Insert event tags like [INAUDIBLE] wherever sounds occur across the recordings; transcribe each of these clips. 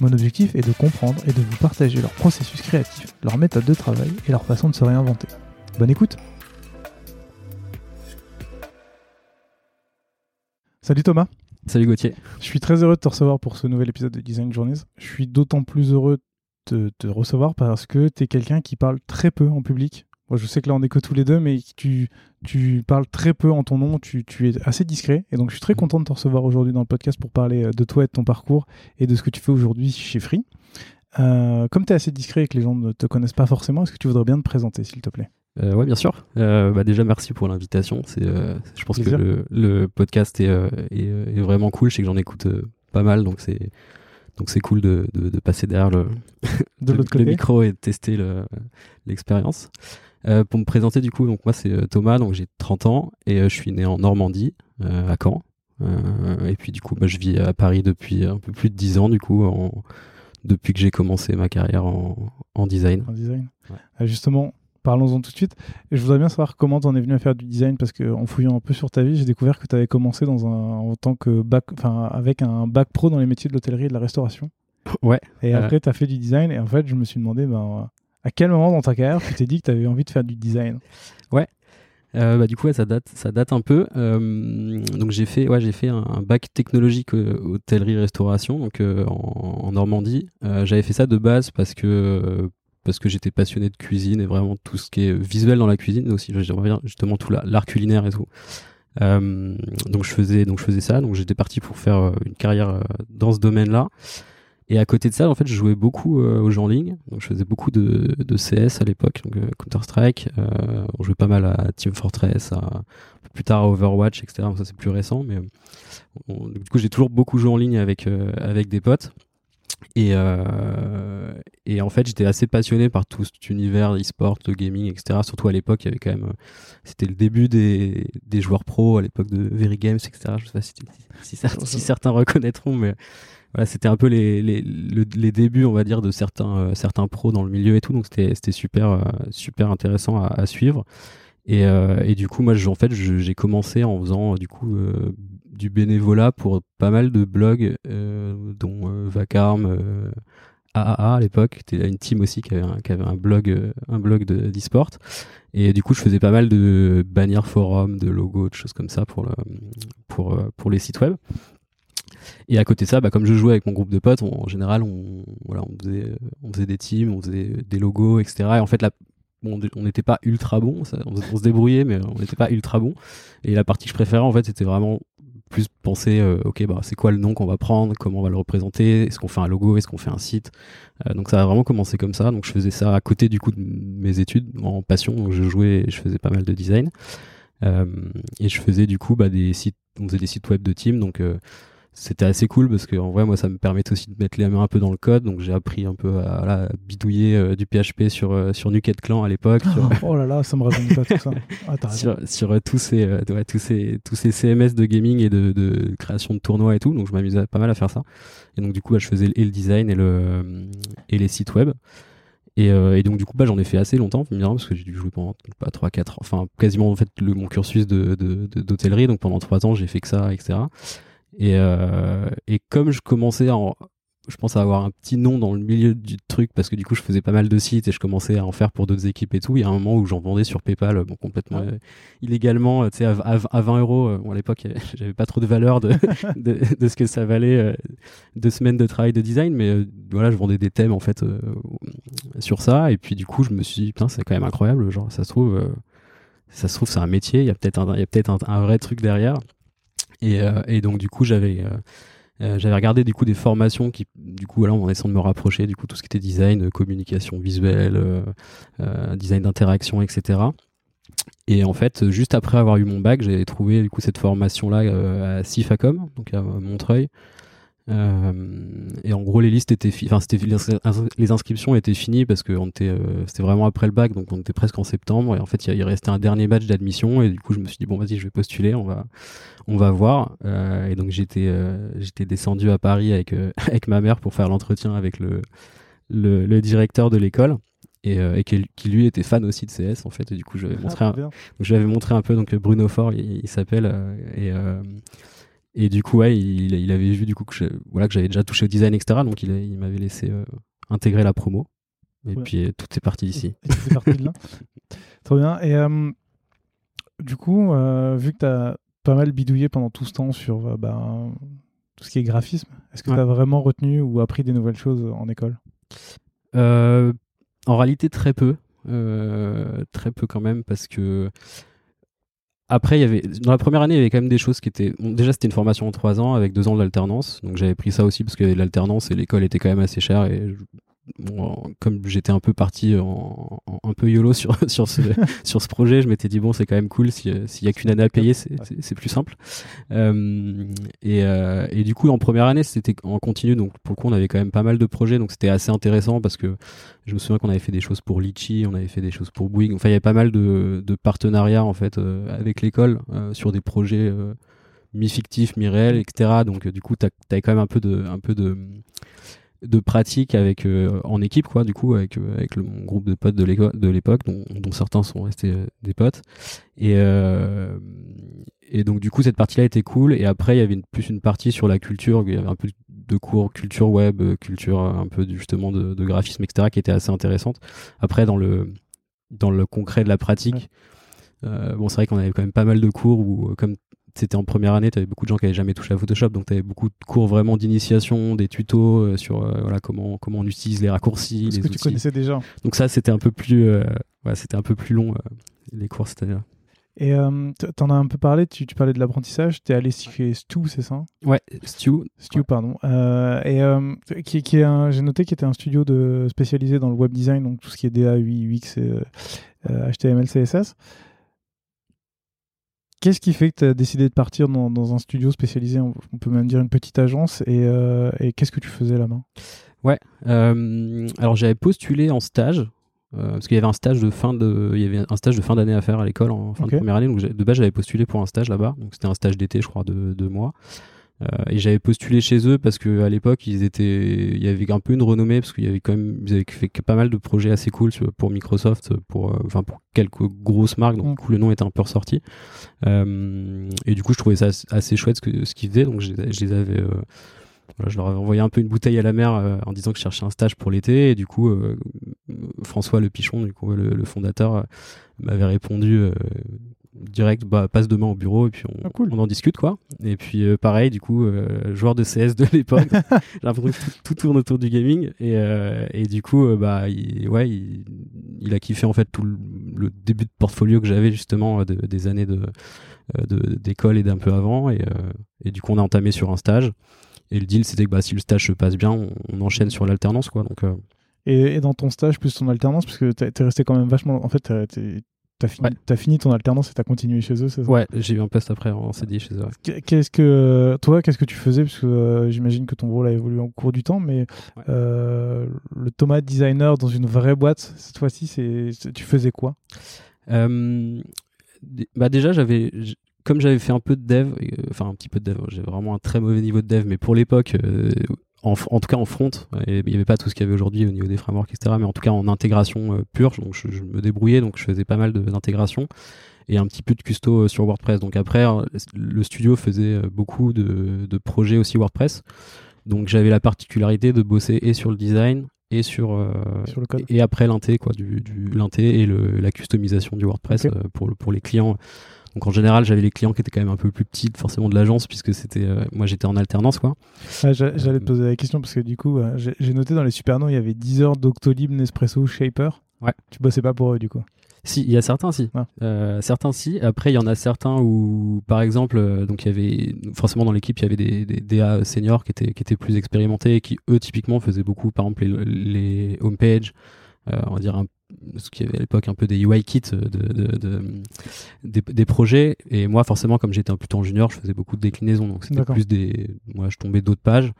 Mon objectif est de comprendre et de vous partager leur processus créatif, leur méthode de travail et leur façon de se réinventer. Bonne écoute Salut Thomas Salut Gauthier Je suis très heureux de te recevoir pour ce nouvel épisode de Design Journeys. Je suis d'autant plus heureux de te recevoir parce que tu es quelqu'un qui parle très peu en public. Je sais que là, on est que tous les deux, mais tu, tu parles très peu en ton nom, tu, tu, es assez discret. Et donc, je suis très content de te recevoir aujourd'hui dans le podcast pour parler de toi et de ton parcours et de ce que tu fais aujourd'hui chez Free. Euh, comme tu es assez discret et que les gens ne te connaissent pas forcément, est-ce que tu voudrais bien te présenter, s'il te plaît? Euh, Oui, bien sûr. Euh, bah déjà, merci pour l'invitation. C'est, euh, je pense que le, le, podcast est, euh, est, est, vraiment cool. Je sais que j'en écoute pas mal, donc c'est donc c'est cool de, de, de, passer derrière le, de [LAUGHS] le, le micro et de tester l'expérience. Euh, pour me présenter du coup, donc moi c'est euh, Thomas, donc j'ai 30 ans et euh, je suis né en Normandie, euh, à Caen. et puis du coup, bah, je vis à Paris depuis un peu plus de 10 ans du coup, en, depuis que j'ai commencé ma carrière en, en design. En design. Ouais. justement, parlons-en tout de suite. Et je voudrais bien savoir comment tu en es venu à faire du design parce qu'en fouillant un peu sur ta vie, j'ai découvert que tu avais commencé dans un, en tant que bac, enfin avec un bac pro dans les métiers de l'hôtellerie et de la restauration. Ouais. Et après, tu as fait du design et en fait, je me suis demandé, ben à quel moment dans ta carrière tu t'es dit que tu avais envie de faire du design? Ouais. Euh, bah, du coup, ouais, ça date, ça date un peu. Euh, donc j'ai fait, ouais, j'ai fait un, bac technologique euh, hôtellerie-restauration, donc euh, en, en, Normandie. Euh, j'avais fait ça de base parce que parce que j'étais passionné de cuisine et vraiment tout ce qui est visuel dans la cuisine aussi. J'aimerais justement tout l'art culinaire et tout. donc je faisais, donc je faisais ça. Donc j'étais parti pour faire une carrière dans ce domaine-là. Et à côté de ça, en fait, je jouais beaucoup euh, aux jeux en ligne. Donc, je faisais beaucoup de, de CS à l'époque, donc euh, Counter Strike. Euh, on jouait pas mal à Team Fortress, à, plus tard à Overwatch, etc. ça c'est plus récent, mais on, du coup, j'ai toujours beaucoup joué en ligne avec avec des potes. Et, euh, et en fait, j'étais assez passionné par tout cet univers e-sport, le gaming, etc. Surtout à l'époque, il y avait quand même, c'était le début des, des joueurs pros à l'époque de Very Games, etc. Je sais pas si, si, si, si certains reconnaîtront, mais voilà, c'était un peu les, les, les, débuts, on va dire, de certains, euh, certains pros dans le milieu et tout. Donc c'était, super, euh, super intéressant à, à suivre. Et, euh, et, du coup, moi, en fait, j'ai commencé en faisant du coup euh, du bénévolat pour pas mal de blogs, euh, dont Vacarme, AAA à l'époque. C'était une team aussi qui avait un, qui avait un blog, un blog de d'e-sport. Et du coup, je faisais pas mal de bannières forums, de logos, de choses comme ça pour le, pour pour les sites web. Et à côté de ça, bah, comme je jouais avec mon groupe de potes, en général, on, voilà, on, faisait, on faisait des teams, on faisait des logos, etc. Et en fait, là, on n'était pas ultra bon, on, se débrouillait, mais on n'était pas ultra bon. Et la partie que je préférais, en fait, c'était vraiment plus penser, euh, ok, bah, c'est quoi le nom qu'on va prendre, comment on va le représenter, est-ce qu'on fait un logo, est-ce qu'on fait un site. Euh, donc ça a vraiment commencé comme ça. Donc je faisais ça à côté du coup de mes études en passion. Donc je jouais, je faisais pas mal de design. Euh, et je faisais du coup bah, des sites, on faisait des sites web de team. Donc c'était assez cool parce que en vrai moi ça me permettait aussi de mettre les mains un peu dans le code. Donc j'ai appris un peu à, à, à bidouiller euh, du PHP sur euh, sur Nuket Clan à l'époque oh, [LAUGHS] oh, là là ça me rajeunit pas tout ça. Ah, sur, sur euh, tous ces euh, ouais, tous ces tous ces CMS de gaming et de, de création de tournois et tout. Donc je m'amusais pas mal à faire ça. Et donc du coup bah, je faisais et le design et le et les sites web. Et, euh, et, donc du coup bah, j'en ai fait assez longtemps parce que j'ai dû jouer pendant pas 3 4 enfin quasiment en fait le, mon cursus de d'hôtellerie. Donc pendant 3 ans j'ai fait que ça etc et, euh, et comme je commençais à en, je pense à avoir un petit nom dans le milieu du truc parce que du coup je faisais pas mal de sites et je commençais à en faire pour d'autres équipes et tout. Il y a un moment où j'en vendais sur PayPal, bon complètement euh, illégalement, tu sais à, à, à, 20 euros. Euh, bon, à l'époque [LAUGHS] j'avais pas trop de valeur de, [LAUGHS] de, de, ce que ça valait euh, deux semaines de travail de design, mais euh, voilà je vendais des thèmes en fait euh, sur ça et puis du coup je me suis dit putain c'est quand même incroyable, genre ça se trouve ça se trouve c'est un métier, il y a peut-être un, il y a peut-être un, vrai truc derrière. Et, et donc du coup j'avais j'avais regardé du coup des formations qui du coup là en essayant de me rapprocher du coup tout ce qui était design, communication visuelle, design d'interaction, etc. Et en fait, juste après avoir eu mon bac, j'ai trouvé du coup cette formation-là euh, à Cifacom, donc à Montreuil. Euh, et en gros, les listes étaient, enfin, c'était les inscriptions étaient finies parce que était, euh, c'était vraiment après le bac, donc on était presque en septembre. Et en fait, il, restait un dernier match d'admission. Et du coup, je me suis dit bon, vas-y, je vais postuler, on va, on va voir. et donc j'étais, j'étais descendu à Paris avec [LAUGHS] avec ma mère pour faire l'entretien avec le, le, le directeur de l'école et, euh, et qui, lui était fan aussi de CS en fait et du coup je lui avais montré, un, je avais montré un peu donc Bruno Fort il, s'appelle euh, et euh, et du coup ouais il, il, avait vu du coup que voilà que j'avais déjà touché au design etc donc il, il m'avait laissé intégrer la promo. Et puis tout est parti d'ici c'est parti de là. [LAUGHS] Trop bien. Et du coup vu que tu as pas mal bidouillé pendant tout ce temps sur bah, tout ce qui est graphisme est-ce que tu as vraiment retenu ou appris des nouvelles choses en école? Euh, en réalité, très peu. Euh, très peu quand même, parce que. Après, il y avait dans la première année, il y avait quand même des choses qui étaient. déjà, c'était une formation en trois ans avec deux ans d'alternance, donc j'avais pris ça aussi parce que l'alternance et l'école était quand même assez chère et comme j'étais un peu parti en, un peu yolo sur [LAUGHS] sur ce [LAUGHS] sur ce projet, je m'étais dit bon c'est quand même cool s'il y a qu'une année à payer c'est plus simple. Euh, et, euh, et du coup en première année c'était en continu donc pour le coup on avait quand même pas mal de projets donc c'était assez intéressant parce que je me souviens qu'on avait fait des choses pour Litchi, on avait fait des choses pour Bouygues. Enfin il y avait pas mal de, de partenariats en fait euh, avec l'école euh, sur des projets euh, mi fictifs mi réels etc. Donc du coup tu as quand même un peu de un peu de de pratique avec euh, en équipe quoi du coup avec euh, avec le, mon groupe de potes de l'époque dont, dont, certains sont restés euh, des potes. Et et donc du coup cette partie là était cool. Et après il y avait une, plus une partie sur la culture il y avait un peu de cours culture web culture un peu justement de, de, graphisme etc qui était assez intéressante. Après dans le dans le concret de la pratique bon c'est vrai qu'on avait quand même pas mal de cours où comme c'était en première année, tu avais beaucoup de gens qui n'avaient jamais touché à Photoshop, donc tu avais beaucoup de cours vraiment d'initiation, des tutos euh, sur euh, voilà, comment, comment on utilise les raccourcis. Ce les que tu connaissais déjà. Donc ça, c'était un peu plus, euh, c'était un peu plus long, les cours cette année-là. Et tu en as un peu parlé, tu, tu parlais de l'apprentissage, tu es allé chez Stu, c'est ça? Ouais, Stu. Stu, pardon. et qui, qui est j'ai noté qu'il était un studio de, spécialisé dans le web design, donc tout ce qui est DA, UI, UX et HTML, CSS. Qu'est-ce qui fait que tu as décidé de partir dans, un studio spécialisé, on, peut même dire une petite agence, et, euh, qu'est-ce que tu faisais là-bas? Ouais, euh, alors j'avais postulé en stage, euh, parce qu'il y avait un stage de fin de, il y avait un stage de fin d'année à faire à l'école en fin de première année, donc de base j'avais postulé pour un stage là-bas, donc c'était un stage d'été, je crois, de deux mois. Euh, et j'avais postulé chez eux parce que à l'époque ils étaient, il y avait un peu une renommée parce qu'il y avait quand même, ils avaient fait pas mal de projets assez cool pour Microsoft, pour, euh, enfin pour quelques grosses marques, donc mm. le nom était un peu ressorti. Euh, et du coup je trouvais ça assez chouette ce que ce qu'ils faisaient, donc je, les avais voilà, je leur avais envoyé un peu une bouteille à la mer en disant que je cherchais un stage pour l'été et du coup François Le Pichon du coup le, fondateur m'avait répondu direct, bah, passe demain au bureau et puis on, ah, on en discute quoi. Et puis euh, pareil, du coup, euh, joueur de CS de [LAUGHS] l'époque, [LAUGHS] j'ai l'impression que tout, tourne autour du gaming et, euh, et du coup, bah, il, ouais, il, a kiffé en fait tout le, début de portfolio que j'avais justement des années de d'école et d'un peu avant et, et du coup, on a entamé sur un stage. Et le deal, c'était que bah, si le stage se passe bien, on, enchaîne sur l'alternance quoi. Donc et, dans ton stage plus ton alternance, parce que t'es resté quand même vachement. En fait, T'as fini, as fini ton alternance et t'as continué chez eux, c'est ça? Ouais, j'ai eu un poste après en CDI chez eux. Qu'est-ce que toi, qu'est-ce que tu faisais? Parce que euh, j'imagine que ton rôle a évolué au cours du temps, mais euh, le Thomas designer dans une vraie boîte, cette fois-ci, c'est tu faisais quoi? Euh, Bah déjà, j'avais comme j'avais fait un peu de dev, enfin un petit peu de dev, j'ai vraiment un très mauvais niveau de dev, mais pour l'époque, en, tout cas en front, il n'y avait pas tout ce qu'il y avait aujourd'hui au niveau des frameworks, etc. Mais en tout cas en intégration euh, pure, donc je, me débrouillais, donc je faisais pas mal d'intégration et un petit peu de custo euh, sur WordPress. Donc après, euh, le studio faisait beaucoup de, projets aussi WordPress. Donc j'avais la particularité de bosser et sur le design et sur, sur le code. et après l'inté quoi du, du l'inté et le, la customisation du WordPress pour pour les clients donc en général, j'avais les clients qui étaient quand même un peu plus petits, forcément de l'agence, puisque c'était, euh, moi j'étais en alternance quoi. Ah, j'allais te euh, poser la question parce que du coup, euh, j'ai noté dans les super noms, il y avait 10 heures Doctolib, Nespresso, Shaper. Ouais. Tu bossais pas pour eux du coup? Si, il y a certains, si. Ah. Euh, certains, si. Après, il y en a certains où, par exemple, euh, donc il y avait forcément dans l'équipe, il y avait des, des DA seniors qui étaient, qui étaient plus expérimentés et qui, eux, typiquement, faisaient beaucoup, par exemple, les, les homepages, euh, on va dire un, ce qu'il y avait à l'époque un peu des UI kits de, de, de- des, des projets. Et moi, forcément, comme j'étais un plutôt en junior, je faisais beaucoup de déclinaisons. Donc, c'était plus des. Moi, je tombais d'autres pages.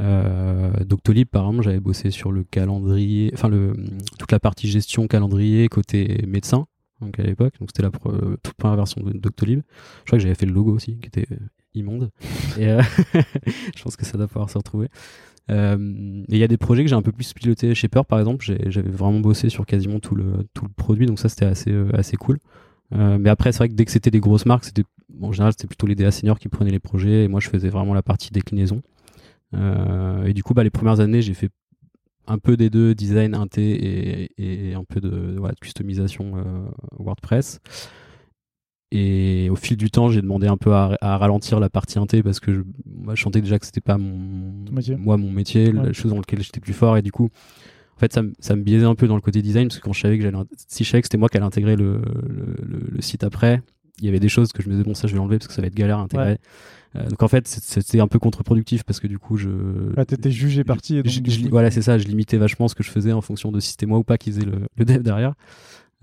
Euh, Doctolib, par exemple, j'avais bossé sur le calendrier, enfin, le, toute la partie gestion calendrier côté médecin. Donc, à l'époque. Donc, c'était la toute première version de Doctolib. Je crois que j'avais fait le logo aussi, qui était immonde. Et euh, [LAUGHS] je pense que ça doit pouvoir se retrouver. Euh, et il y a des projets que j'ai un peu plus piloté chez Peur, par exemple. J'avais vraiment bossé sur quasiment tout le, tout le produit, donc ça c'était assez, euh, assez cool. Euh, mais après, c'est vrai que dès que c'était des grosses marques, c'était en général c'était plutôt les DA seniors qui prenaient les projets et moi je faisais vraiment la partie déclinaison. Et du coup, bah, les premières années, j'ai fait un peu des deux, design, inté et, et un peu de, voilà, de customisation WordPress. Et au fil du temps, j'ai demandé un peu à, à ralentir la partie inté parce que je, moi, je sentais déjà que c'était pas mon, métier. moi mon métier, Ouais. la chose dans laquelle j'étais plus fort. Et du coup, en fait, ça, me- ça me biaisait un peu dans le côté design parce que quand je savais que j'allais, si je savais que c'était moi qui allais intégrer le, le, le- le site après, il y avait des choses que je me disais bon ça je vais l'enlever parce que ça va être galère à intégrer. Euh, donc en fait, c'était un peu contre-productif parce que du coup, je Là, t'étais jugé parti. Et donc, je- du je- coup- voilà, c'est ça. Je limitais vachement ce que je faisais en fonction de si c'était moi ou pas qui faisait le dev derrière.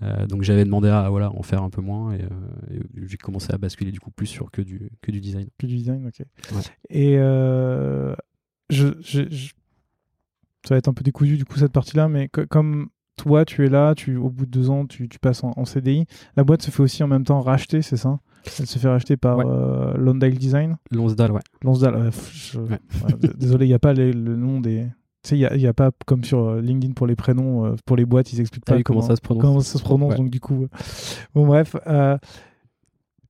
Euh, donc j'avais demandé à voilà en faire un peu moins et, euh, et j'ai commencé à basculer du coup plus sur que du que du design. Que du design, ok. Ouais. Et euh, je, je- je- ça va être un peu décousu du coup cette partie-là, mais co- comme toi, tu es là, tu, au bout de deux ans, tu, tu passes en, en CDI. La boîte se fait aussi en même temps racheter, c'est ça? Elle se fait racheter par Ouais. euh, Lonsdale Design? Lonsdale, ouais. Lonsdale, ouais, je- désolé, il n'y a pas les- le nom des. Tu sais, il n'y a, pas comme sur euh, LinkedIn pour les prénoms, euh, pour les boîtes, ils expliquent pas oui, comment ça se prononce comment ça se prononce. Ouais. Donc du coup, euh, bon bref. euh,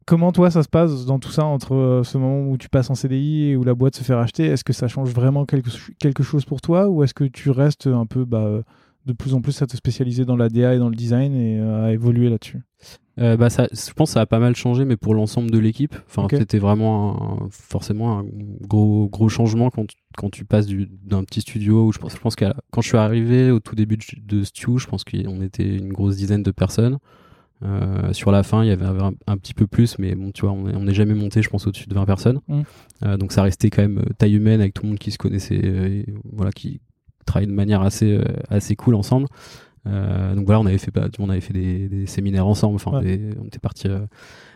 comment toi ça se passe dans tout ça entre euh, ce moment où tu passes en CDI et où la boîte se fait racheter? Est-ce que ça change vraiment quelque, quelque chose pour toi ou est-ce que tu restes un peu bah, de plus en plus à te spécialiser dans la DA et dans le design et à évoluer là-dessus? Euh, bah ça, je pense que ça a pas mal changé, mais pour l'ensemble de l'équipe. Enfin, c'était vraiment un- forcément un gros gros changement quand quand tu passes du- d'un petit studio où je pense, je pense que quand je suis arrivé au tout début de, de Stew, je pense qu'on était une grosse dizaine de personnes. Euh, sur la fin, il y avait un, un petit peu plus, mais bon, tu vois, on est- on n'est jamais monté, je pense, au-dessus de 20 personnes. Mm. Euh, donc ça restait quand même taille humaine avec tout le monde qui se connaissait, et voilà, qui travaillait de manière assez assez cool ensemble. Euh, donc voilà, on avait fait, bah, on avait fait des, des séminaires ensemble. Enfin, Ouais. on était parti,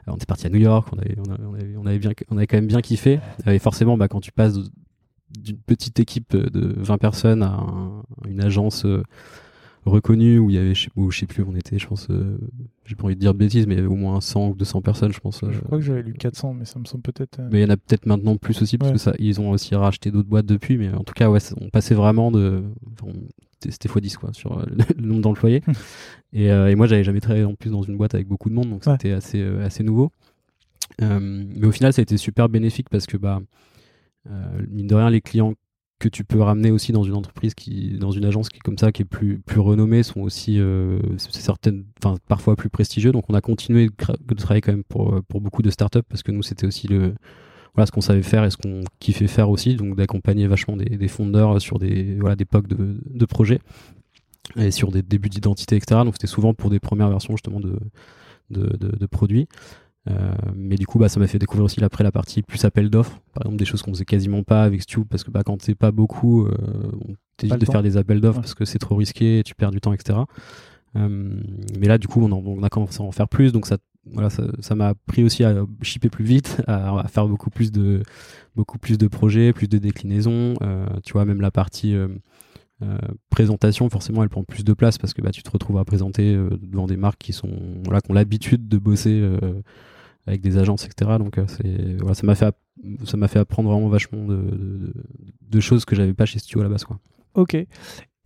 on était parti à New York. On avait, on, avait, on avait bien, on avait quand même bien kiffé. Euh, Et forcément, bah, quand tu passes d'une petite équipe de 20 personnes à un- une agence euh, reconnue où il y avait, où, je sais plus, où on était, je pense, euh, j'ai pas envie de dire de bêtises, mais il y avait au moins 100 ou 200 personnes, je pense. Je euh, crois que j'avais lu 400, mais ça me semble peut-être. euh, mais il y en a peut-être maintenant plus aussi, parce Ouais. que ça, ils ont aussi racheté d'autres boîtes depuis. Mais en tout cas, ouais, on passait vraiment de. C'était c'était x10 quoi, sur euh, le nombre d'employés. et, euh, et moi, j'avais jamais travaillé en plus dans une boîte avec beaucoup de monde, donc Ouais. c'était assez, euh, assez nouveau. Mais au final, ça a été super bénéfique parce que, bah, mine de rien, les clients que tu peux ramener aussi dans une entreprise qui, dans une agence qui est comme ça, qui est plus, plus renommée, sont aussi euh, certaines, enfin parfois plus prestigieux. Donc on a continué de, travailler quand même pour, pour beaucoup de startups parce que nous c'était aussi le voilà ce qu'on savait faire et ce qu'on kiffait faire aussi, donc d'accompagner vachement des, des fondeurs sur des voilà des POC de, de projets et sur des débuts d'identité, etc. Donc c'était souvent pour des premières versions justement de, de, de, de produits. Euh, mais du coup, bah, ça m'a fait découvrir aussi après la partie plus appel d'offres. Par exemple, des choses qu'on faisait quasiment pas avec Stu parce que bah, quand c'est pas beaucoup, euh, on t'évite de temps. faire des appels d'offres Ouais. parce que c'est trop risqué, tu perds du temps, etc. Euh, mais là, du coup, on, en- on a commencé à en faire plus, donc ça, voilà, ça, m'a appris aussi à shipper plus vite, à, faire beaucoup plus de, beaucoup plus de projets, plus de déclinaisons. Euh, tu vois, même la partie euh, euh, présentation, forcément, elle prend plus de place parce que bah, tu te retrouves à présenter devant des marques qui sont, voilà, qui ont l'habitude de bosser avec des agences, etc. Donc, c'est, voilà, ça m'a fait, ça m'a fait apprendre vraiment vachement de choses que j'avais pas chez Studio à la base, quoi. Ok.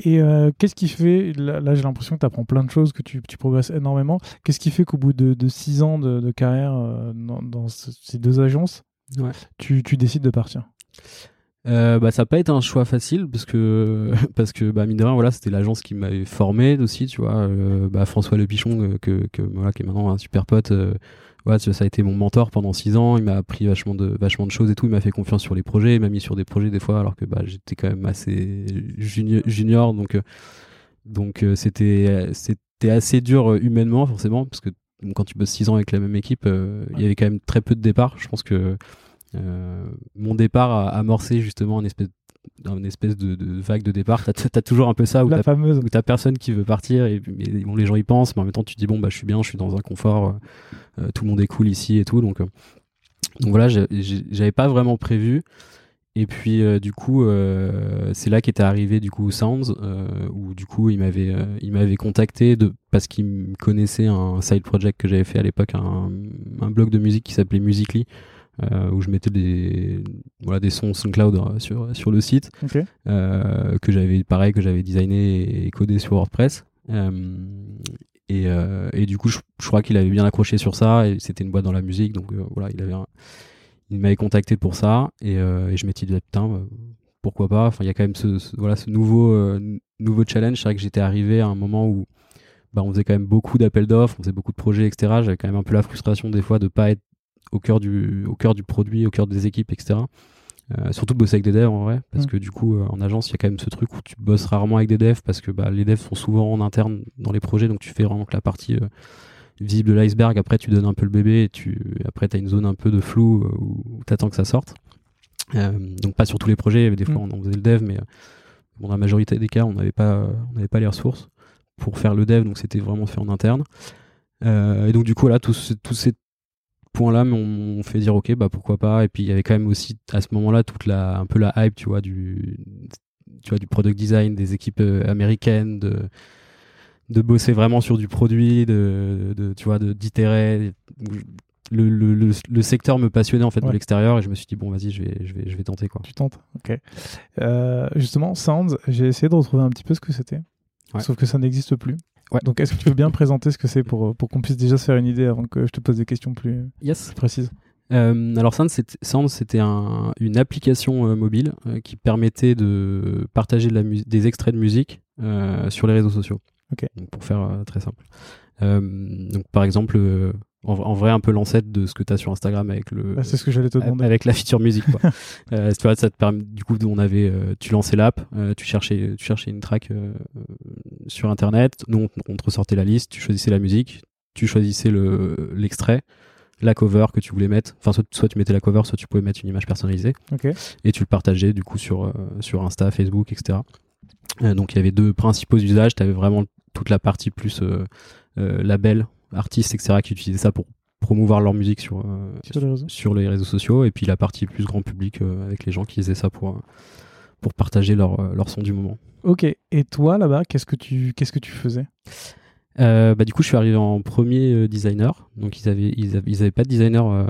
Et euh, qu'est-ce qui fait, là, là, j'ai l'impression que tu apprends plein de choses, que tu, tu progresses énormément. Qu'est-ce qui fait qu'au bout de, six ans de, de carrière euh, dans, dans ce- ces deux agences, Ouais. tu, tu décides de partir? Euh, bah, ça n'a pas été un choix facile parce que [LAUGHS] parce que bah mine de rien voilà c'était l'agence qui m'avait formé aussi tu vois. Euh, bah, François Le Pichon euh, que, que voilà qui est maintenant un super pote euh, voilà, tu vois, ça a été mon mentor pendant six ans. Il m'a appris vachement de vachement de choses et tout. Il m'a fait confiance sur les projets il m'a mis sur des projets des fois alors que bah j'étais quand même assez junior, junior. Donc euh, donc euh, c'était c'était assez dur humainement forcément parce que quand tu bosses 6 ans avec la même équipe, il y avait quand même très peu de départs. Je pense que mon départ a amorcé justement une espèce une espèce de, vague de départ. T'as as toujours un peu ça où t'as personne qui veut partir et bon, les gens y pensent, mais en même temps tu te dis bon bah je suis bien, je suis dans un confort, tout le monde est cool ici et tout, donc donc voilà, j'avais pas vraiment prévu. Et puis euh, du coup, euh, c'est là qu'était arrivé du coup Sounds, euh, où du coup il m'avait il m'avait contacté de parce qu'il me connaissait un side project que j'avais fait à l'époque, un, un, blog de musique qui s'appelait Musically, où je mettais des voilà des sons SoundCloud sur sur le site, que j'avais pareil que j'avais designé et codé sur WordPress. Et, et, du coup, je, je crois qu'il avait bien accroché sur ça. Et c'était une boîte dans la musique, donc voilà, il avait un, il m'avait contacté pour ça et, euh, et je m'étais dit putain euh, pourquoi pas? Enfin il y a quand même ce, voilà ce nouveau euh, nouveau challenge c'est vrai que j'étais arrivé à un moment où bah, on faisait quand même beaucoup d'appels d'offres on faisait beaucoup de projets etc j'avais quand même un peu la frustration des fois de pas être au cœur du au cœur du produit au cœur des équipes etc surtout de bosser avec des devs en vrai parce mmh. que du coup en agence il y a quand même ce truc où tu bosses rarement avec des devs parce que bah, les devs sont souvent en interne dans les projets donc tu fais vraiment que la partie visible de l'iceberg. Après, tu donnes un peu le bébé et tu, après, tu as une zone un peu de flou euh, où tu attends que ça sorte. Euh, donc, pas sur tous les projets. Des fois, mm. on en faisait le dev, mais euh, dans la majorité des cas, on n'avait pas, on n'avait pas les ressources pour faire le dev. Donc, c'était vraiment fait en interne. et donc, du coup, là, ces points-là m'ont fait dire, OK, bah, pourquoi pas. Et puis, il y avait quand même aussi, à ce moment-là, toute la, un peu la hype, tu vois, du, tu vois, du product design, des équipes américaines, de, de bosser vraiment sur du produit, de, de tu vois, d'itérer. Le, le, le, secteur me passionnait en fait de l'extérieur et je me suis dit bon vas-y je vais, je vais, je vais tenter quoi. Tu tentes, ok. Euh, justement, Sounds, j'ai essayé de retrouver un petit peu ce que c'était, sauf que ça n'existe plus. Ouais. Donc est-ce que tu veux bien présenter ce que c'est pour, pour qu'on puisse déjà se faire une idée avant que je te pose des questions plus, yes. précises? Euh, alors Sounds, c'était un, une application euh, mobile qui permettait de partager de la des extraits de musique sur les réseaux sociaux pour faire euh, très simple. Euh, donc par exemple, euh, en, vrai un peu l'ancêtre de ce que tu as sur Instagram avec le ah, c'est ce que j'allais te demander. avec la feature musique quoi. [LAUGHS] tu vois ça te permet du coup on avait tu lançais l'app tu cherchais tu cherchais une track sur internet. Nous on, te ressortait la liste tu choisissais la musique tu choisissais le l'extrait la cover que tu voulais mettre. Enfin soit, soit, tu mettais la cover soit tu pouvais mettre une image personnalisée. Et tu le partageais du coup sur sur Insta Facebook etc donc il y avait deux principaux usages. Tu avais vraiment toute la partie plus euh, euh, label, artistes, etc., qui utilisaient ça pour promouvoir leur musique sur, euh, sur, les, réseaux. sociaux, et puis la partie plus grand public avec les gens qui faisaient ça pour, pour partager leur, leur son du moment. Ok, et toi là-bas, qu'est-ce que tu, qu'est-ce que tu faisais? Bah, du coup, je suis arrivé en premier designer. Donc, ils avaient, ils avaient, ils avaient pas de designer,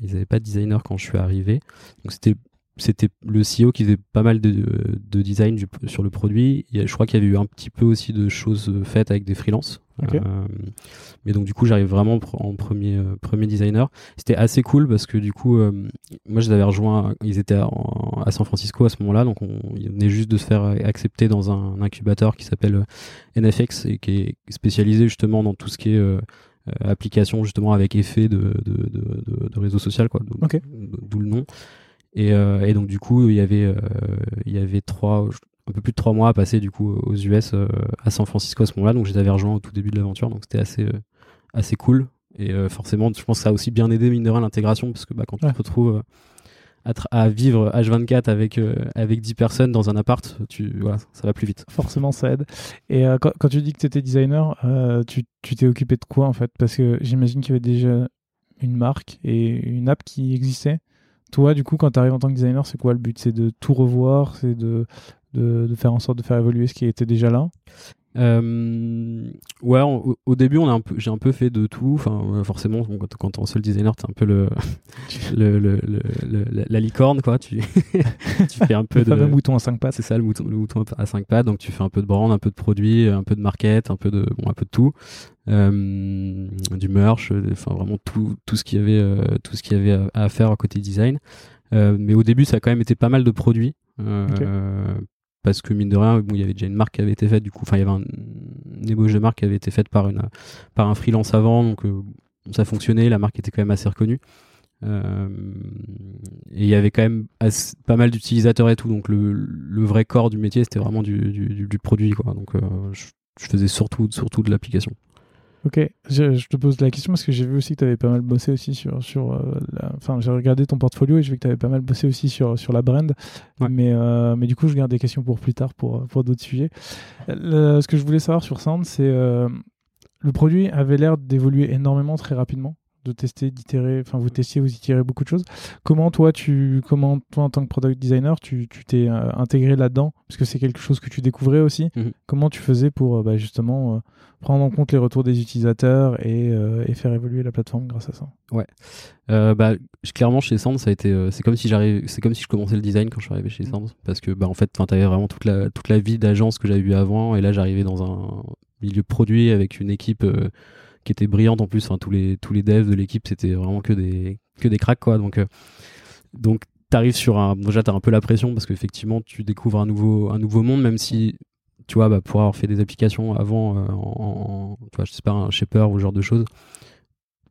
ils avaient pas de designer quand je suis arrivé. Donc, c'était c'était le CEO qui faisait pas mal de, de design sur le produit. je crois qu'il y avait eu un petit peu aussi de choses faites avec des freelances. Euh, mais donc du coup, j'arrive vraiment en premier euh, premier designer. C'était assez cool parce que du coup, euh, moi je les avais rejoints. Ils étaient à, à San Francisco à ce moment-là, donc on, ils venaient juste de se faire accepter dans un, incubateur qui s'appelle NFX et qui est spécialisé justement dans tout ce qui est application justement avec effet de, de, de, de réseau social, quoi. D'où le nom. Et, euh, et, donc du coup, il y avait, euh, il y avait trois, un peu plus de trois mois à passer du coup aux US euh, à San Francisco à ce moment-là. Donc j'étais rejoint au tout début de l'aventure, donc c'était assez, assez cool. Et forcément, je pense que ça a aussi bien aidé mine de rien l'intégration parce que bah, quand tu te retrouves à, à, vivre H24 avec avec 10 personnes dans un appart, tu voilà, ça va plus vite. Forcément, ça aide. Et quand, quand, tu dis que tu étais designer, tu t'es occupé de quoi en fait? Parce que j'imagine qu'il y avait déjà une marque et une app qui existait? Toi, du coup, quand tu arrives en tant que designer, c'est quoi le but? C'est de tout revoir C'est de, faire en sorte de faire évoluer ce qui était déjà là? Euh, ouais, au, début, on a un peu, j'ai un peu fait de tout. Enfin, forcément, quand, quand es seul designer, t'es un peu le, [LAUGHS] le, le, le, la licorne, quoi. Tu, [LAUGHS] tu fais un peu le de. mouton à 5 pattes. C'est ça, le mouton, le mouton à 5 pattes. Donc, tu fais un peu de brand, un peu de produit, un peu de market, un peu de, bon, un peu de tout. Euh, du merch, enfin, vraiment tout, tout ce qu'il y avait, euh, tout ce qu'il y avait à, faire à côté design. Euh, mais au début, ça a quand même été pas mal de produits. Euh, parce que mine de rien, il y avait déjà une marque qui avait été faite, du coup, enfin, il y avait un, une ébauche de marque qui avait été faite par une, par un freelance avant, donc euh, ça fonctionnait, la marque était quand même assez reconnue. Euh, et il y avait quand même pas mal d'utilisateurs et tout, donc le, le, vrai corps du métier, c'était vraiment du, du, du, produit, quoi. Donc, euh, je faisais surtout, surtout de l'application. Ok, je, te pose la question parce que j'ai vu aussi que tu avais pas mal bossé aussi sur. sur euh, Enfin, j'ai regardé ton portfolio et j'ai vu que tu avais pas mal bossé aussi sur, sur la brand. Mais, euh, mais du coup, je garde des questions pour plus tard pour, pour d'autres sujets. ce que je voulais savoir sur Sound, c'est. Euh, le produit avait l'air d'évoluer énormément très rapidement de tester, d'itérer, enfin vous testiez, vous itérez beaucoup de choses. Comment toi, tu, comment toi en tant que product designer, tu t'es euh, intégré là-dedans? Parce que c'est quelque chose que tu découvrais aussi. Mhm. Comment tu faisais pour euh, bah, justement euh, prendre en compte les retours des utilisateurs et, faire évoluer la plateforme grâce à ça? Ouais, bah clairement chez Sand, ça a été, c'est comme si j'arrive, c'est comme si je commençais le design quand je suis arrivé chez mhm. Sand parce que bah en fait, t'avais vraiment toute la toute la vie d'agence que j'avais eu avant et là j'arrivais dans un milieu produit avec une équipe qui était brillante en plus. Tous les tous les devs de l'équipe, c'était vraiment que des que des cracks quoi. Donc euh, donc t'arrives sur un déjà t'as un peu la pression parce qu'effectivement tu découvres un nouveau un nouveau monde même si tu vois bah, pour avoir fait des applications avant euh, en, vois, je sais pas un shaper ou ce genre de choses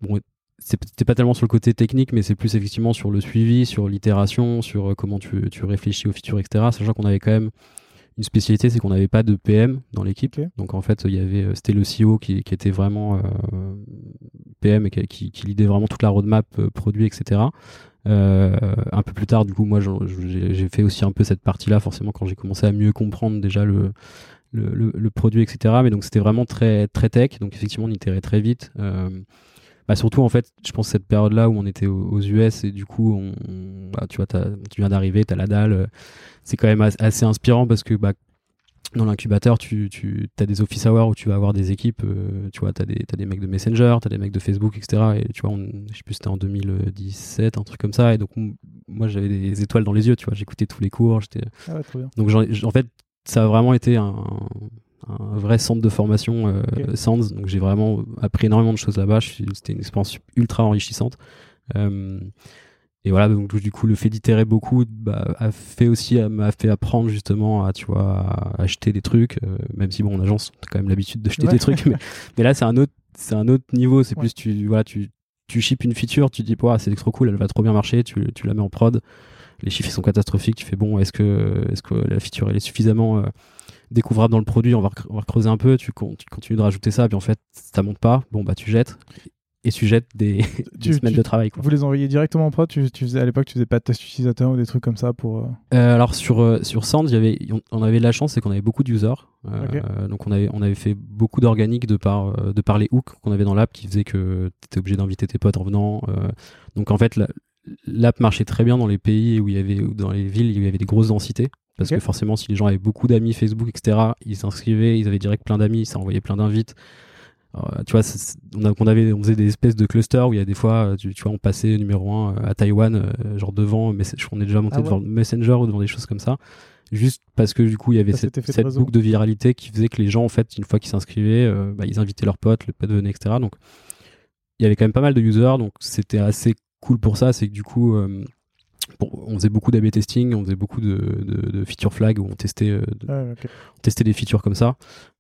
bon c'était pas tellement sur le côté technique mais c'est plus effectivement sur le suivi sur l'itération sur euh, comment tu, tu réfléchis aux features etc sachant qu'on avait quand même une spécialité, c'est qu'on n'avait pas de PM dans l'équipe. Donc en fait, il y avait, euh, c'était le CEO qui, qui était vraiment euh, PM et qui, qui, lidait vraiment toute la roadmap euh, produit, etc. un peu plus tard, du coup, moi, j'ai fait aussi un peu cette partie-là, forcément, quand j'ai commencé à mieux comprendre déjà le, le, le, produit, etc. Mais donc c'était vraiment très très tech. Donc effectivement, on itérait très vite. Bah surtout en fait, je pense cette période-là où on était aux, US et du coup, on, bah, tu vois, tu viens d'arriver, t'as la dalle. C'est quand même assez inspirant parce que bah, dans l'incubateur, tu, tu as des office hours où tu vas avoir des équipes, euh, tu vois, tu as des, as des mecs de Messenger, tu as des mecs de Facebook, etc. Et tu vois, on, je sais plus, c'était en 2017, un truc comme ça. Et donc, moi, j'avais des étoiles dans les yeux, tu vois, j'écoutais tous les cours. Ah ouais. Donc, en fait, ça a vraiment été un, un vrai centre de formation euh, SANS. Donc j'ai vraiment appris énormément de choses là-bas. C'était une expérience ultra enrichissante. Euh, et voilà, donc du coup, le fait d'itérer beaucoup bah, a fait aussi, m'a fait apprendre justement à, tu vois, à acheter des trucs, euh, même si bon, en agence, t'as quand même l'habitude d'acheter des trucs, [LAUGHS] mais, mais, là, c'est un autre, c'est un autre niveau. C'est plus tu, voilà, tu, tu ships une feature, tu dis, c'est trop cool, elle va trop bien marcher, tu, tu la mets en prod. Les chiffres sont catastrophiques. Tu fais bon, est-ce que, est-ce que la feature elle est suffisamment euh, découvrable dans le produit, on va, on va creuser un peu, tu, tu, continues de rajouter ça, puis en fait, ça monte pas, bon, bah, tu jettes. Et tu jettes des, [LAUGHS] semaines de travail. Quoi. Vous les envoyez directement en prod tu, faisais, À l'époque, tu faisais pas de test utilisateur ou des trucs comme ça pour. Euh, euh, alors, sur, euh, sur Sand, y avait, on, avait la chance, c'est qu'on avait beaucoup d'users. donc, on avait, on avait fait beaucoup d'organique de par, de par les hooks qu'on avait dans l'app qui faisait que tu étais obligé d'inviter tes potes en venant. donc, en fait, l'app marchait très bien dans les pays où il y avait, dans les villes où il y avait des grosses densités. Parce que forcément, si les gens avaient beaucoup d'amis Facebook, etc., ils s'inscrivaient, ils avaient direct plein d'amis, ça envoyait plein d'invites. tu vois, on, avait, on faisait des espèces de clusters où il y a des fois, tu, vois, on passait numéro 1 euh, à Taïwan, euh, genre devant, mais on est déjà monté ah devant Messenger ou devant des choses comme ça. Juste parce que du coup, il y avait cette, boucle de viralité qui faisait que les gens, en fait, une fois qu'ils s'inscrivaient, euh, bah, ils invitaient leurs potes, le pote venait, etc. Donc, il y avait quand même pas mal de users, donc c'était assez cool pour ça. C'est que du coup, on faisait beaucoup d'AB testing, on faisait beaucoup de, de, feature flag où on testait, euh, ah, on testait des features comme ça.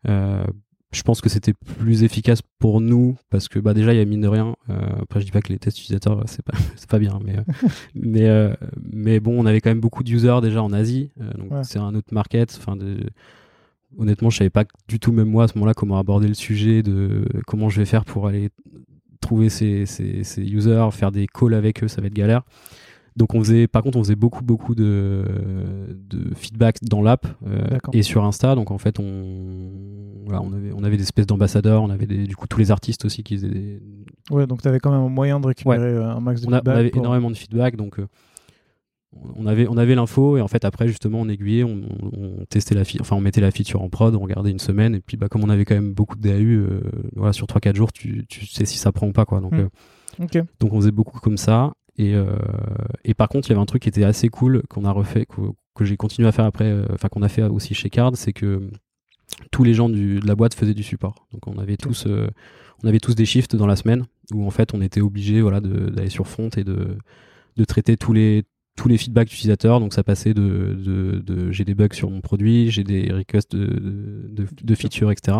Euh, je pense que c'était plus efficace pour nous parce que bah déjà il y a mine de rien. Euh, après je dis pas que les tests utilisateurs c'est pas [LAUGHS] c'est pas bien, mais [LAUGHS] mais mais bon on avait quand même beaucoup d'users déjà en Asie, donc c'est un autre market. Enfin honnêtement je savais pas du tout même moi à ce moment-là comment aborder le sujet de comment je vais faire pour aller trouver ces, ces, ces users, faire des calls avec eux, ça va être galère. Donc on faisait, par contre, on faisait beaucoup beaucoup de, de feedback dans l'app euh, et sur Insta. Donc en fait, on, voilà, on avait, on avait des espèces d'ambassadeurs, on avait des, du coup tous les artistes aussi qui faisaient. Des... Ouais, donc tu avais quand même un moyen de récupérer euh, un max de feedback. On avait énormément de feedback, donc euh, on avait, on avait l'info et en fait après justement on aiguillait, on, on, testait la, enfin on mettait la feature en prod, on regardait une semaine et puis bah comme on avait quand même beaucoup de DAU, voilà sur 3-4 jours, tu, tu sais si ça prend ou pas quoi. Donc hmm. donc on faisait beaucoup comme ça et, euh, et par contre, il y avait un truc qui était assez cool qu'on a refait, que, j'ai continué à faire après, euh, enfin qu'on a fait aussi chez Card, c'est que tous les gens de la boîte faisaient du support. Donc on avait tous, euh, on avait tous des shifts dans la semaine où en fait on était obligé voilà d'aller sur front et de, traiter tous les tous les feedbacks d'utilisateurs. Donc ça passait de, j'ai des bugs sur mon produit, j'ai des requests de features, etc.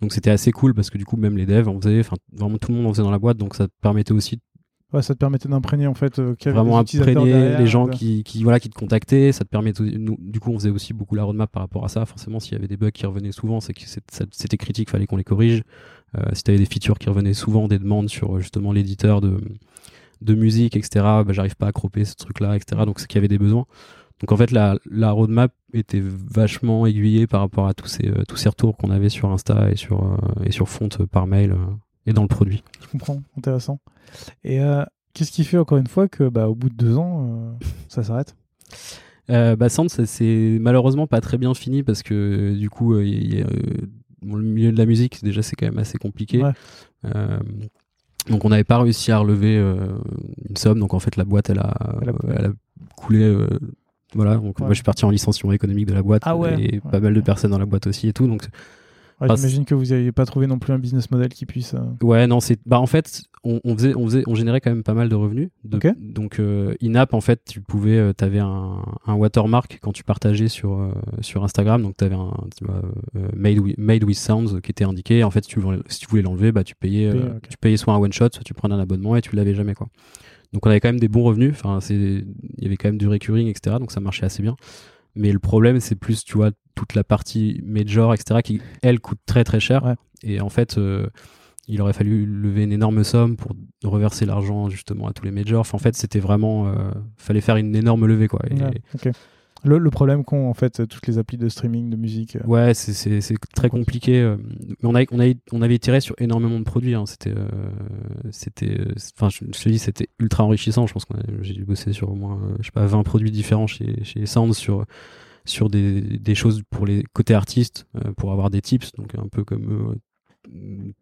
Donc c'était assez cool parce que du coup même les devs en faisaient, enfin vraiment tout le monde en faisait dans la boîte, donc ça permettait aussi Ouais, ça te permettait d'imprégner en fait euh, qu'il y avait vraiment imprégner derrière, les gens euh, qui, qui voilà qui te contactaient. Ça te permet de- nous, du coup on faisait aussi beaucoup la roadmap par rapport à ça. Forcément s'il y avait des bugs qui revenaient souvent c'est que c'était critique fallait qu'on les corrige. Euh, si tu avais des features qui revenaient souvent des demandes sur justement l'éditeur de de musique etc bah, j'arrive pas à cropper ce truc là etc donc c'est qu'il y avait des besoins. Donc en fait la, la roadmap était vachement aiguillée par rapport à tous ces euh, tous ces retours qu'on avait sur Insta et sur et sur Font euh, par mail et dans le produit. Je comprends, intéressant. Et euh, qu'est-ce qui fait encore une fois que bah, au bout de deux ans, euh, [LAUGHS] ça s'arrête? Euh, bah Sand, c'est malheureusement pas très bien fini parce que du coup, il y a, bon, le milieu de la musique, déjà, c'est quand même assez compliqué. Ouais. Donc, on n'avait pas réussi à relever euh, une somme. Donc, en fait, la boîte, elle a, Elle a coulé. elle a coulé. euh, voilà. Donc, Ouais. moi, je suis parti en licenciement économique de la boîte Ah ouais. et Ouais. pas mal de personnes dans la boîte aussi et tout. Donc, Ouais, J'imagine que vous n'aviez pas trouvé non plus un business model qui puisse. euh, Ouais, non, c'est. Bah, en fait, on, on faisait, on faisait, on générait quand même pas mal de revenus. De- Ok. Donc, euh, in-app, en fait, tu pouvais, euh, t'avais un, un watermark quand tu partageais sur euh, sur Instagram. Donc, t'avais un tu vois, euh, made with, made with sounds qui était indiqué. En fait, si tu voulais, si tu voulais l'enlever, bah, tu payais, euh, Payais, ok. tu payais soit un one shot, soit tu prenais un abonnement et tu l'avais jamais quoi. Donc, on avait quand même des bons revenus. Enfin, c'est, il y avait quand même du recurring, etc. Donc, ça marchait assez bien. Mais le problème, c'est plus, tu vois, toute la partie major, etc., qui, elle, coûte très très cher. Ouais. Et en fait, euh, il aurait fallu lever une énorme somme pour reverser l'argent justement à tous les majors. Enfin, en fait, c'était vraiment. Euh, fallait faire une énorme levée, quoi. Et, ouais, ok. Le, le problème qu'ont en fait toutes les applis de streaming de musique. euh, Ouais, c'est- c'est c'est très compliqué. euh, Mais on, a, on, a, on avait tiré sur énormément de produits. hein. C'était. euh, c'était euh, Enfin, je, je te dis, c'était ultra enrichissant. Je pense que j'ai dû bosser sur au moins, euh, je sais pas, 20 produits différents chez, chez Sound sur, sur des, des choses pour les côtés artistes, euh, pour avoir des tips. Donc, un peu comme. euh,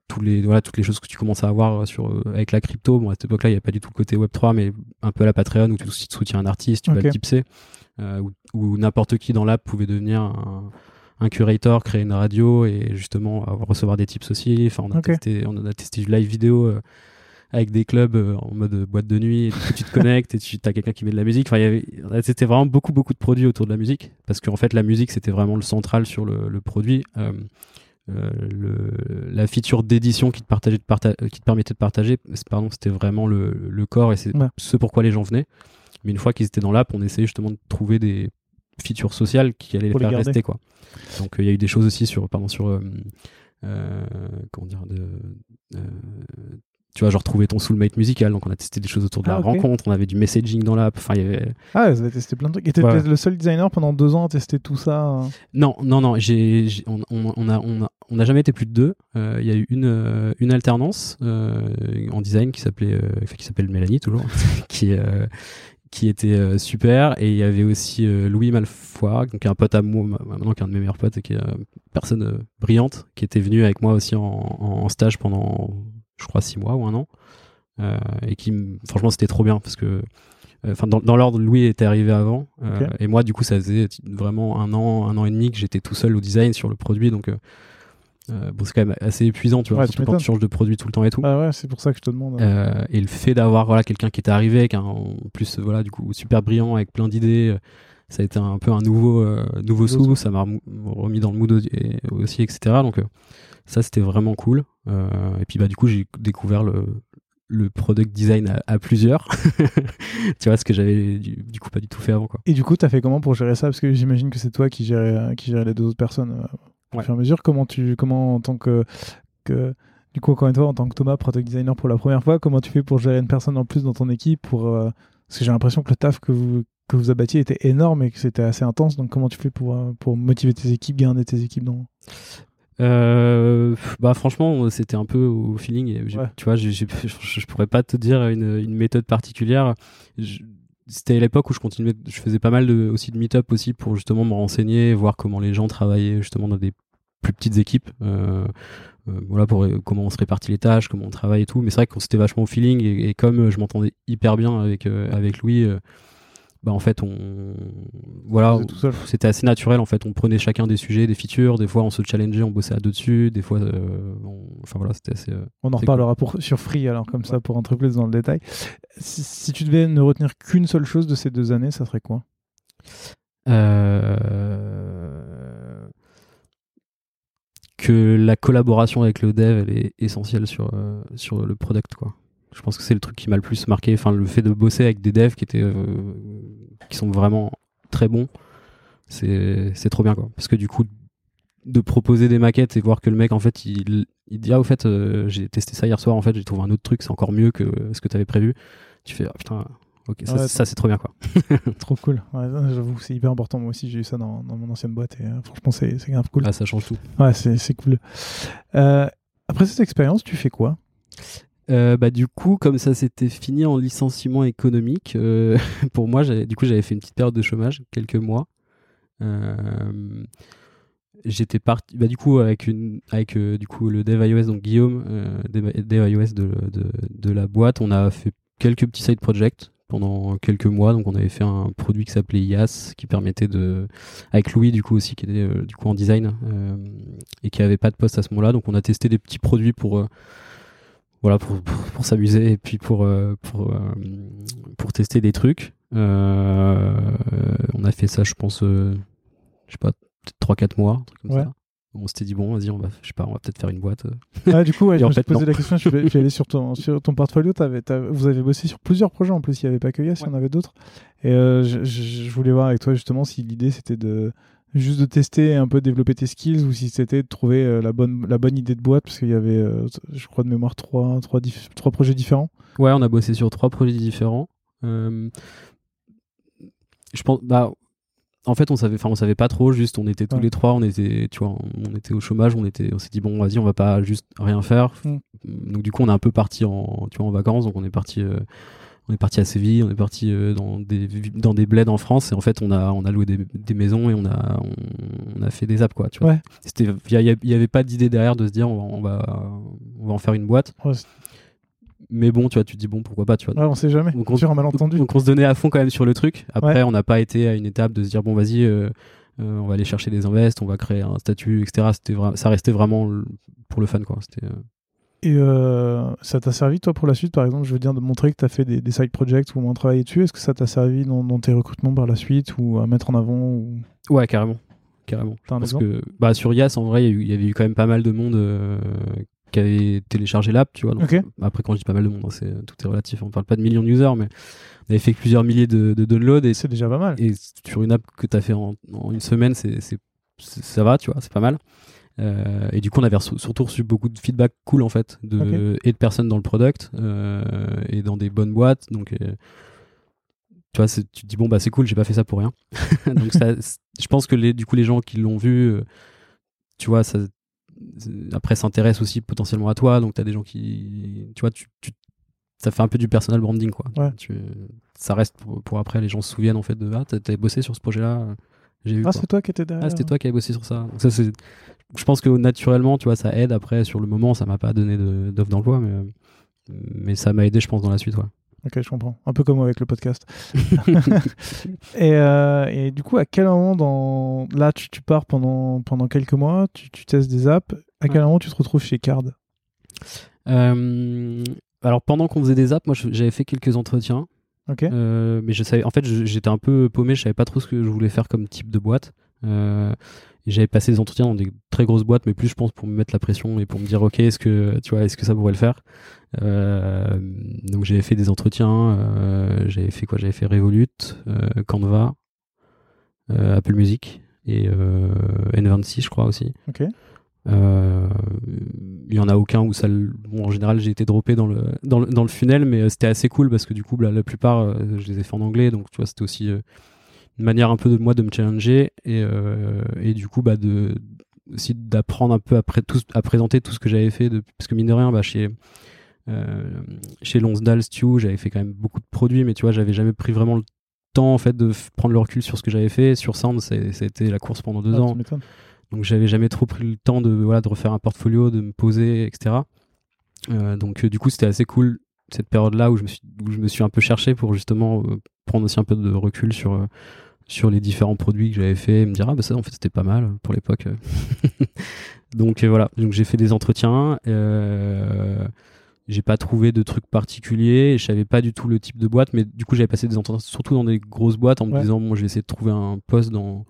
tous les voilà toutes les choses que tu commences à avoir sur euh, avec la crypto bon à cette époque-là il n'y a pas du tout le côté Web 3 mais un peu la Patreon où tu soutiens un artiste tu vas Ok. le tipser euh, où, où n'importe qui dans l'app pouvait devenir un, un curator, créer une radio et justement recevoir des tips aussi. Enfin, on a testé, on a testé du live vidéo euh, avec des clubs euh, en mode boîte de nuit. Et du coup, tu te [LAUGHS] connectes et tu as quelqu'un qui met de la musique. Enfin, il y avait, on a testé vraiment beaucoup, beaucoup de produits autour de la musique parce qu'en fait, la musique c'était vraiment le central sur le, le produit. Euh, euh, le, la feature d'édition qui te partageait de parta- qui te permettait de partager pardon c'était vraiment le, le corps et c'est Ouais. ce pourquoi les gens venaient mais une fois qu'ils étaient dans l'app on essayait justement de trouver des features sociales qui allaient les faire rester quoi donc euh, il y a eu des choses aussi sur pardon sur euh, euh, comment dire de tu vois genre trouver ton soulmate musical donc on a testé des choses autour de Ah, la ok. rencontre on avait du messaging dans l'app enfin il y avait Ah, vous avez testé plein de trucs. Et t'étais Ouais. le seul designer pendant deux ans à tester tout ça. euh. Non, non, non. J'ai, on, on, on a, on a, on n'a jamais été plus de deux. Euh, Il y a eu une, une alternance euh, en design qui s'appelait, euh, qui s'appelle Mélanie toujours, [LAUGHS] qui, qui était euh, super. Et il y avait aussi euh, Louis Malfoy, donc un pote à moi, ma- maintenant qui est un de mes meilleurs potes et qui est une personne euh, brillante, qui était venu avec moi aussi en, en stage pendant, je crois, six mois ou un an. Euh, et qui, franchement, c'était trop bien parce que euh, Enfin, dans, dans l'ordre, Louis était arrivé avant, euh, et moi, du coup, ça faisait vraiment un an, un an et demi que j'étais tout seul au design sur le produit, donc euh, bon, c'est quand même assez épuisant, tu vois, Ouais, tu surtout quand tu changes de produit tout le temps et tout. Ah ouais, c'est pour ça que je te demande. Euh, et le fait d'avoir voilà quelqu'un qui était arrivé avec un en plus voilà du coup super brillant avec plein d'idées euh, ça a été un peu un nouveau euh, nouveau Nouveau sou ça m'a remis dans le mood aussi etc donc ça c'était vraiment cool. Et puis bah du coup j'ai découvert le le product design à, à plusieurs. [LAUGHS] Tu vois ce que j'avais du, du coup pas du tout fait avant quoi. Et du coup, t'as fait comment pour gérer ça? Parce que j'imagine que c'est toi qui gérais, qui gérais les deux autres personnes au fur et à mesure. Comment tu, comment en tant que, que, du coup, encore une fois, en tant que Thomas, product designer pour la première fois, comment tu fais pour gérer une personne en plus dans ton équipe pour, euh, Parce que j'ai l'impression que le taf que vous, que vous abattiez était énorme et que c'était assez intense. Donc, comment tu fais pour, euh, pour motiver tes équipes, garder tes équipes dans. Euh, bah franchement c'était un peu au feeling et j'ai- Ouais. tu vois je, je pourrais pas te dire une, une méthode particulière Je- c'était à l'époque où je continuais je faisais pas mal de, aussi de meet-up aussi pour justement me renseigner voir comment les gens travaillaient justement dans des plus petites équipes euh, euh, voilà pour euh, comment on se répartit les tâches comment on travaille et tout. Mais c'est vrai que c'était vachement au feeling et, et comme je m'entendais hyper bien avec avec Louis bah en fait on voilà c'était assez naturel en fait. On prenait chacun des sujets des features. Des fois on se challengeait on bossait à deux dessus. Des fois on- enfin voilà c'était assez On en reparlera pour, sur Free, alors comme ça, pour entrer plus dans le détail. Si, si tu devais ne retenir qu'une seule chose de ces deux années, ça serait quoi? Euh, que la collaboration avec le dev elle est essentielle sur euh, sur le product quoi Je pense que c'est le truc qui m'a le plus marqué. Enfin, le fait de bosser avec des devs qui étaient, euh, qui sont vraiment très bons, c'est trop bien quoi. Parce que du coup, de proposer des maquettes et voir que le mec en fait il, il dit ah au fait euh, j'ai testé ça hier soir en fait j'ai trouvé un autre truc c'est encore mieux que ce que tu avais prévu tu fais ah putain ok ça, Ouais, ça, c'est trop bien quoi [LAUGHS] Trop cool. Ouais, J'avoue, c'est hyper important. Moi aussi, j'ai eu ça dans, dans mon ancienne boîte et euh, franchement, c'est grave cool. ah ça change tout Ouais, c'est cool. Euh, après cette expérience, tu fais quoi? Euh, bah du coup comme ça s'était fini en licenciement économique [LAUGHS] pour moi du coup j'avais fait une petite période de chômage quelques mois j'étais parti bah du coup avec une avec du coup le dev iOS donc Guillaume dev, dev iOS de, de, de la boîte on a fait quelques petits side projects pendant quelques mois. Donc on avait fait un produit qui s'appelait IAS qui permettait de avec Louis du coup aussi qui était euh, du coup en design euh, et qui avait pas de poste à ce moment-là. Donc on a testé des petits produits pour euh, voilà pour, pour, pour s'amuser et puis pour pour pour tester des trucs. On a fait ça je pense je sais pas peut-être 3-4 mois un truc comme Ouais. ça on s'était dit bon vas-y on va je sais pas on va peut-être faire une boîte Ah, du coup, ouais, [LAUGHS] je me suis posé non. la question. Je vais aller sur ton, [LAUGHS] sur ton portfolio. T'avais- t'avais- vous avez bossé sur plusieurs projets en plus. Il n'y avait pas que Yes, il y en avait d'autres. Et euh, je, je- je voulais voir avec toi justement si l'idée c'était de juste de tester et un peu développer tes skills ou si c'était de trouver euh, la, bonne, la bonne idée de boîte parce qu'il y avait, euh, je crois de mémoire, trois, trois, dif- trois projets différents. Ouais, on a bossé sur trois projets différents. Euh, je pense, bah, en fait, on savait, enfin, on savait pas trop. Juste, on était tous Ouais. les trois, on était, tu vois, on était au chômage, on était, on s'est dit bon, vas-y, on va pas juste rien faire. Mm. Donc du coup, on est un peu parti en, tu vois, en vacances. Donc on est parti, euh, on est parti à Séville, on est parti euh, dans des dans des bleds en France. Et en fait, on a, on a loué des, des maisons et on a, on, on a fait des apps, quoi. Tu vois. Ouais. C'était, il y, avait pas d'idée derrière de se dire on va, on va, on va en faire une boîte. Ouais, Mais bon, tu vois, tu te dis bon, pourquoi pas, tu vois. ouais, on sait jamais. Donc, on- un malentendu. Donc on se donnait à fond quand même sur le truc. Après, Ouais. on n'a pas été à une étape de se dire bon vas-y, euh, euh, on va aller chercher des invests, on va créer un statut, etc. C'était ça restait vraiment pour le fun quoi. C'était euh, Et ça t'a servi, toi, pour la suite, par exemple, je veux dire, de montrer que tu as fait des, des side projects ou au moins travaillé dessus. Est-ce que ça t'a servi dans, dans tes recrutements par la suite ou à mettre en avant ou... ouais carrément, carrément. Parce que bah sur Yas en vrai, il y y, avait eu quand même pas mal de monde qui avait téléchargé l'app, tu vois. Donc, Ok. Après quand je dis pas mal de monde, hein, c'est tout est relatif. On parle pas de millions de users, mais on avait fait plusieurs milliers de, de downloads et C'est déjà pas mal. et sur une app que tu as fait en, en une semaine, c'est, c'est, c'est- ça va, tu vois, c'est pas mal. Euh, et du coup, on avait reçu- surtout reçu beaucoup de feedback cool en fait, de, et de personnes dans le product euh, et dans des bonnes boîtes. Donc, euh, tu vois, c'est- tu te dis bon bah c'est cool, j'ai pas fait ça pour rien. [LAUGHS] donc ça, c'est- je pense que les, du coup les gens qui l'ont vu, euh, tu vois, ça après s'intéressent aussi potentiellement à toi. Donc tu as des gens qui, tu vois, tu, tu- ça fait un peu du personal branding quoi. Ouais. Tu- ça reste pour, pour après les gens se souviennent en fait de ah t'as t'avais bossé sur ce projet-là. euh, J'ai vu. Ah, c'est toi qui étais derrière. Ah, c'était toi qui avais bossé sur ça. Donc ça c'est, je pense que naturellement, tu vois, ça aide. Après, sur le moment, ça m'a pas donné de- d'offre d'emploi, mais mais ça m'a aidé, je pense, dans la suite. Ouais. Ok, je comprends. Un peu comme avec le podcast. [LAUGHS] et, euh, et du coup, à quel moment dans... Là, tu, tu pars pendant, pendant quelques mois, tu, tu testes des apps. À quel Ouais. moment tu te retrouves chez Card? Euh, alors pendant qu'on faisait des apps, moi j'avais fait quelques entretiens, Ok. euh, mais je savais, en fait, j'étais un peu paumé, je savais pas trop ce que je voulais faire comme type de boîte. J'avais passé des entretiens dans des très grosses boîtes, mais plus je pense pour me mettre la pression et pour me dire ok, est-ce que tu vois, est-ce que ça pourrait le faire? Euh, donc j'avais fait des entretiens, euh, j'avais fait quoi? J'avais fait Revolut, euh, Canva, Apple Music et euh, N26, je crois aussi. Ok. Il y en a aucun où ça. Bon, en général, j'ai été droppé dans le dans le, dans le funnel, mais c'était assez cool parce que du coup, la, la plupart, je les ai fait en anglais, donc tu vois, c'était aussi une manière un peu de moi de me challenger et euh, et du coup, bah de aussi d'apprendre un peu après tout, à présenter tout ce que j'avais fait, de, parce que mine de rien, bah chez euh, chez Lonsdale Stew, j'avais fait quand même beaucoup de produits, mais tu vois, j'avais jamais pris vraiment le temps en fait de prendre le recul sur ce que j'avais fait. Sur Sound, été la course pendant deux Ah, ans. Donc j'avais jamais trop pris le temps de voilà de refaire un portfolio, de me poser, etc. Euh, donc euh, du coup c'était assez cool cette période-là où je me suis où je me suis un peu cherché pour justement prendre aussi un peu de recul sur sur les différents produits que j'avais fait et me dire ah bah ça en fait c'était pas mal pour l'époque. [LAUGHS] donc euh, voilà donc j'ai fait des entretiens. Euh, j'ai pas trouvé de trucs particuliers, je savais pas du tout le type de boîte, mais du coup j'avais passé des entretiens surtout dans des grosses boîtes en me Ouais. disant bon je vais essayer de trouver un poste dans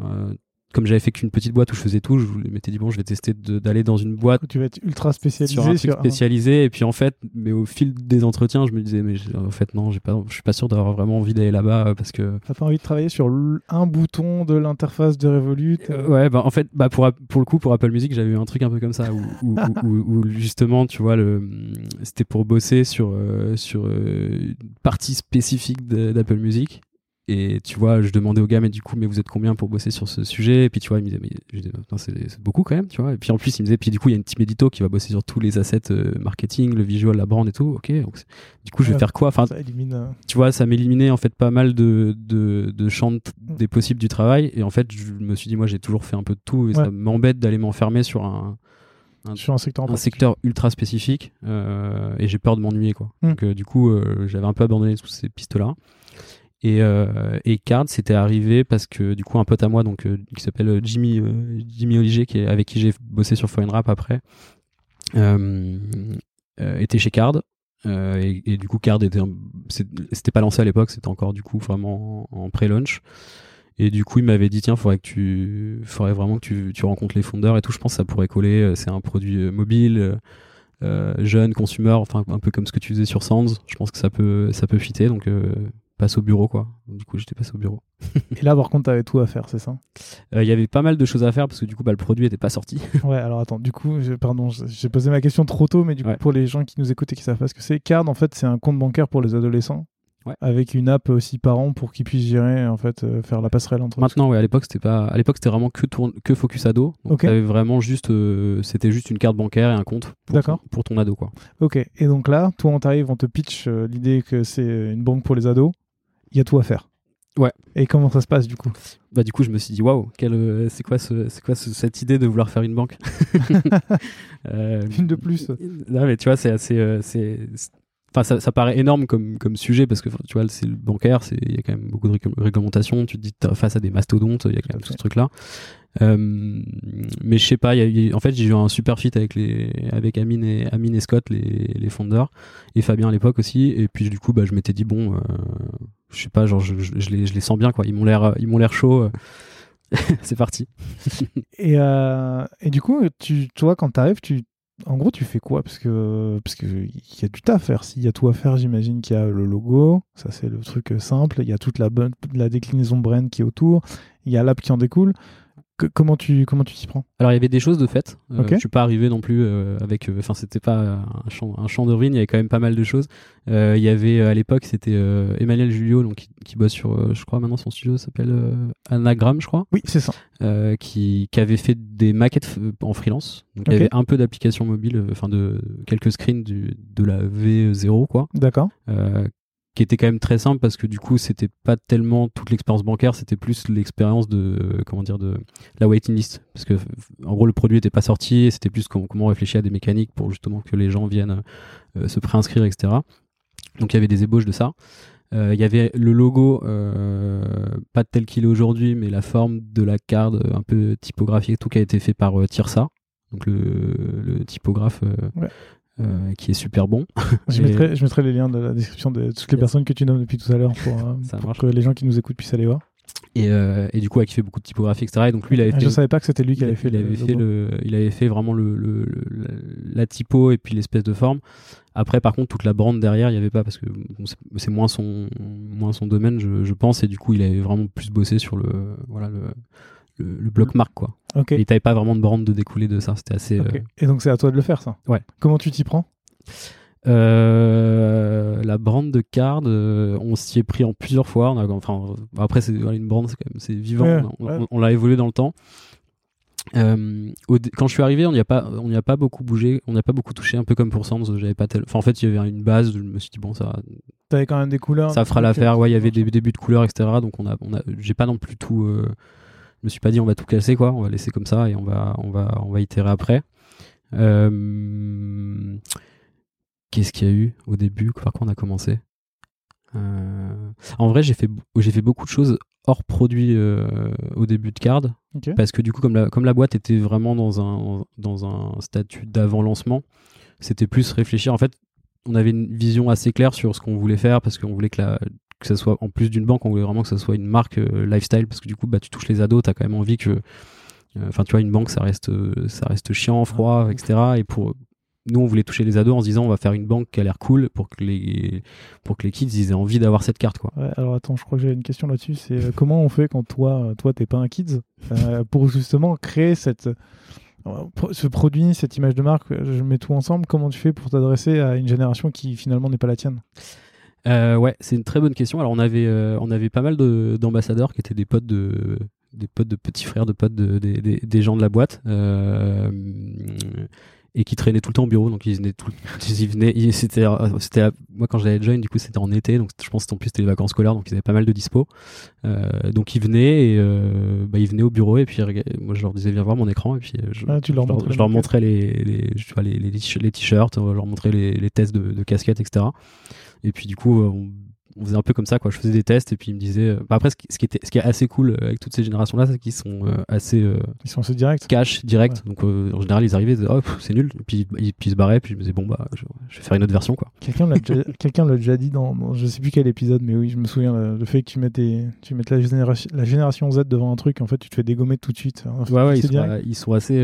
euh, comme j'avais fait qu'une petite boîte où je faisais tout, je m'étais dit bon, je vais tester d'aller dans une boîte. Tu vas être ultra spécialisé sur un truc spécialisé. Et puis en fait, mais au fil des entretiens, je me disais mais en fait non, j'ai pas, je suis pas sûr d'avoir vraiment envie d'aller là-bas euh, parce que. T'as pas envie de travailler sur un bouton de l'interface de Revolut euh? Ouais, bah en fait, bah pour pour le coup pour Apple Music, j'avais eu un truc un peu comme ça où, où, [LAUGHS] justement, tu vois, le c'était pour bosser sur euh, sur une partie spécifique d'Apple Music et tu vois, je demandais au gars, mais du coup, mais vous êtes combien pour bosser sur ce sujet? Et puis tu vois, il me disait, mais c'est beaucoup quand même, tu vois. Et puis en plus, il me disait, puis du coup, il y a une team édito qui va bosser sur tous les assets euh, marketing, le visual, la brand et tout. Ok, donc du coup, je vais faire quoi? Enfin, élimine, tu vois, ça m'éliminait en fait pas mal de, de, de champs mm. des possibles du travail. Et en fait, je me suis dit, moi, j'ai toujours fait un peu de tout et ça m'embête d'aller m'enfermer sur un, un, sur un secteur, un secteur ultra spécifique euh, et j'ai peur de m'ennuyer quoi. Mm. Donc euh, du coup, j'avais un peu abandonné toutes ces pistes là. Et, euh, et Card, c'était arrivé parce que du coup un pote à moi, euh, qui s'appelle euh, Jimmy Oliger, qui est, avec qui j'ai bossé sur Foreign Rap après, était chez Card. Et, du coup Card était c'était pas lancé à l'époque, c'était encore du coup vraiment en, pré-launch. Et du coup, il m'avait dit tiens, faudrait que tu, faudrait vraiment que tu, rencontres les fondeurs et tout. Je pense que ça pourrait coller. C'est un produit mobile, jeune, consumer, enfin un peu comme ce que tu faisais sur Sands. Je pense que ça peut, ça peut fitter. Donc passe au bureau quoi. Du coup, j'étais passé au bureau. [LAUGHS] et là, par contre, t'avais tout à faire, c'est ça? Euh, Il y avait pas mal de choses à faire parce que du coup, bah, le produit était pas sorti. [LAUGHS] ouais, alors attends, du coup, pardon, j'ai posé ma question trop tôt, mais du coup, pour les gens qui nous écoutent et qui savent pas ce que c'est, Card, en fait, c'est un compte bancaire pour les adolescents. Avec une app aussi par an pour qu'ils puissent gérer en fait euh, faire la passerelle entre Maintenant ouais à l'époque c'était pas à l'époque c'était vraiment que que focus ado. Donc avais vraiment juste euh, c'était juste une carte bancaire et un compte pour, pour ton ado quoi. OK. Et donc là toi on t'arrive on te pitch l'idée que c'est une banque pour les ados il y a tout à faire. Ouais. Et comment ça se passe du coup? Bah du coup je me suis dit waouh, euh, c'est quoi ce, c'est quoi cette idée de vouloir faire une banque? [LAUGHS] Euh, Une de plus. Non mais tu vois c'est assez euh, c'est Enfin, ça, ça, paraît énorme comme, comme sujet parce que tu vois, c'est le bancaire, c'est il y a quand même beaucoup de réglementations. Tu te dis face à des mastodontes, il y a quand même tout ce truc-là. Euh, mais je sais pas, y a, en fait, j'ai eu un super fit avec les, avec Amine et Amine et Scott, les, les fondeurs, et Fabien à l'époque aussi. Et puis du coup, bah, je m'étais dit bon, euh, je sais pas, genre, je, les, je les sens bien quoi. Ils m'ont l'air, ils chaud. [LAUGHS] c'est parti. et, euh, et du coup, tu, toi, quand t'arrives, tu en gros, tu fais quoi? Parce que parce que il y a du taf à faire. S'il y a tout à faire, j'imagine qu'il y a le logo, ça c'est le truc simple. Il y a toute la, la déclinaison brand qui est autour. Il y a l'app qui en découle comment tu comment tu t'y prends? Alors il y avait des choses de fait. Euh, Je suis pas arrivé non plus euh, avec. Euh, enfin c'était pas un champ un champ de ruines. Il y avait quand même pas mal de choses. Euh, il y avait à l'époque c'était Emmanuel Julio donc qui, bosse sur je crois maintenant son studio s'appelle Anagram je crois. Oui c'est ça. qui, qui avait fait des maquettes en freelance. Donc il y avait un peu d'applications mobiles, enfin de quelques screens du, de la V0 quoi. D'accord qui était quand même très simple parce que du coup c'était pas tellement toute l'expérience bancaire c'était plus l'expérience de comment dire de la waiting list. Parce que en gros le produit était pas sorti c'était plus comment, réfléchir à des mécaniques pour justement que les gens viennent euh, se préinscrire etc donc il y avait des ébauches de ça. Euh, il y avait le logo euh, pas tel qu'il est aujourd'hui mais la forme de la carte un peu typographique tout qui a été fait par Tirsa. Donc le typographe euh, qui est super bon. [LAUGHS] je, mettrai, je, mettrai, les liens dans la description de toutes les personnes que tu nommes depuis tout à l'heure pour, euh, [LAUGHS] que les gens qui nous écoutent puissent aller voir. Et, euh, et, du coup, qui fait beaucoup de typographie, etc. Et donc lui, il avait ah, fait. Je savais pas que c'était lui qui avait fait. Il avait fait le, il avait fait vraiment le, le, la typo et puis l'espèce de forme. Après, par contre, toute la brand derrière, il y avait pas parce que c'est moins son, moins son domaine, je, je, pense. Et du coup, il avait vraiment plus bossé sur le, voilà, le, le, bloc marque quoi. Okay. Et t'avais pas vraiment de brand de découler de ça, c'était assez. Euh, Et donc c'est à toi de le faire ça. Ouais. Comment tu t'y prends euh, la brand de card, euh, on s'y est pris en plusieurs fois. On a, enfin, après, c'est une brand, c'est quand même c'est vivant. on, l'a évolué dans le temps. quand je suis arrivé, on n'y a pas, on n'y a pas beaucoup bougé, on n'y a pas beaucoup touché, un peu comme pour Sands. J'avais pas tel... enfin, en fait, il y avait une base. Je me suis dit bon, ça. T'avais quand même des couleurs. Ça fera l'affaire. Ouais, il y avait des débuts de couleurs, etc. Donc on a, on a, j'ai pas non plus tout je me suis pas dit on va tout casser quoi, on va laisser comme ça et on va on va on va itérer après. Euh, qu'est-ce qu'il y a eu au début? Par quoi on a commencé? Euh, En vrai, j'ai fait j'ai fait beaucoup de choses hors produit euh, au début de Card. Parce que du coup comme la comme la boîte était vraiment dans un dans un statut d'avant lancement, c'était plus réfléchir. En fait, on avait une vision assez claire sur ce qu'on voulait faire parce qu'on voulait que la que ça soit en plus d'une banque, on voulait vraiment que ça soit une marque lifestyle parce que du coup, bah, tu touches les ados, t'as quand même envie que, enfin, tu vois, une banque, ça reste, ça reste chiant, froid, etc. Et pour nous, on voulait toucher les ados en se disant on va faire une banque qui a l'air cool pour que les pour que les kids ils aient envie d'avoir cette carte quoi. Ouais, alors attends, je crois que j'ai une question là-dessus. C'est euh, comment on fait quand toi toi t'es pas un kids euh, pour justement créer cette euh, ce produit, cette image de marque? Je mets tout ensemble. Comment tu fais pour t'adresser à une génération qui finalement n'est pas la tienne? Ouais, c'est une très bonne question. Alors on avait on avait pas mal d'ambassadeurs qui étaient des potes de des potes de petits frères, de potes de, des, des gens de la boîte. Euh, et qui traînaient tout le temps au bureau donc ils venaient tout [LAUGHS] ils venaient c'était euh, c'était moi quand j'avais join du coup c'était en été donc je pense que en plus c'était les vacances scolaires donc ils avaient pas mal de dispo euh, donc ils venaient et euh, bah, ils venaient au bureau et puis moi je leur disais viens voir mon écran et puis euh, je, ah, tu leur, je, leur, montrais les les, je les, les, les t-shirts je leur montrais les, les tests de, de casquettes etc et puis du coup on, on faisait un peu comme ça quoi. Je faisais des tests et puis il me disait euh, bah après ce qui, était ce qui est assez cool euh, avec toutes ces générations là c'est qu'ils sont euh, assez ils sont assez directs. cash direct. Donc en général ils arrivaient ils disaient oh c'est nul. Et puis ils, puis ils se barraient puis je me disais bon bah je, vais faire une autre version quoi. Quelqu'un l'a déjà, [LAUGHS] quelqu'un l'a déjà dit dans, je sais plus quel épisode mais oui je me souviens le fait que tu mettes tu mettes la génération la génération Z devant un truc en fait tu te fais dégommer tout de suite. Ouais ouais ils sont, ils sont, assez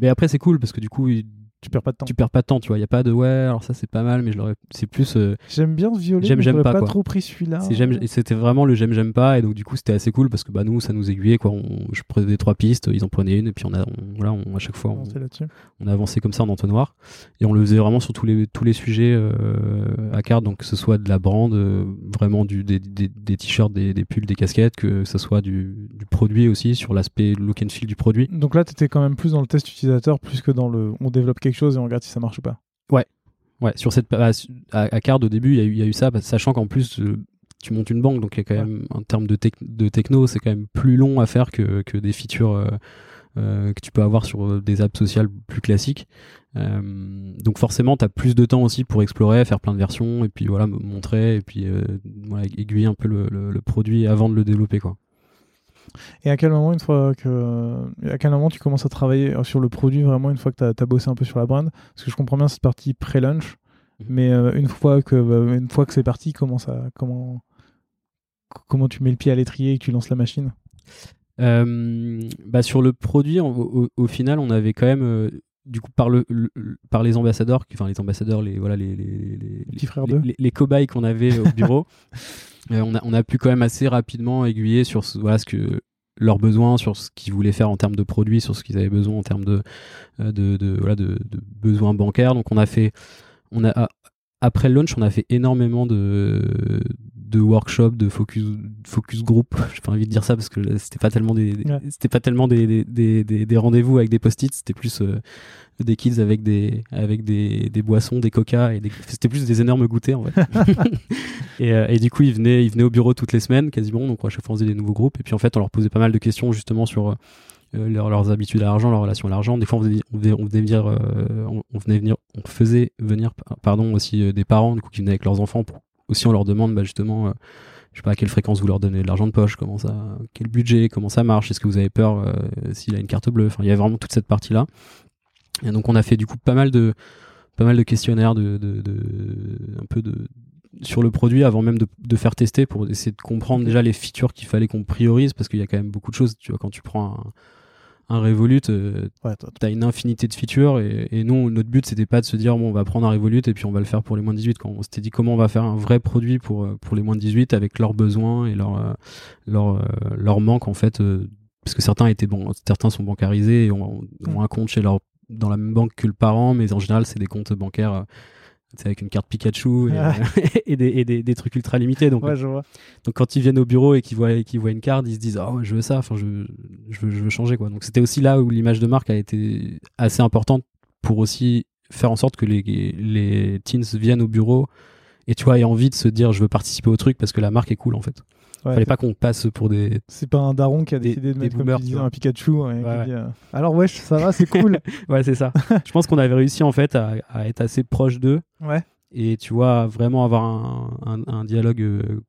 mais après c'est cool parce que du coup ils tu perds pas de temps. Tu perds pas de temps, tu vois. Il y a pas de ouais, alors ça c'est pas mal, mais je l'aurais. C'est plus. Euh, j'aime bien ce violet. J'aime, j'aime pas. pas trop pris celui-là. C'était vraiment le j'aime, j'aime pas, et donc du coup c'était assez cool parce que bah nous ça nous aiguillait quoi. On, je prenais trois pistes, ils en prenaient une, et puis on a, voilà, on, à chaque fois on, on, a avancé comme ça en entonnoir, et on le faisait vraiment sur tous les tous les sujets euh, à carte, donc que ce soit de la brand, euh, vraiment du des, des, des t-shirts, des, des, pulls, des casquettes, que ce soit du, du produit aussi sur l'aspect look and feel du produit. Donc là t'étais quand même plus dans le test utilisateur plus que dans le on développe quelque chose et on regarde si ça marche pas. Ouais, ouais. Sur cette à, à Card au début, il y, a eu ça, sachant qu'en plus euh, tu montes une banque, donc il y a quand même en termes de, de techno, c'est quand même plus long à faire que, que des features euh, euh, que tu peux avoir sur des apps sociales plus classiques. donc forcément, tu as plus de temps aussi pour explorer, faire plein de versions, et puis voilà, montrer, et puis voilà, aiguiller un peu le, le, produit avant de le développer, quoi. Et à quel moment, une fois que, à quel moment tu commences à travailler sur le produit vraiment une fois que tu as, bossé un peu sur la brand? Parce que je comprends bien cette partie pré-lunch, mhm. mais euh, une fois que, bah, une fois que c'est parti, comment ça, comment, comment tu mets le pied à l'étrier et que tu lances la machine? Euh, bah sur le produit, au, final, on avait quand même euh, du coup par le, par les ambassadeurs enfin les ambassadeurs les voilà les les, les, les frères les, les, cobayes qu'on avait au bureau [LAUGHS] on a on a pu quand même assez rapidement aiguiller sur ce, voilà ce que leurs besoins sur ce qu'ils voulaient faire en termes de produits sur ce qu'ils avaient besoin en termes de de, de, voilà de, de, besoins bancaires. Donc on a fait on a après le launch on a fait énormément de de workshops, de focus, focus group. [LAUGHS] J'ai pas envie de dire ça parce que c'était pas tellement des, c'était pas tellement des, des, des, des rendez-vous avec des post-it, c'était plus euh, des kids avec des, avec des, des boissons, des coca et c'était plus des énormes goûters en fait. [LAUGHS] [LAUGHS] et, euh, et, du coup, ils venaient, ils venaient au bureau toutes les semaines quasiment, donc à chaque fois on faisait des nouveaux groupes et puis en fait on leur posait pas mal de questions justement sur euh, leurs habitudes à l'argent, leur relation à l'argent. Des fois, on venait, on venait, venir, on, venait venir, on faisait venir, pardon, aussi des parents du coup qui venaient avec leurs enfants pour aussi on leur demande bah, justement, euh, je sais pas à quelle fréquence vous leur donnez de l'argent de poche, comment ça, quel budget, comment ça marche, est-ce que vous avez peur euh, s'il a une carte bleue. Enfin, il y a vraiment toute cette partie là. Et donc on a fait du coup pas mal de pas mal de questionnaires de, de, de un peu de sur le produit avant même de, de, faire tester pour essayer de comprendre déjà les features qu'il fallait qu'on priorise parce qu'il y a quand même beaucoup de choses tu vois quand tu prends un, un Revolut, euh, tu as une infinité de features et, et nous, notre but, c'était pas de se dire, bon, on va prendre un Revolut et puis on va le faire pour les moins de 18. Quand on s'était dit comment on va faire un vrai produit pour, euh, pour les moins de 18 avec leurs besoins et leurs euh, leur, leur manque, en fait, parce que certains étaient bon, certains sont bancarisés et ont, ont un compte chez leur, dans la même banque que le parent, mais en général, c'est des comptes bancaires avec une carte Pikachu et, ah. [LAUGHS] des, des, des, trucs ultra limités. Donc, ouais, je vois. donc quand ils viennent au bureau et qu'ils voient, qu'ils voient une carte, ils se disent oh, je veux ça, enfin, je, je, veux, je veux changer. Quoi. Donc c'était aussi là où l'image de marque a été assez importante pour aussi faire en sorte que les, les teens viennent au bureau et tu vois, aient envie de se dire je veux participer au truc parce que la marque est cool en fait. Ouais, Fallait pas qu'on passe pour des. C'est pas un daron qui a décidé de mettre boomers, un Pikachu. Hein, euh, Alors wesh, ça va, c'est cool. [LAUGHS] ouais, c'est ça. je pense qu'on avait réussi en fait à, à être assez proche d'eux. Ouais. Et tu vois, vraiment avoir un, un, un dialogue euh,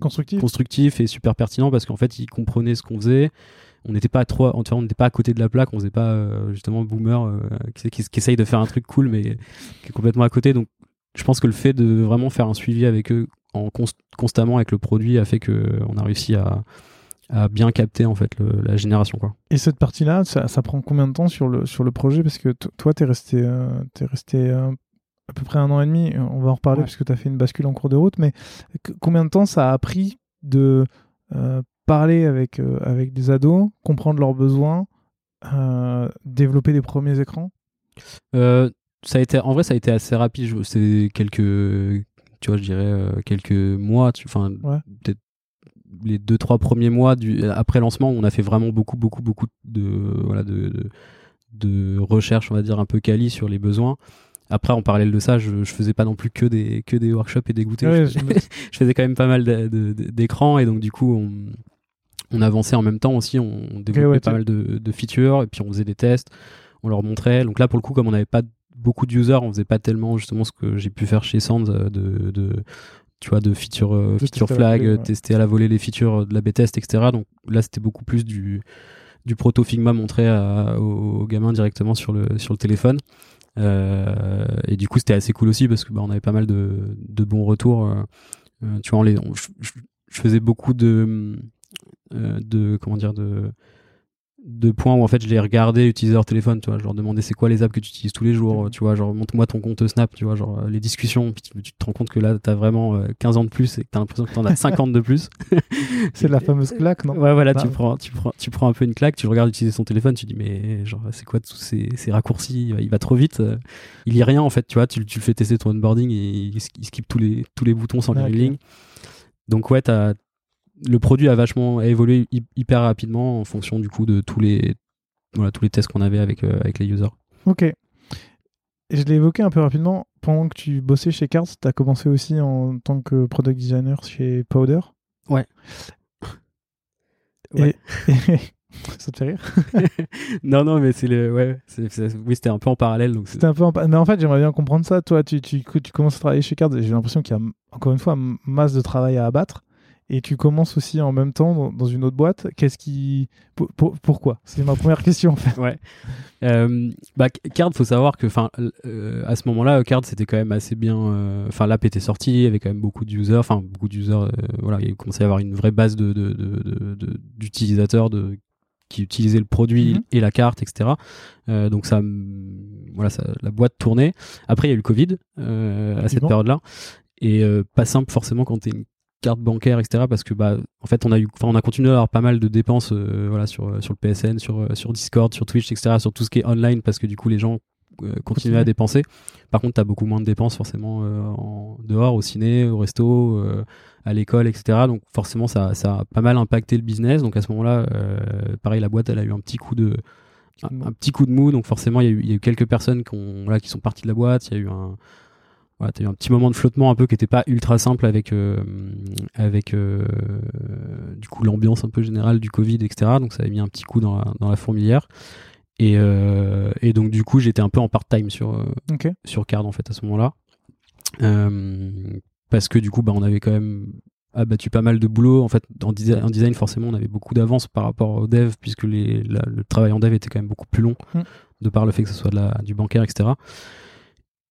constructif. constructif et super pertinent parce qu'en fait, ils comprenaient ce qu'on faisait. On n'était pas trop, on n'était pas à côté de la plaque, on faisait pas euh, justement boomer qui, qui, qui, essaye de faire un truc cool mais qui est complètement à côté. Donc, je pense que le fait de vraiment faire un suivi avec eux en constamment avec le produit a fait que on a réussi à, à bien capter en fait la génération quoi. Et cette partie-là, ça, ça, prend combien de temps sur le sur le projet? Parce que toi t'es resté euh, es resté euh, à peu près un an et demi. On va en reparler parce que tu as fait une bascule en cours de route, mais combien de temps ça a pris de euh, parler avec avec des ados, comprendre leurs besoins, développer des premiers écrans? Ça a été en vrai ça a été assez rapide. C'est quelques tu vois je dirais quelques mois. Enfin peut-être les deux trois premiers mois du, après lancement, on a fait vraiment beaucoup beaucoup beaucoup de voilà de, de, recherche, on va dire un peu quali sur les besoins. Après, en parallèle de ça, je, je faisais pas non plus que des que des workshops et des goûters. [LAUGHS] je, faisais quand même pas mal d'écrans et donc du coup on, on avançait en même temps aussi. On, développait pas mal de, de, features et puis on faisait des tests. On leur montrait. Donc là, pour le coup, comme on n'avait pas beaucoup d'users, on faisait pas tellement justement ce que j'ai pu faire chez Sands de, de, tu vois, de feature, euh, feature flag, tester à la volée les features de la B-test, etc. Donc là, c'était beaucoup plus du, du proto Figma montré aux, gamins directement sur le, sur le téléphone. Euh, et du coup, c'était assez cool aussi parce que bah, on avait pas mal de, de bons retours. Euh, tu vois, les, je, faisais beaucoup de, de comment dire, de de points où en fait je les regardais utiliser leur téléphone tu vois. Je leur demandais c'est quoi les apps que tu utilises tous les jours tu vois. Genre montre-moi ton compte Snap tu vois. Genre euh, les discussions. Puis tu, te rends compte que là t'as vraiment 15 euh, ans de plus et que t'as l'impression que t'en as [LAUGHS] 50 de plus. [LAUGHS] C'est la fameuse claque non? Ouais voilà tu prends tu prends tu prends un peu une claque tu regardes utiliser son téléphone tu dis mais genre c'est quoi tous ces, ces, raccourcis? Il va trop vite euh, il y a rien en fait tu vois. Tu, tu fais tester ton onboarding et il, skip tous les tous les boutons sans ah, ligne. Donc ouais t'as le produit a vachement évolué hyper rapidement en fonction du coup de tous les voilà tous les tests qu'on avait avec euh, avec les users. Ok. Et je l'ai évoqué un peu rapidement. Pendant que tu bossais chez Cards, tu as commencé aussi en tant que product designer chez Powder? Ouais. ouais. [LAUGHS] ça te fait rire? [LAUGHS] Non, non, mais c'est le. Ouais, oui, c'était un peu en parallèle. C'était un peu en... Mais en fait, j'aimerais bien comprendre ça. Toi, tu, tu, tu commences à travailler chez Cards et j'ai l'impression qu'il y a encore une fois masse de travail à abattre et tu commences aussi en même temps dans, une autre boîte. Qu'est-ce qui, pourquoi? C'est ma première question en fait. Ouais. Euh, bah, Card, faut savoir que, enfin, euh, à ce moment-là, Card c'était quand même assez bien. Euh, enfin, l'app était sortie, il y avait quand même beaucoup d'users. Enfin, beaucoup d'users. Euh, voilà, il commençait à y avoir une vraie base de, d'utilisateurs de, qui utilisaient le produit mhm. et la carte, etc. donc ça, voilà, ça, la boîte tournait. Après, il y a eu le Covid à cette période-là et pas simple forcément quand tu es une carte bancaire, etc. Parce que bah, en fait, on a eu, enfin, on a continué à avoir pas mal de dépenses, euh, voilà, sur euh, sur le PSN, sur euh, sur Discord, sur Twitch, etc. Sur tout ce qui est online, parce que du coup, les gens continuaient à dépenser. Par contre, tu as beaucoup moins de dépenses forcément en dehors, au ciné, au resto, à l'école, etc. Donc forcément, ça, ça a pas mal impacté le business. Donc à ce moment-là, pareil, la boîte, elle a eu un petit coup de un, petit coup de mou. Donc forcément, il y, a eu, y a eu quelques personnes qui, ont, là, qui sont parties de la boîte. Il y a eu un voilà, t'as eu un petit moment de flottement un peu qui n'était pas ultra simple avec euh, avec euh, du coup l'ambiance un peu générale du Covid etc donc ça avait mis un petit coup dans la, dans la fourmilière. Et, euh, et donc du coup j'étais un peu en part time sur sur Card en fait à ce moment là parce que du coup bah on avait quand même abattu pas mal de boulot. En fait en, design, design forcément on avait beaucoup d'avance par rapport au dev puisque les, le travail en dev était quand même beaucoup plus long mm. de par le fait que ce soit de la, du bancaire etc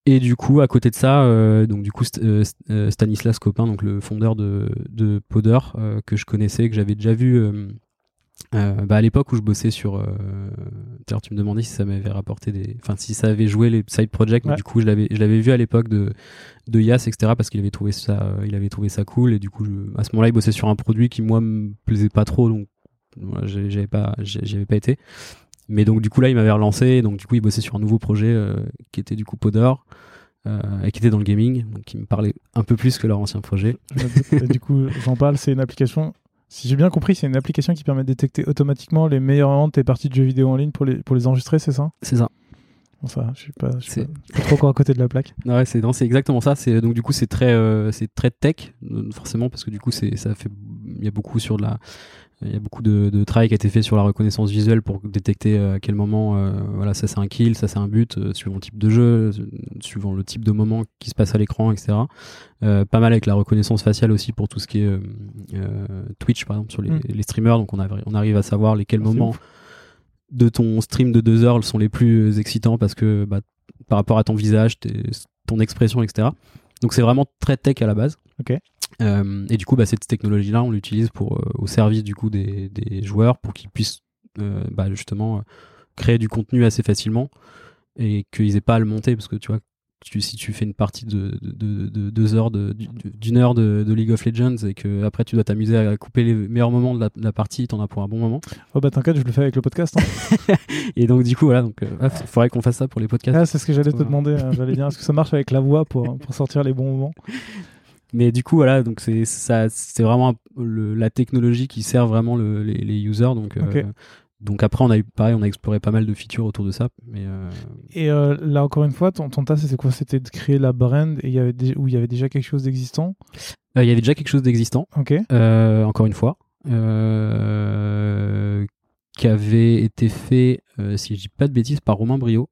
et du coup, à côté de ça, euh, donc du coup euh, euh, Stanislas Copin, donc le fondeur de, de Powder, que je connaissais, que j'avais déjà vu bah, à l'époque où je bossais sur. D'ailleurs, tu me demandais si ça m'avait rapporté des, enfin si ça avait joué les side projects. du coup, je l'avais, je l'avais vu à l'époque de de Yas, etc. Parce qu'il avait trouvé ça, il avait trouvé ça cool. Et du coup, à ce moment-là, il bossait sur un produit qui moi me plaisait pas trop, donc j'avais pas, j'avais pas été. Mais donc du coup là, il m'avait relancé, donc du coup il bossait sur un nouveau projet euh, qui était du coup Podor. Euh, et qui était dans le gaming, donc qui me parlait un peu plus que leur ancien projet. du coup, j'en parle, c'est une application, si j'ai bien compris, c'est une application qui permet de détecter automatiquement les meilleures ventes et parties de jeux vidéo en ligne pour les, pour les enregistrer, c'est ça? C'est ça. Bon, ça, je suis pas, je suis pas, trop encore à côté de la plaque. Non, ouais, c'est exactement ça. C'est donc du coup c'est très euh, c'est très tech forcément parce que du coup c'est ça fait il y a beaucoup sur de la il y a beaucoup de, travail qui a été fait sur la reconnaissance visuelle pour détecter euh, à quel moment, euh, voilà, ça c'est un kill, ça c'est un but, euh, suivant le type de jeu, suivant le type de moment qui se passe à l'écran, etc. pas mal avec la reconnaissance faciale aussi pour tout ce qui est Twitch, par exemple, sur les, mm. streamers. Donc on, on, arrive à savoir lesquels moments de ton stream de deux heures sont les plus excitants parce que bah, par rapport à ton visage, ton expression, etc. Donc c'est vraiment très tech à la base. Ok. Euh, et du coup, bah, cette technologie-là, on l'utilise pour euh, au service du coup des, des joueurs pour qu'ils puissent euh, bah, justement créer du contenu assez facilement et qu'ils aient pas à le monter parce que tu vois tu, si tu fais une partie de, de, de, deux heures d'une heure de, League of Legends et que après tu dois t'amuser à couper les meilleurs moments de la, la partie, t'en as pour un bon moment. Oh bah t'inquiète, je le fais avec le podcast. Hein. [LAUGHS] et donc du coup voilà, donc il faudrait qu'on fasse ça pour les podcasts. Ah, c'est ce que j'allais te demander. J'allais dire, est-ce que ça marche avec la voix pour, pour sortir les bons moments? [LAUGHS] mais du coup voilà donc c'est ça c'est vraiment la technologie qui sert vraiment le, les, les, users. Donc euh, donc après on a eu pareil on a exploré pas mal de features autour de ça mais euh, et euh, là encore une fois ton, ton tas c'est quoi? C'était de créer la brand et il y avait où il y avait déjà quelque chose d'existant? Il y avait déjà quelque chose d'existant. Ok. Encore une fois qui avait été fait si je dis pas de bêtises par Romain Brio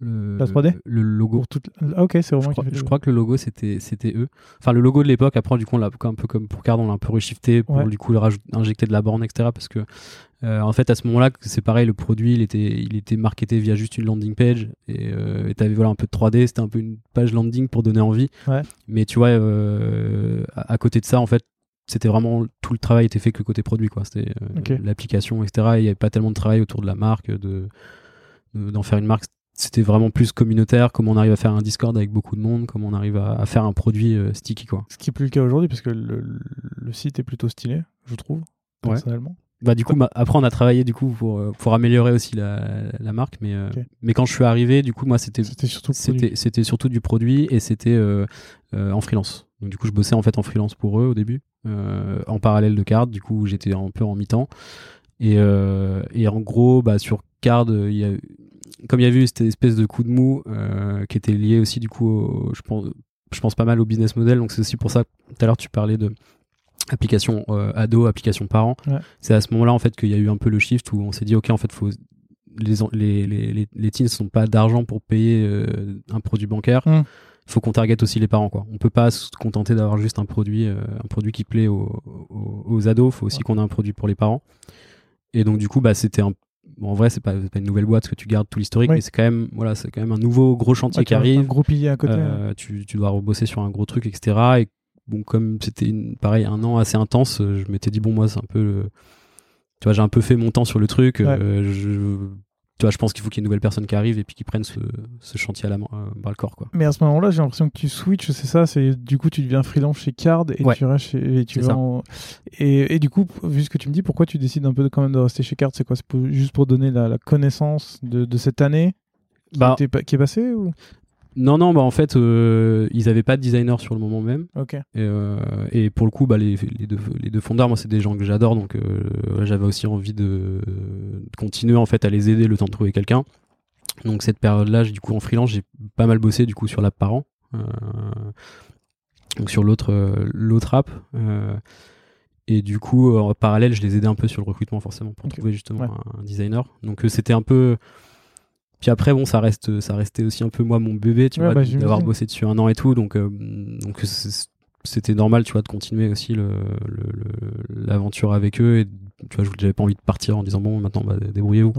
le, la 3D le logo. Ah, ok c'est vraiment je, crois, je crois, que le logo c'était c'était eux. Enfin le logo de l'époque après du coup on l'a un peu comme pour Card on l'a un peu reshifté pour du coup injecter de la borne etc parce que euh, en fait à ce moment là c'est pareil le produit il était il était marketé via juste une landing page et euh, t'avais voilà un peu de 3D c'était un peu une page landing pour donner envie. Ouais. mais tu vois euh, à, côté de ça en fait c'était vraiment tout le travail était fait que côté produit quoi. C'était euh, l'application etc il n'y avait pas tellement de travail autour de la marque de d'en faire une marque c'était vraiment plus communautaire, comment on arrive à faire un Discord avec beaucoup de monde, comment on arrive à, faire un produit euh, sticky quoi. Ce qui est plus le cas aujourd'hui parce que le, site est plutôt stylé, je trouve, personnellement. Bah du coup, bah, après on a travaillé du coup pour, euh, pour améliorer aussi la, la marque, mais euh, mais quand je suis arrivé, du coup moi c'était c'était surtout c'était c'était surtout du produit et c'était en freelance. Donc du coup je bossais en fait en freelance pour eux au début, en parallèle de Card. Du coup j'étais un peu en mi-temps et et en gros bah sur Card il y a comme il y a eu cette espèce de coup de mou euh, qui était lié aussi du coup, je pense, je pense pas mal au business model. Donc c'est aussi pour ça tout à l'heure tu parlais de application euh, ado, application parent. C'est à ce moment-là en fait qu'il y a eu un peu le shift où on s'est dit ok en fait faut les les les les, teens sont pas d'argent pour payer euh, un produit bancaire. il mm. Faut qu'on target aussi les parents quoi. On peut pas se contenter d'avoir juste un produit un produit qui plaît aux, aux, aux ados. Faut aussi qu'on ait un produit pour les parents. Et donc du coup bah c'était un en vrai, c'est pas, pas une nouvelle boîte que tu gardes tout l'historique, mais c'est quand même, voilà, c'est quand même un nouveau gros chantier qui arrive. Un gros pilier à côté. Euh, tu, tu, dois rebosser sur un gros truc, etc. Et bon, comme c'était pareil un an assez intense, je m'étais dit bon, moi, c'est un peu, tu vois, j'ai un peu fait mon temps sur le truc. Euh, je, je pense qu'il faut qu'il y ait une nouvelle personne qui arrive et puis qui prenne ce, ce chantier à la main, euh, bras le corps, quoi. Mais à ce moment-là, j'ai l'impression que tu switches, c'est ça, c'est du coup tu deviens freelance chez Card et tu restes chez, et tu vas et, et, du coup, vu ce que tu me dis, pourquoi tu décides un peu de, quand même de rester chez Card? C'est quoi? C'est juste pour donner la, la connaissance de, de, cette année qui, bah, qui est passée ou? Non, non, bah en fait, euh, ils avaient pas de designer sur le moment même. Ok. Et, euh, et pour le coup, bah, les, les, deux, les deux fondeurs, moi, c'est des gens que j'adore, donc euh, j'avais aussi envie de, de, continuer en fait à les aider le temps de trouver quelqu'un. Donc cette période-là, du coup, en freelance, j'ai pas mal bossé du coup sur l'app parent, donc sur l'autre l'autre app. et du coup, en parallèle, je les aidais un peu sur le recrutement forcément pour trouver justement un, designer. Donc c'était un peu puis après, bon, ça reste, ça restait aussi un peu moi mon bébé, tu vois, bah, d'avoir bossé dessus un an et tout, donc, euh, donc c'était normal, tu vois, de continuer aussi l'aventure le, avec eux. Et tu vois, j'avais pas envie de partir en disant bon, maintenant, bah, débrouillez-vous.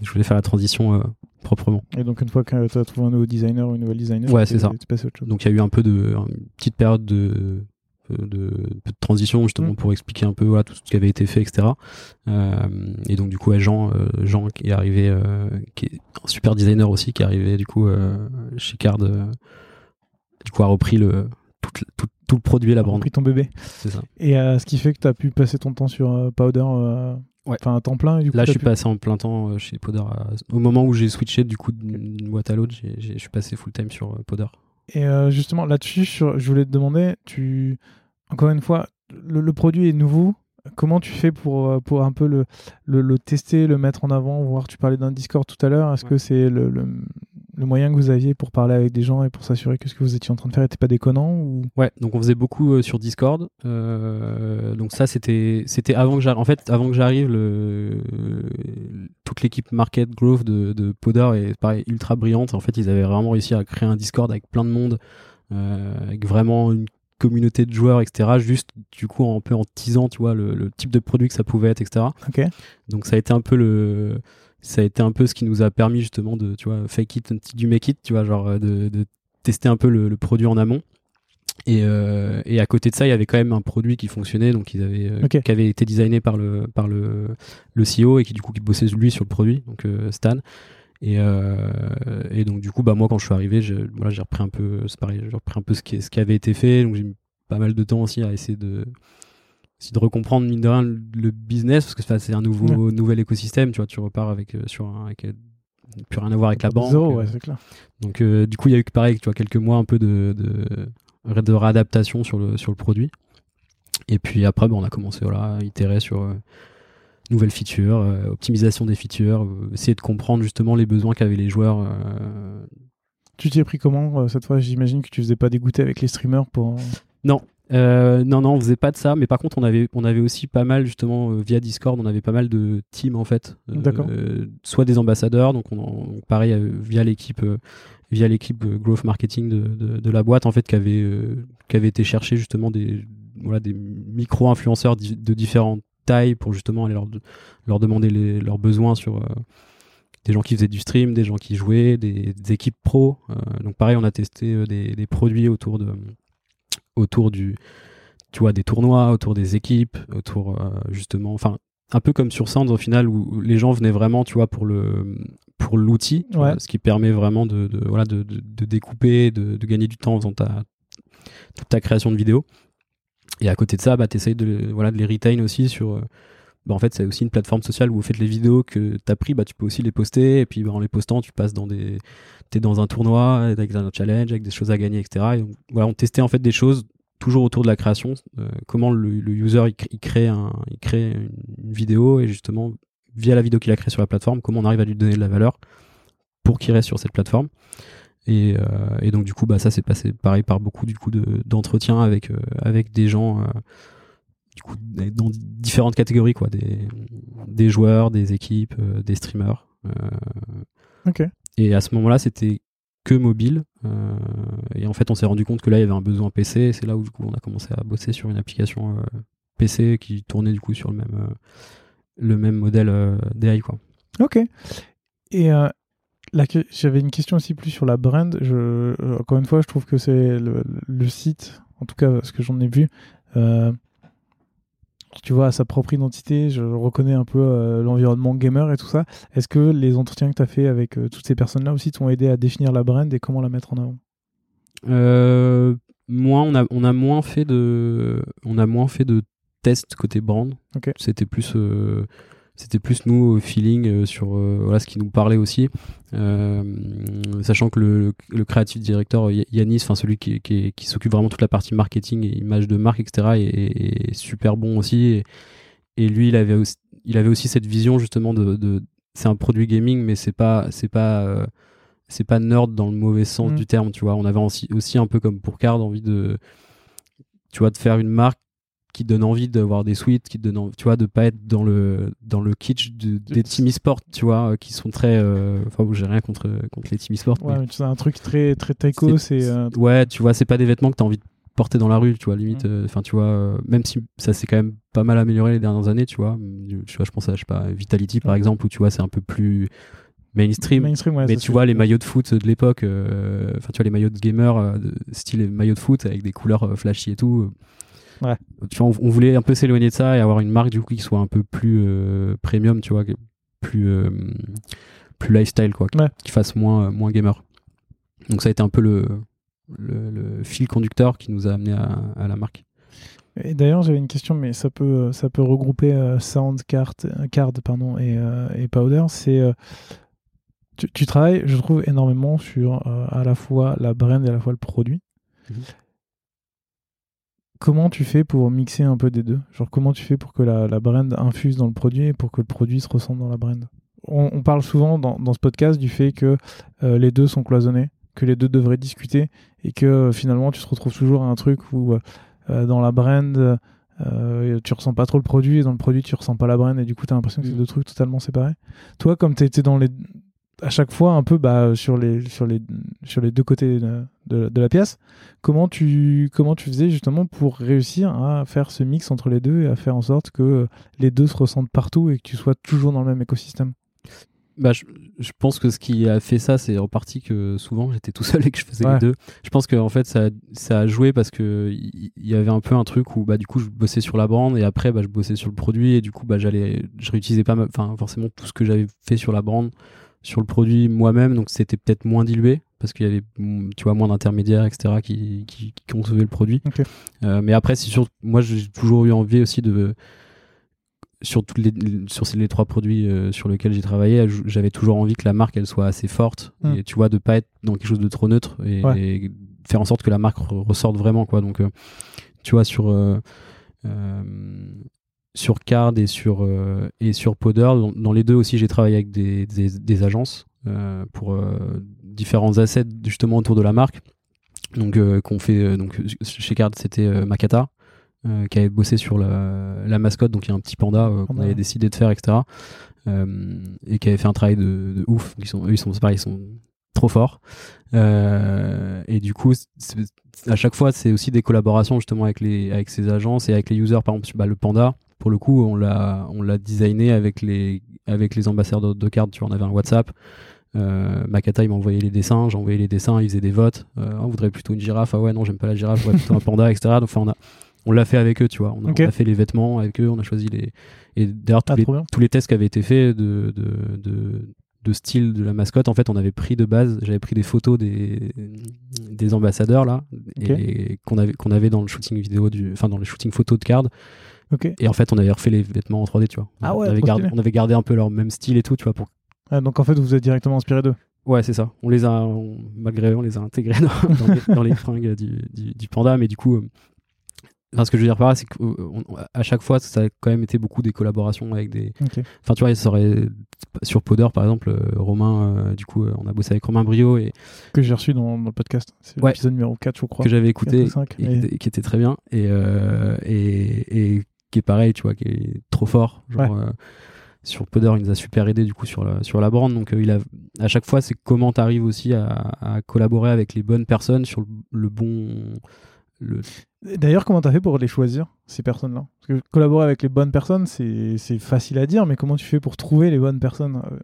Je voulais faire la transition euh, proprement. Et donc, une fois que tu as trouvé un nouveau designer ou une nouvelle designer, ouais, c'est ça. Donc, il y a eu un peu de, une petite période de de, de, transition justement mm. pour expliquer un peu voilà, tout ce qui avait été fait, etc. Euh, et donc du coup, Jean, euh, Jean qui est arrivé, euh, qui est un super designer aussi, qui est arrivé du coup chez Card, du coup a repris le tout, tout, tout le produit et la repris ton bébé. C'est ça. Et ce qui fait que tu as pu passer ton temps sur Powder. Ouais. Enfin, un temps plein. du coup, Là, je suis passé en plein temps chez Powder. au moment où j'ai switché du coup d'une boîte à l'autre, je suis passé full time sur Powder. Et justement, là-dessus, je voulais te demander, tu, encore une fois, le, produit est nouveau. Comment tu fais pour, euh, pour un peu le, le, tester, le mettre en avant, voir Tu parlais d'un Discord tout à l'heure. Est-ce que c'est le, le, moyen que vous aviez pour parler avec des gens et pour s'assurer que ce que vous étiez en train de faire n'était pas déconnant ou... Ouais, donc on faisait beaucoup euh, sur Discord. Euh, donc ça, c'était c'était avant que j'arrive. En fait, avant que j'arrive, le, toute l'équipe Market Growth de, de Podar est pareil, ultra brillante. En fait, ils avaient vraiment réussi à créer un Discord avec plein de monde. avec vraiment une communauté de joueurs, etc. Juste du coup un peu en teasant, tu vois, le, type de produit que ça pouvait être, etc. Donc ça a été un peu le, ça a été un peu ce qui nous a permis justement de, tu vois, fake it until you make it, tu vois, genre de, de tester un peu le, produit en amont. Et, euh, et à côté de ça, il y avait quand même un produit qui fonctionnait, donc ils avaient, euh, qui avait été designé par le par le le CEO et qui du coup qui bossait lui sur le produit, donc euh, Stan. Et, euh, et donc du coup, bah moi quand je suis arrivé, voilà, j'ai repris un peu, c'est pareil, j'ai repris un peu ce qui ce qui avait été fait, donc j'ai mis pas mal de temps aussi à essayer de de recomprendre mine de rien le business parce que c'est un nouveau nouvel écosystème, tu vois, tu repars avec euh, sur un, avec euh, plus rien à voir avec la banque. Zéro, ouais, c'est clair. donc euh, du coup, il y a eu pareil, tu vois, quelques mois un peu de, de, de réadaptation sur le, sur le produit. Et puis après, bon, on a commencé voilà, à itérer sur euh, nouvelles features, euh, optimisation des features, euh, essayer de comprendre justement les besoins qu'avaient les joueurs. euh. Tu t'y es pris comment cette fois? J'imagine que tu faisais pas dégoûter avec les streamers pour. Euh, non, non, on faisait pas de ça, mais par contre, on avait, on avait aussi pas mal, justement, euh, via Discord, on avait pas mal de teams en fait. Euh, D'accord. soit des ambassadeurs, donc on, pareil, via l'équipe. via l'équipe growth marketing de, de, de la boîte en fait qui avait qui avait été chercher justement des voilà des micro influenceurs di- de différentes tailles pour justement aller leur de- leur demander les, leurs besoins sur euh, des gens qui faisaient du stream des gens qui jouaient des, des équipes pro Euh, donc pareil on a testé euh, des, des produits autour de autour du tu vois des tournois autour des équipes autour euh, justement enfin un peu comme sur Sands au final où les gens venaient vraiment tu vois pour le pour l'outil Ouais. ce qui permet vraiment de, de- voilà de, de- de découper de, de gagner du temps en faisant ta toute ta création de vidéo et à côté de ça bah t'essayes de voilà de les retain aussi sur euh, bah, en fait c'est aussi une plateforme sociale où vous faites les vidéos que t'as pris bah tu peux aussi les poster. Et puis bah, en les postant tu passes dans des t'es dans un tournoi avec un challenge avec des choses à gagner etc et donc, voilà on testait en fait des choses toujours autour de la création. Euh, comment le, le user il, cr- il crée un il crée une vidéo et justement via la vidéo qu'il a créée sur la plateforme comment on arrive à lui donner de la valeur pour qu'il reste sur cette plateforme et, euh, et donc du coup bah ça c'est passé pareil par beaucoup du coup de d'entretiens avec euh, avec des gens euh, du coup dans différentes catégories quoi des des joueurs des équipes des streamers Ok. et à ce moment-là, c'était que mobile. Euh, et en fait, on s'est rendu compte que là, il y avait un besoin PC. Et c'est là où du coup, on a commencé à bosser sur une application euh, PC qui tournait du coup sur le même, euh, le même modèle DI. Quoi. Ok. Et j'avais une question aussi plus sur la brand. Je, euh, encore une fois, je trouve que c'est le, le site, en tout cas ce que j'en ai vu, euh, tu vois, à sa propre identité. Je reconnais un peu euh, l'environnement gamer et tout ça. Est-ce que les entretiens que tu as fait avec euh, toutes ces personnes-là aussi t'ont aidé à définir la brand et comment la mettre en avant? Moins, on a, on a moins fait de, on a moins fait de tests côté brand. C'était plus, c'était plus nous au feeling euh, sur euh, voilà ce qui nous parlait aussi, Euh, sachant que le, le creative director Y- Yanis, enfin celui qui, qui, qui s'occupe vraiment toute la partie marketing et image de marque, etc., est, est- est super bon aussi. Et, et lui, il avait aussi, il avait aussi cette vision justement de, de c'est un produit gaming, mais c'est pas, c'est pas euh, c'est pas nerd dans le mauvais sens Mm. du terme, tu vois. On avait aussi, aussi un peu comme pour Card envie de, tu vois, de faire une marque qui donne envie d'avoir des suites, qui donne, envie- tu vois, de pas être dans le dans le kitsch de- des team e-sport, tu vois, euh, qui sont très, euh, enfin, j'ai rien contre contre les team e-sport, Ouais, mais mais c'est un truc très très taiko. C'est euh, ouais, tu vois, c'est pas des vêtements que t'as envie de porter dans la rue, tu vois, limite, Mm. euh, enfin, tu vois, euh, même si ça s'est quand même pas mal amélioré les dernières années, tu vois, tu vois, je pense à, je sais pas, Vitality par Ouais. exemple, où tu vois, c'est un peu plus mainstream, mainstream. ouais, mais tu vois les maillots de foot de l'époque, euh, enfin tu vois les maillots de gamer, euh, de style maillot de foot avec des couleurs euh, flashy et tout. Ouais. Tu vois, on, on voulait un peu s'éloigner de ça et avoir une marque du coup qui soit un peu plus euh, premium, tu vois, plus euh, plus lifestyle quoi, qui- Ouais. qui fasse moins euh, moins gamer. Donc ça a été un peu le le, le fil conducteur qui nous a amené à, à la marque. Et d'ailleurs, j'avais une question, mais ça peut, ça peut regrouper euh, Sound, Card, pardon, et, et Powder. C'est, tu, tu travailles, je trouve, énormément sur à la fois la brand et à la fois le produit. Comment tu fais pour mixer un peu des deux? Genre, comment tu fais pour que la, la brand infuse dans le produit et pour que le produit se ressente dans la brand? On, on parle souvent dans, dans ce podcast du fait que euh, les deux sont cloisonnés, que les deux devraient discuter et que euh, finalement tu te retrouves toujours à un truc où euh, dans la brand tu ressens pas trop le produit et dans le produit tu ressens pas la brand et du coup tu as l'impression que c'est Mm. deux trucs totalement séparés. Toi, comme tu étais dans les à chaque fois un peu bah, sur les sur les sur les deux côtés de, de- de la pièce, comment tu comment tu faisais justement pour réussir à faire ce mix entre les deux et à faire en sorte que les deux se ressentent partout et que tu sois toujours dans le même écosystème? Bah, je, je pense que ce qui a fait ça, c'est en partie que souvent j'étais tout seul et que je faisais Ouais. les deux. Je pense que en fait ça, ça a joué parce que il y, avait un peu un truc où bah du coup je bossais sur la brand et après bah je bossais sur le produit et du coup bah j'allais je réutilisais pas enfin forcément tout ce que j'avais fait sur la brand sur le produit moi-même donc c'était peut-être moins dilué parce qu'il y avait tu vois moins d'intermédiaires etc qui, qui, qui concevaient le produit. Euh, mais après c'est sûr moi j'ai toujours eu envie aussi de sur toutes les sur les trois produits euh, sur lesquels j'ai travaillé j'avais toujours envie que la marque elle soit assez forte Mm. et tu vois de pas être dans quelque chose de trop neutre et, Ouais. et faire en sorte que la marque re- ressorte vraiment quoi donc euh, tu vois sur sur Card et sur euh, et sur Powder dans, dans les deux aussi j'ai travaillé avec des, des, des agences euh, pour euh, différents assets justement autour de la marque donc euh, qu'on fait donc chez Card c'était Makata qui avait bossé sur la, la mascotte, donc il y a un petit panda qu'on avait décidé de faire, etc. Et qui avait fait un travail de, de ouf. Ils sont, eux, ils sont, pareil, ils sont trop forts. Et du coup, à chaque fois, c'est aussi des collaborations justement avec les, avec ces agences et avec les users. Par exemple, bah, le panda, pour le coup, on l'a, on l'a designé avec les, avec les ambassadeurs de, cartes. Tu vois, on avait un WhatsApp. Euh, Makata il m'a envoyé les dessins, j'ai envoyé les dessins, il faisait des votes. Euh, on voudrait plutôt une girafe, ah ouais non j'aime pas la girafe, je voudrais plutôt un panda, etc. Donc enfin, on a, on l'a fait avec eux, tu vois. On a, Ok. on a fait les vêtements avec eux, on a choisi les. Et d'ailleurs, tous, Ah, tous les tests qui avaient été faits de, de, de, de style de la mascotte, en fait, on avait pris de base, j'avais pris des photos des, des ambassadeurs, là, et qu'on avait, qu'on avait dans le shooting vidéo, du, enfin, dans le shooting photo de card. Et en fait, on avait refait les vêtements en 3D, tu vois. Ah ouais, on, avait gardé, on avait gardé un peu leur même style et tout, tu vois, pour Ah, donc en fait, vous vous êtes directement inspiré d'eux. Ouais, c'est ça. On les a, on- malgré eux, on les a intégrés dans, [LAUGHS] dans les, dans les fringues du, du, du panda, mais du coup, euh, enfin, ce que je veux dire par là, c'est qu'à chaque fois, ça a quand même été beaucoup des collaborations avec des. Enfin, tu vois, ça aurait, sur Powder, par exemple, euh, Romain, euh, du coup, euh, on a bossé avec Romain Brio et Que j'ai reçu dans, dans le podcast. C'est Ouais. l'épisode numéro 4, je crois. que j'avais 4 écouté ou 5. et, qui était- qui était très bien et, euh, et, et qui est pareil, tu vois, qui est trop fort. Genre, euh, sur Powder, il nous a super aidé du coup sur la, sur la brand. Donc, euh, il a, à chaque fois, c'est comment tu arrives aussi à, à collaborer avec les bonnes personnes sur le, le bon. Le... D'ailleurs, comment t'as fait pour les choisir, ces personnes-là? Parce que collaborer avec les bonnes personnes, c'est facile à dire, mais comment tu fais pour trouver les bonnes personnes euh,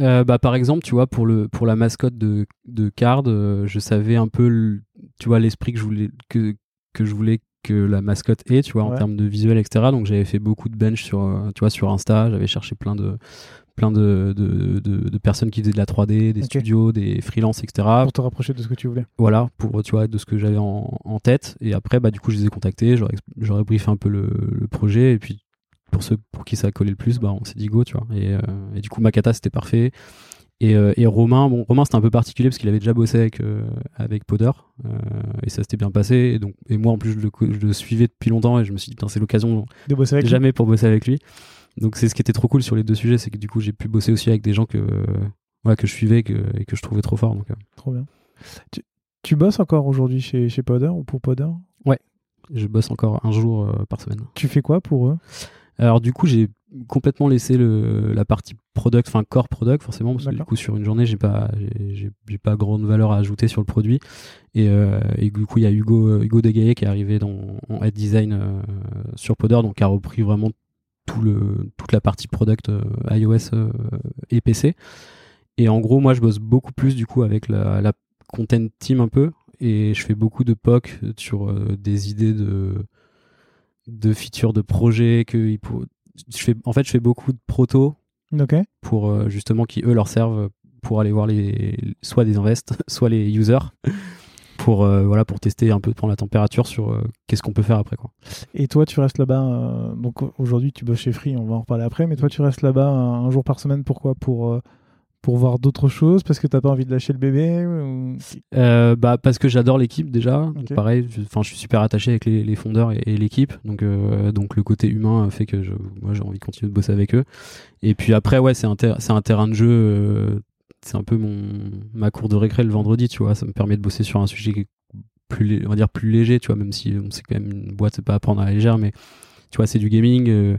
Euh, bah, par exemple, tu vois, pour, le, pour la mascotte de, de Card, euh, je savais un peu, le- tu vois, l'esprit que je voulais que, que je voulais que la mascotte ait, tu vois, en Ouais. termes de visuel, etc. Donc j'avais fait beaucoup de bench sur, euh, tu vois, sur Insta. J'avais cherché plein de plein de, de, de, de personnes qui faisaient de la 3D, des studios, des freelances, etc. pour te rapprocher de ce que tu voulais Voilà, pour tu vois, de ce que j'avais en, en tête. Et après, bah, du coup, je les ai contactés, j'aurais j'aurais briefé un peu le, le projet. Et puis, pour ceux pour qui ça a collé le plus, bah, on s'est dit go, tu vois. Et, euh, et du coup, Makata, c'était parfait. Et, euh, et Romain, bon, Romain, c'était un peu particulier parce qu'il avait déjà bossé avec, euh, avec Powder. euh, et ça s'était bien passé. Et, donc, et moi, en plus, je le, co- je le suivais depuis longtemps. Et je me suis dit, c'est l'occasion De bosser avec lui jamais pour bosser avec lui. Donc, c'est ce qui était trop cool sur les deux sujets, c'est que du coup, j'ai pu bosser aussi avec des gens que, ouais, que je suivais que, et que je trouvais trop forts. Donc, euh, Trop bien. Tu, tu bosses encore aujourd'hui chez, chez Powder ou pour Powder je bosse encore un jour par semaine. Tu fais quoi pour eux? Alors du coup, j'ai complètement laissé le, la partie product, enfin core product forcément, parce que du coup sur une journée, j'ai pas, j'ai- pas grande valeur à ajouter sur le produit. Et, euh, et du coup, il y a Hugo, euh, Hugo Degaillet qui est arrivé dans, en head design euh, sur Powder, donc qui a repris vraiment tout le, toute la partie product euh, iOS et PC. Et en gros, moi, je bosse beaucoup plus du coup avec la, la content team un peu, et je fais beaucoup de POC sur des idées de de features de projets que je fais en fait je fais beaucoup de proto pour euh, justement qui eux leur servent pour aller voir les soit des invests [LAUGHS] soit les users [LAUGHS] pour euh, voilà pour tester un peu prendre la température sur euh, qu'est-ce qu'on peut faire après quoi Et toi, tu restes là-bas. euh, donc aujourd'hui, tu bosses chez Free, on va en reparler après. Mais toi, tu restes là-bas un, un jour par semaine. Pourquoi? Pour pour voir d'autres choses Parce que t'as pas envie de lâcher le bébé ou... Euh, bah parce que j'adore l'équipe déjà. Pareil je- enfin je suis super attaché avec les, les fondeurs et, et l'équipe. Donc euh, donc le côté humain fait que je, moi j'ai envie de continuer de bosser avec eux. Et puis après ouais c'est un c'est un terrain de jeu euh, c'est un peu mon ma cour de récré le vendredi tu vois. Ça me permet de bosser sur un sujet plus on va dire plus léger tu vois même si on sait quand même une boîte c'est pas à prendre à la légère mais tu vois c'est du gaming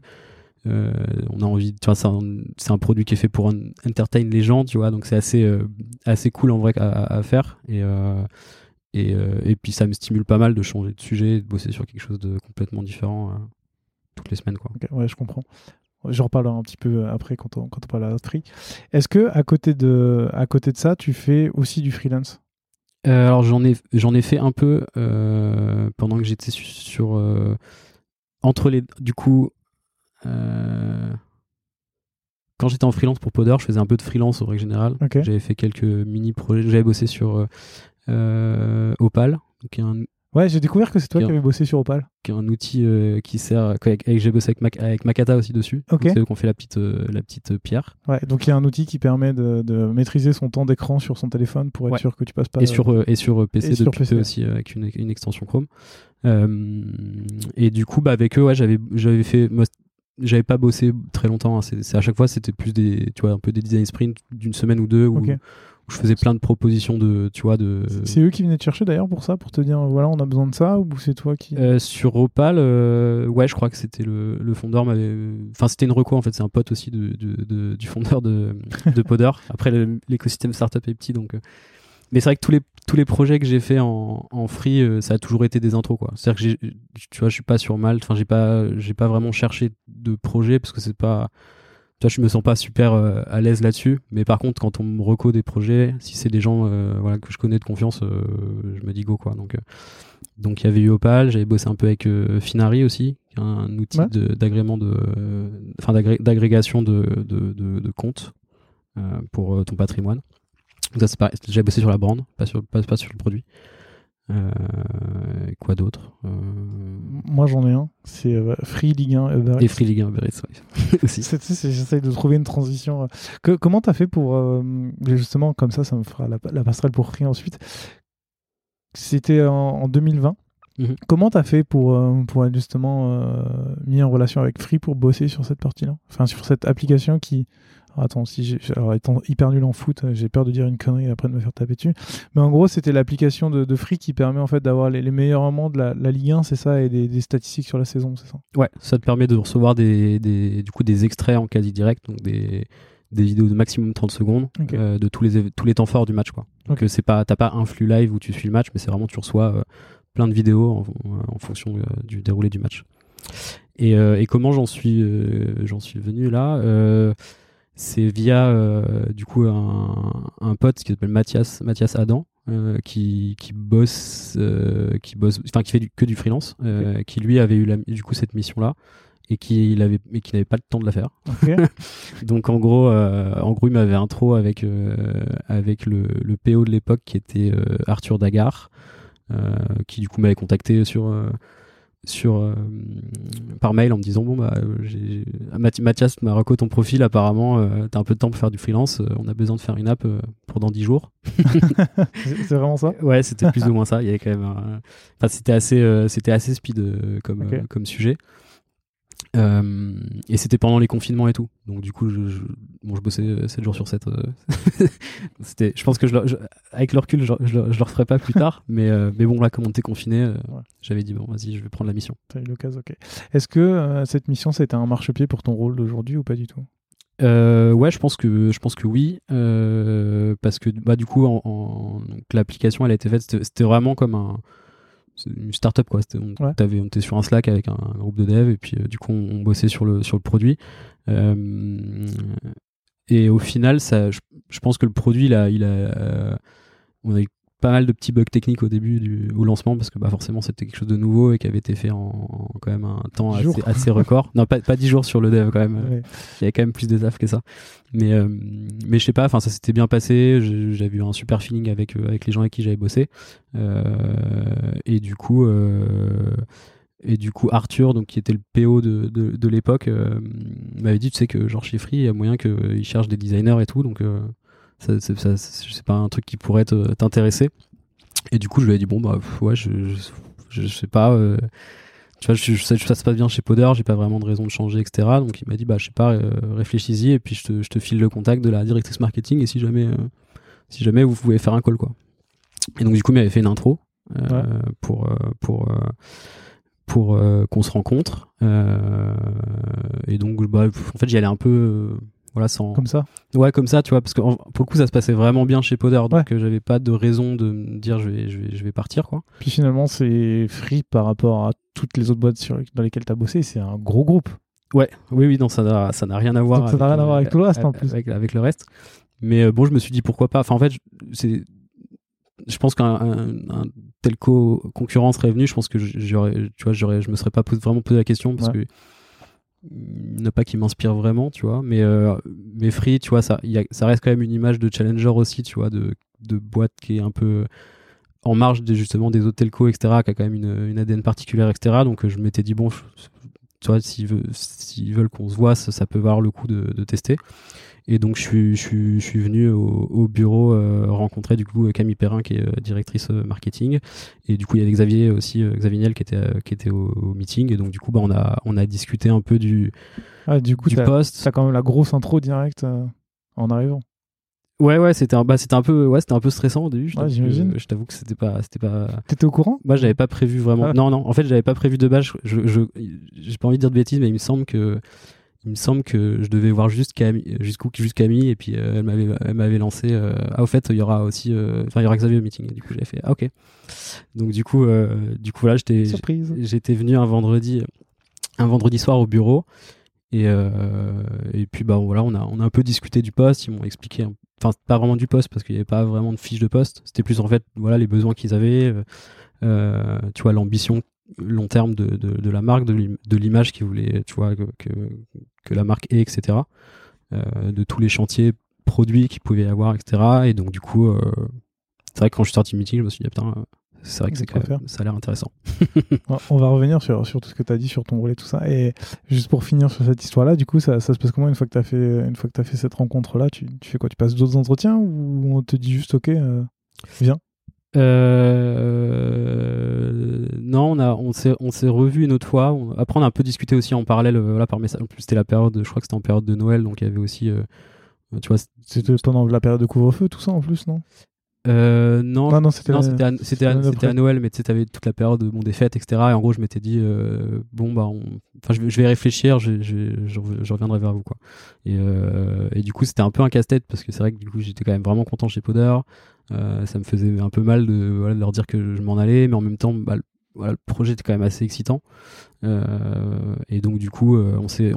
euh, on a envie tu vois c'est un, produit qui est fait pour un- entertain les gens tu vois donc c'est assez euh, assez cool en vrai à, à faire et euh, et, et puis ça me stimule pas mal de changer de sujet de bosser sur quelque chose de complètement différent toutes les semaines quoi ouais, je comprends. J'en reparlerai un petit peu après quand on, quand on parle de Free. Est-ce que à côté de, à côté de ça, tu fais aussi du freelance? Alors j'en ai, j'en ai fait un peu pendant que j'étais sur, entre les, du coup, quand j'étais en freelance pour Poder, je faisais un peu de freelance en règle générale. J'avais fait quelques mini projets. J'avais bossé sur Opal, qui est un Ouais, j'ai découvert que c'est toi qui avais bossé sur Opal. Qui est un outil euh, qui sert. Avec, j'ai bossé avec, avec, Makata aussi dessus. C'est eux qu'on fait la petite, euh, la petite pierre. Ouais, donc il y a un outil qui permet de, de maîtriser son temps d'écran sur son téléphone pour être sûr que tu passes pas. Et sur, euh, et sur PC, et PC aussi avec une, une, extension Chrome. et du coup, bah, avec eux, ouais, j'avais, j'avais fait. J'avais pas bossé très longtemps. Hein. C'est, à chaque fois, c'était plus des, tu vois, un peu des design sprints d'une semaine ou deux. Où, je faisais plein de propositions de, tu vois, de. C'est eux qui venaient te chercher d'ailleurs pour ça, pour te dire voilà, on a besoin de ça, ou c'est toi qui. Euh, sur Opal, euh, ouais, je crois que c'était le, le fondeur m'avait. Enfin, c'était une reco en fait, c'est un pote aussi de, de, du fondeur de, de Podder. Après, l'écosystème startup est petit, donc. Euh, mais c'est vrai que tous les, tous les projets que j'ai fait en, en free, ça a toujours été des intros, quoi. C'est-à-dire que tu vois, je suis pas sur Malte, enfin, j'ai pas, j'ai pas vraiment cherché de projet parce que c'est pas vois, je me sens pas super euh, à l'aise là-dessus. Mais par contre, quand on me reco des projets, si c'est des gens euh, voilà, que je connais de confiance, euh, je me dis go quoi. Donc, donc il y avait eu Opal, j'avais bossé un peu avec Finari aussi, un outil d'agrément de, enfin d'agrégation de, de, de, comptes pour ton patrimoine. Ça c'est J'avais bossé sur la brand, pas sur, pas, pas sur le produit. Euh, quoi d'autre euh, Moi j'en ai un, c'est euh, Free Ligue 1 Uber Et Free Ligue 1 Uber [LAUGHS] aussi. J'essaye de trouver une transition. Que, comment t'as fait pour justement comme ça, ça me fera la, la passerelle pour Free ensuite. C'était en, 2020. Mhm. Comment t'as fait pour, pour être justement mis en relation avec Free pour bosser sur cette partie-là? Enfin, sur cette application qui, attends, si j'ai, alors étant hyper nul en foot, j'ai peur de dire une connerie et après de me faire taper dessus. Mais en gros, c'était l'application de, Free qui permet en fait d'avoir les, meilleurs moments de la, Ligue 1, c'est ça, et des, statistiques sur la saison, c'est ça? Ouais, ça te permet de recevoir des, du coup des extraits en quasi direct, donc des, des vidéos de maximum 30 secondes euh, de tous les, tous les temps forts du match. Quoi. Donc euh, c'est pas, t'as pas un flux live où tu suis le match, mais c'est vraiment tu reçois euh, plein de vidéos en, fonction du déroulé du match. Et, et comment j'en suis, j'en suis venu là? C'est via euh, du coup un, un, pote qui s'appelle Mathias Mathias Adam euh, qui, qui bosse euh, qui bosse enfin qui fait du, que du freelance qui lui avait eu la, du coup cette mission là et qui il avait mais qui n'avait pas le temps de la faire. [LAUGHS] Donc en gros en gros il m'avait intro avec avec le, le PO de l'époque qui était Arthur Dagar qui du coup m'avait contacté sur sur euh, par mail en me disant bon bah j'ai Mathias m'a reco ton profil apparemment euh, t'as un peu de temps pour faire du freelance euh, on a besoin de faire une app pour dans 10 jours. [LAUGHS] C'est vraiment ça? Ouais c'était plus ou moins ça. Il y avait quand même enfin c'était assez c'était assez speed comme comme sujet euh, et c'était pendant les confinements et tout. Donc du coup, je, bon, je bossais 7 jours sur 7. Euh. [LAUGHS] c'était, je pense que je, avec le recul, je, je, le referai pas plus tard. [LAUGHS] mais, euh, mais bon, là, comme on était confiné, j'avais dit, bon, vas-y, je vais prendre la mission. T'as eu l'occasion, ok. Est-ce que cette mission, c'était un marchepied pour ton rôle d'aujourd'hui ou pas du tout? Ouais, je pense que je pense que oui, parce que bah du coup, en, en l'application, elle a été faite, c'était vraiment comme un une startup quoi. On, on était sur un Slack avec un, groupe de dev et puis euh, du coup on, bossait sur le sur le produit. Euh, et au final, ça, je, pense que le produit il a, il a euh, on a eu pas mal de petits bugs techniques au début du au lancement parce que bah forcément c'était quelque chose de nouveau et qui avait été fait en, quand même un temps assez, assez, record. Non pas pas 10 jours sur le dev quand même. Il y avait quand même plus de taf que ça. Mais euh, mais je sais pas enfin ça s'était bien passé. J'avais eu un super feeling avec euh, avec les gens avec qui j'avais bossé. Euh, et du coup et du coup Arthur donc qui était le PO de, de, de l'époque m'avait dit tu sais que genre chez Free il y a moyen qu'il cherche des designers et tout. Donc ça, ça, c'est pas un truc qui pourrait t'intéresser. Et du coup, je lui ai dit, bon, bah, ouais, je, je, sais pas, euh, tu vois, je, ça se passe bien chez Poder, j'ai pas vraiment de raison de changer, etc. Donc, il m'a dit, bah, je sais pas, euh, réfléchis-y, et puis je te, je te, file le contact de la directrice marketing, et si jamais, euh, si jamais vous pouvez faire un call, quoi. Et donc, du coup, il m'avait fait une intro pour, pour, pour qu'on se rencontre. et donc, bah, en fait, j'y allais un peu voilà, sans... Comme ça Ouais, comme ça, tu vois, parce que pour le coup, ça se passait vraiment bien chez Poder, donc euh, j'avais pas de raison de me dire je vais, je vais, je vais partir, quoi. Puis finalement, c'est free par rapport à toutes les autres boîtes sur, dans lesquelles tu as bossé, c'est un gros groupe. Ouais, oui, oui, non, ça n'a, ça n'a rien à voir. Donc ça n'a rien à voir avec tout le reste, en plus. Avec, avec le reste. Mais euh, bon, je me suis dit pourquoi pas? Enfin, en fait, je- c'est, je pense qu'un un, un telco concurrent serait venu. Je pense que j'aurais, tu vois, j'aurais, je me serais pas vraiment posé la question parce Ouais. que n'a pas qui m'inspire vraiment, tu vois. Mais, euh, mais Free, tu vois, ça, ça reste quand même une image de challenger aussi, tu vois, de, boîte qui est un peu en marge des, justement des autres telcos, etc., qui a quand même une, ADN particulière, etc. Donc je m'étais dit, bon, tu vois, s'ils veulent, qu'on se voit, ça, peut valoir le coup de tester. Et donc je suis, je suis, je suis venu au, au bureau euh, rencontrer du coup Camille Perrin qui est euh, directrice euh, marketing et du coup il y avait Xavier aussi Xavier Niel qui était qui était au, au meeting et donc du coup bah on a on a discuté un peu du Ah, du coup, du poste t'as quand même la grosse intro directe en arrivant. ouais ouais c'était un bah c'était un peu ouais c'était un peu stressant au début je Ouais, t'avoue que- j'imagine. je t'avoue que c'était pas c'était pas T'étais au courant? Moi, j'avais pas prévu vraiment. Ah. Non, non. En fait, j'avais pas prévu de base. Je, je, j'ai pas envie de dire de bêtises, mais il me semble que, il me semble que je devais voir juste Camille, jusqu'où, Camille, et puis euh, elle m'avait, elle m'avait lancé. euh, ah, au fait, il y aura aussi, euh, enfin, il y aura Xavier au meeting. Et du coup, j'avais fait, ah, ok. Donc, du coup, du coup, voilà, j'étais, Surprise. j'étais venu un vendredi, un vendredi soir au bureau. Et, et puis bah voilà, on a, on a un peu discuté du poste, ils m'ont expliqué, enfin pas vraiment du poste parce qu'il n'y avait pas vraiment de fiche de poste, c'était plus en fait voilà les besoins qu'ils avaient, tu vois l'ambition long terme de, de, de la marque, de l'im- de l'image qu'ils voulaient, tu vois que, que, que la marque ait, etc. Euh, de tous les chantiers produits qu'il pouvait y avoir, etc. Et donc du coup, euh, c'est vrai que quand je suis sorti meeting, je me suis dit putain, euh, c'est vrai que ça a l'air intéressant. [LAUGHS] On- On va revenir sur, sur tout ce que tu as dit sur ton rôle et tout ça. Et juste pour finir sur cette histoire-là, du coup, ça, ça se passe comment une fois que tu as fait une fois que as fait cette rencontre-là? Tu, tu fais quoi? Tu passes d'autres entretiens ou on te dit juste OK, euh, viens? Euh, non, on a, on s'est, on s'est revu une autre fois. On- après, on a un peu discuté aussi en parallèle, euh, voilà, par message. En plus, c'était la période, je crois que c'était en période de Noël, donc il y avait aussi, euh, tu vois, C'était pendant la période de couvre-feu, tout ça en plus, non? Euh, non, Ah non, c'était non, c'était à, c'était à-. Noël, mais tu sais, t'avais toute la période bon, des fêtes, etc. Et en gros, je m'étais dit, euh, bon, bah, on- enfin, je, vais- je vais y réfléchir, je, je, je, rev- je reviendrai vers vous, quoi. Et, euh, et du coup, c'était un peu un casse-tête parce que c'est vrai que du coup, j'étais quand même vraiment content chez Poder. Euh, ça me faisait un peu mal de, voilà, de leur dire que je m'en allais, mais en même temps, bah, le, voilà, le projet était quand même assez excitant. Euh, et donc, du coup, euh, on s'était,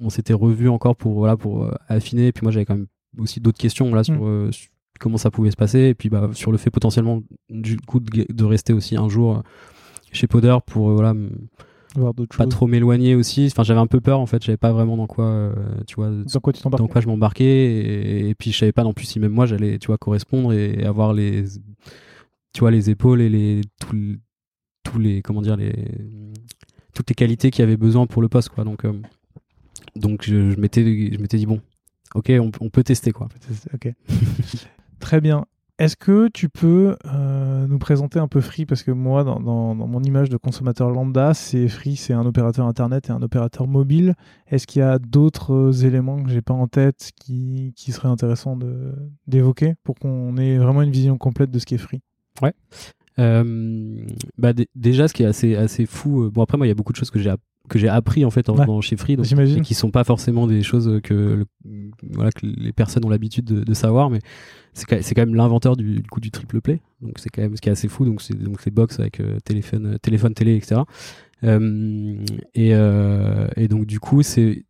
on s'était revu encore pour, voilà, pour affiner. Et puis moi, j'avais quand même aussi d'autres questions là sur, Mm. euh, sur comment ça pouvait se passer. Et puis, bah, sur le fait potentiellement, du coup, de, de rester aussi un jour chez Poder pour, voilà, Voir d'autres pas choses. trop m'éloigner aussi. Enfin, j'avais un peu peur en fait. J'avais pas vraiment dans quoi, euh, tu vois, Dans quoi tu t'embarques dans quoi je m'embarquais et, et puis je savais pas non plus si même moi j'allais tu vois correspondre et avoir les tu vois les épaules et les tous les- tous les comment dire les toutes les qualités qu'il y avait besoin pour le poste quoi donc euh, donc je, je m'étais je m'étais dit bon ok on, on peut tester quoi Ok. [LAUGHS] Très bien. Est-ce que tu peux euh, nous présenter un peu Free? Parce que moi, dans, mon image de consommateur lambda, c'est Free, c'est un opérateur internet et un opérateur mobile. Est-ce qu'il y a d'autres éléments que j'ai pas en tête qui, qui seraient intéressants d'évoquer pour qu'on ait vraiment une vision complète de ce qui est Free? Euh, bah dé- déjà ce qui est assez assez fou euh, bon après moi il y a beaucoup de choses que j'ai que j'ai appris en fait en Ouais. chez Free donc, et qui sont pas forcément des choses que le- voilà que les personnes ont l'habitude de, de savoir mais c'est quand, même l'inventeur du, du coup du triple play. Donc c'est quand même ce qui est assez fou. Donc c'est donc les box avec euh, téléphone euh, téléphone télé etc Euh, et euh, et donc du coup c'est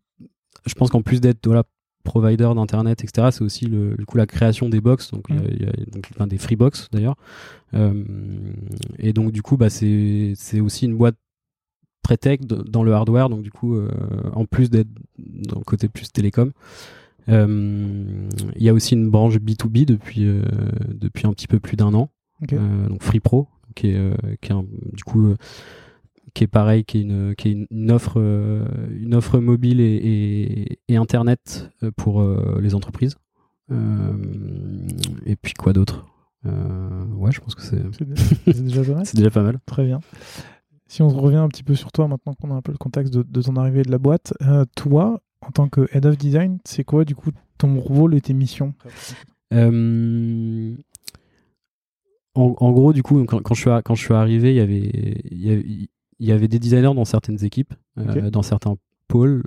je pense qu'en plus d'être voilà provider d'internet etc c'est aussi le, du coup la création des box. Donc il y a- il y a, donc enfin, des free box d'ailleurs et donc du coup bah c'est aussi une boîte très tech dans le hardware donc du coup euh, en plus d'être dans le côté plus télécom. Euh, il y a aussi une branche B2B depuis euh, depuis un petit peu plus d'un an. Donc Free Pro qui est qui est un- du coup qui est pareil qui est une qui est une, une offre euh, une offre mobile et, et, et internet pour euh, les entreprises. Euh, et puis quoi d'autre? Ouais je pense que c'est C'est dé- c'est déjà pas mal. [LAUGHS] c'est déjà pas mal. Très bien. Si on revient un petit peu sur toi maintenant qu'on a un peu le contexte de, de ton arrivée de la boîte, euh, toi, en tant que head of design, c'est quoi du coup ton rôle et tes missions? Euh, en, en gros, du coup, quand, quand je suis, à- quand je suis arrivé, il y avait, il y avait, il y avait des designers dans certaines équipes, euh, dans certains pôles,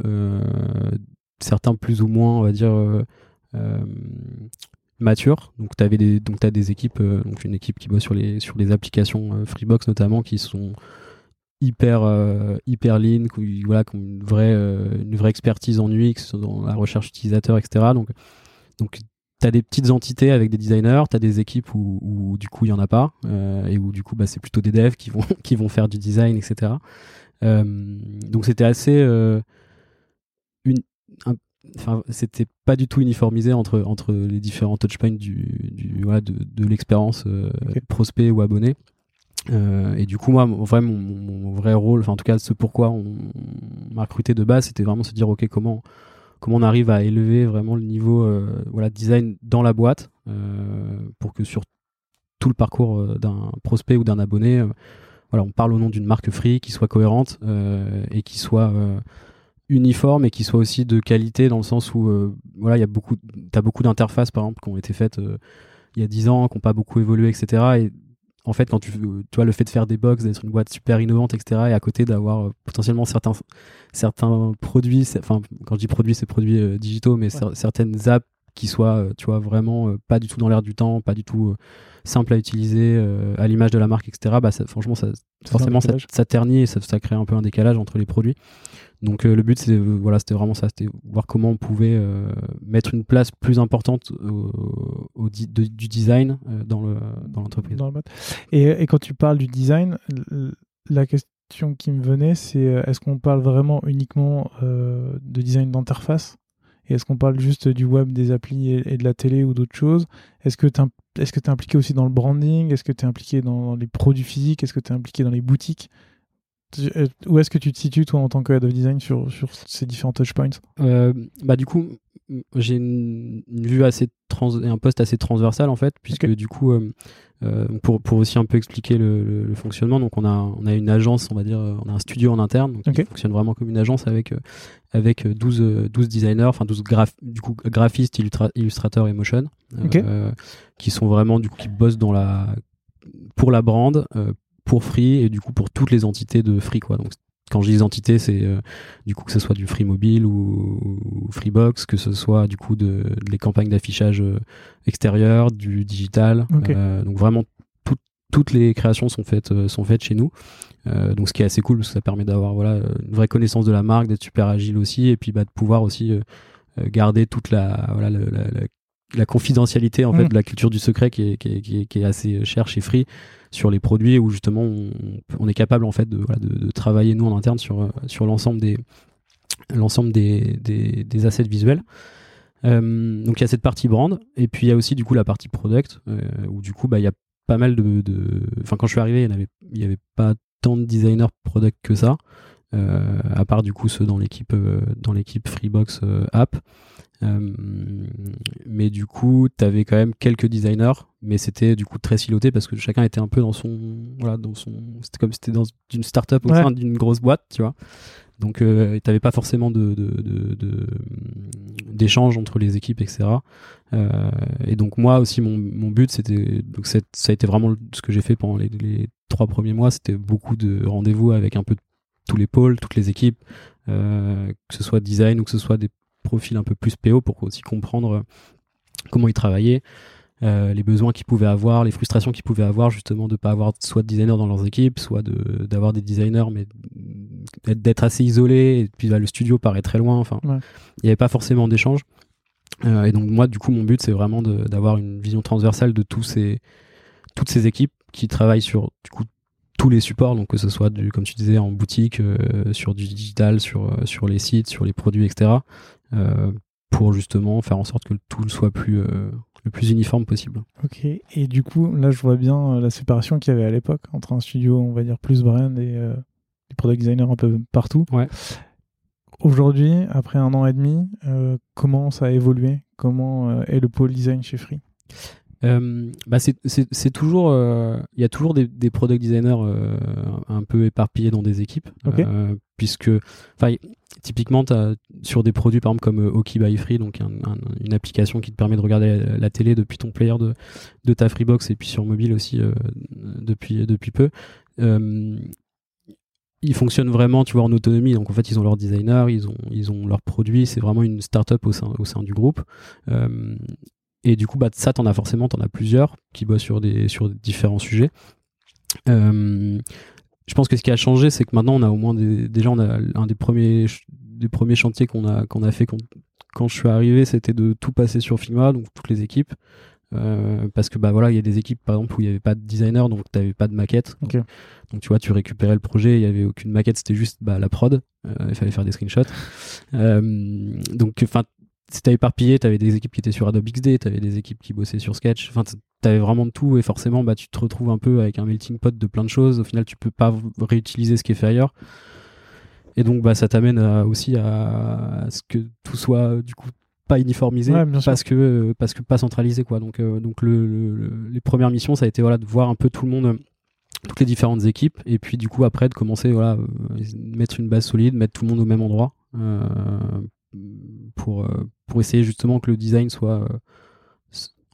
certains plus ou moins, on va dire, matures. Donc, tu avais des, donc, as des équipes, euh, donc une équipe qui bosse sur les, sur les applications euh, Freebox notamment, qui sont hyper hyper lean, voilà, qui ont une vraie une vraie expertise en UX dans la recherche utilisateur, etc. Donc donc T'as des petites entités avec des designers, t'as des équipes où, où, du coup il y en a pas euh, et où du coup bah, c'est plutôt des devs qui vont [LAUGHS] qui vont faire du design, etc. Euh, donc c'était assez euh, une, enfin c'était pas du tout uniformisé entre entre les différents touchpoints du, du voilà, de, de l'expérience euh, prospect ou abonné. Euh, et du coup, moi, mon, mon, vrai rôle, enfin en tout cas, ce pourquoi on, m'a recruté de base, c'était vraiment se dire, ok, comment comment on arrive à élever vraiment le niveau euh, voilà design dans la boîte euh, pour que sur tout le parcours d'un prospect ou d'un abonné voilà on parle au nom d'une marque free qui soit cohérente et qui soit uniforme et qui soit aussi de qualité dans le sens où voilà il y a beaucoup t'as beaucoup d'interfaces par exemple qui ont été faites il y a 10 ans qui n'ont pas beaucoup évolué etc et en fait, quand tu, tu vois le fait de faire des box, d'être une boîte super innovante, etc., et à côté d'avoir euh, potentiellement certains, certains produits, enfin, quand je dis produits, c'est produits euh, digitaux, mais certaines apps qui soient, euh, tu vois, vraiment pas du tout dans l'air du temps, pas du tout simple à utiliser, à l'image de la marque, etc., bah, franchement, ça, forcément, ça, ça, ternit et ça, ça, crée un peu un décalage entre les produits. Donc euh, le but c'était voilà c'était vraiment ça c'était voir comment on pouvait euh, mettre une place plus importante au, du design euh, dans le dans l'entreprise. Et, quand tu parles du design, la question qui me venait c'est est-ce qu'on parle vraiment uniquement de design d'interface? Et est-ce qu'on parle juste du web, des applis et, de la télé ou d'autres choses? Est-ce que tu es, es impliqué aussi dans le branding? Est-ce que tu es impliqué dans les produits physiques? Est-ce que tu es impliqué dans les boutiques? euh, où est-ce que tu te situes, toi, en tant que head of design, sur, sur ces différents touchpoints euh, bah, Du coup, j'ai une, vue assez trans un poste assez transversal, en fait, puisque du coup, euh, euh, pour, pour aussi un peu expliquer le, le, fonctionnement, donc on a, on a une agence, on va dire, on a un studio en interne, donc qui fonctionne vraiment comme une agence avec, avec 12, 12 designers, enfin 12 graph, du coup, graphistes, illustrateurs et motion, qui sont vraiment, du coup, qui bossent dans la, pour la brand, pour Free et du coup pour toutes les entités de Free quoi. Donc quand je dis entités, c'est euh, du coup que ce soit du Free Mobile ou, Freebox, que ce soit du coup de, les campagnes d'affichage euh, extérieur, du digital. Euh, donc vraiment toutes les créations sont faites sont faites chez nous. donc ce qui est assez cool parce que ça permet d'avoir voilà une vraie connaissance de la marque, d'être super agile aussi et puis bah, de pouvoir aussi garder toute la voilà la, confidentialité en fait mm. de la culture du secret qui est, qui est, qui est assez chère chez Free sur les produits où justement on, est capable en fait de, de, travailler nous en interne sur, sur l'ensemble des assets visuels. Euh, donc il y a cette partie brand et puis il y a aussi du coup la partie product euh, où du coup bah il y a pas mal de, enfin quand je suis arrivé il n'y avait pas tant de designers product que ça euh, à part du coup ceux dans l'équipe Freebox app euh, mais du coup, tu avais quand même quelques designers, mais c'était du coup très siloté parce que chacun était un peu dans son. Voilà, dans son. C'était comme si c'était dans une start-up au sein d'une grosse boîte, tu vois. Donc, euh, tu n'avais pas forcément de, d'échange entre les équipes, etc. Euh, et donc, moi aussi, mon, mon but, c'était. Donc, ça a été vraiment ce que j'ai fait pendant les, les, trois premiers mois. C'était beaucoup de rendez-vous avec un peu tous les pôles, toutes les équipes, euh, que ce soit design ou que ce soit des profil un peu plus PO pour aussi comprendre euh, comment ils travaillaient, euh, les besoins qu'ils pouvaient avoir, les frustrations qu'ils pouvaient avoir justement de pas avoir soit de designers dans leurs équipes, soit d'avoir des designers mais d'être assez isolés et puis bah, le studio paraît très loin. Enfin, il n'y avait pas forcément d'échange. Euh, et donc moi, du coup, mon but c'est vraiment d'avoir une vision transversale de tous ces, toutes ces équipes qui travaillent sur du coup tous les supports, donc que ce soit du, comme tu disais, en boutique, sur du digital, sur, sur les sites, sur les produits, etc. Euh, pour justement faire en sorte que le tout soit plus, euh, le plus uniforme possible. Ok, et du coup, là je vois bien euh, la séparation qu'il y avait à l'époque entre un studio, on va dire, plus brand et des product designers un peu partout. Ouais. Aujourd'hui, après un an et demi, comment ça a évolué? Comment est le pôle design chez Free? Euh, bah c'est toujours euh, il y a toujours des, des product designers euh, un peu éparpillés dans des équipes puisque enfin typiquement as, sur des produits par exemple comme Oki by Free donc une application qui te permet de regarder la, télé depuis ton player de, de ta Freebox et puis sur mobile aussi depuis depuis peu ils fonctionnent vraiment, tu vois, en autonomie. Donc en fait, ils ont leur designer, ils ont, ils ont leurs produits. C'est vraiment une startup au sein, au sein du groupe. Euh, et du coup, bah, ça, t'en as forcément, t'en as plusieurs qui bossent sur, des, sur différents sujets. Euh, je pense que ce qui a changé, c'est que maintenant on a au moins des, déjà on a un des premiers des premiers chantiers qu'on a qu'on a fait quand, quand je suis arrivé, c'était de tout passer sur Figma, donc toutes les équipes. Euh, parce que bah voilà il y a des équipes par exemple où il n'y avait pas de designer donc tu n'avais pas de maquette donc tu vois tu récupérais le projet il n'y avait aucune maquette c'était juste bah, la prod Euh, il fallait faire des screenshots Euh, donc enfin c'était éparpillé t'avais des équipes qui étaient sur Adobe XD t'avais des équipes qui bossaient sur Sketch. Enfin t'avais vraiment de tout et forcément bah tu te retrouves un peu avec un melting pot de plein de choses. Au final tu peux pas réutiliser ce qui est fait ailleurs et donc bah ça t'amène aussi à, à ce que tout soit du coup pas uniformisé Ouais, parce que parce que pas centralisé quoi. Donc euh, donc le, le- le- les premières missions ça a été voilà de voir un peu tout le monde toutes les différentes équipes et puis du coup après de commencer voilà euh, mettre une base solide mettre tout le monde au même endroit euh, pour euh, pour essayer justement que le design soit euh,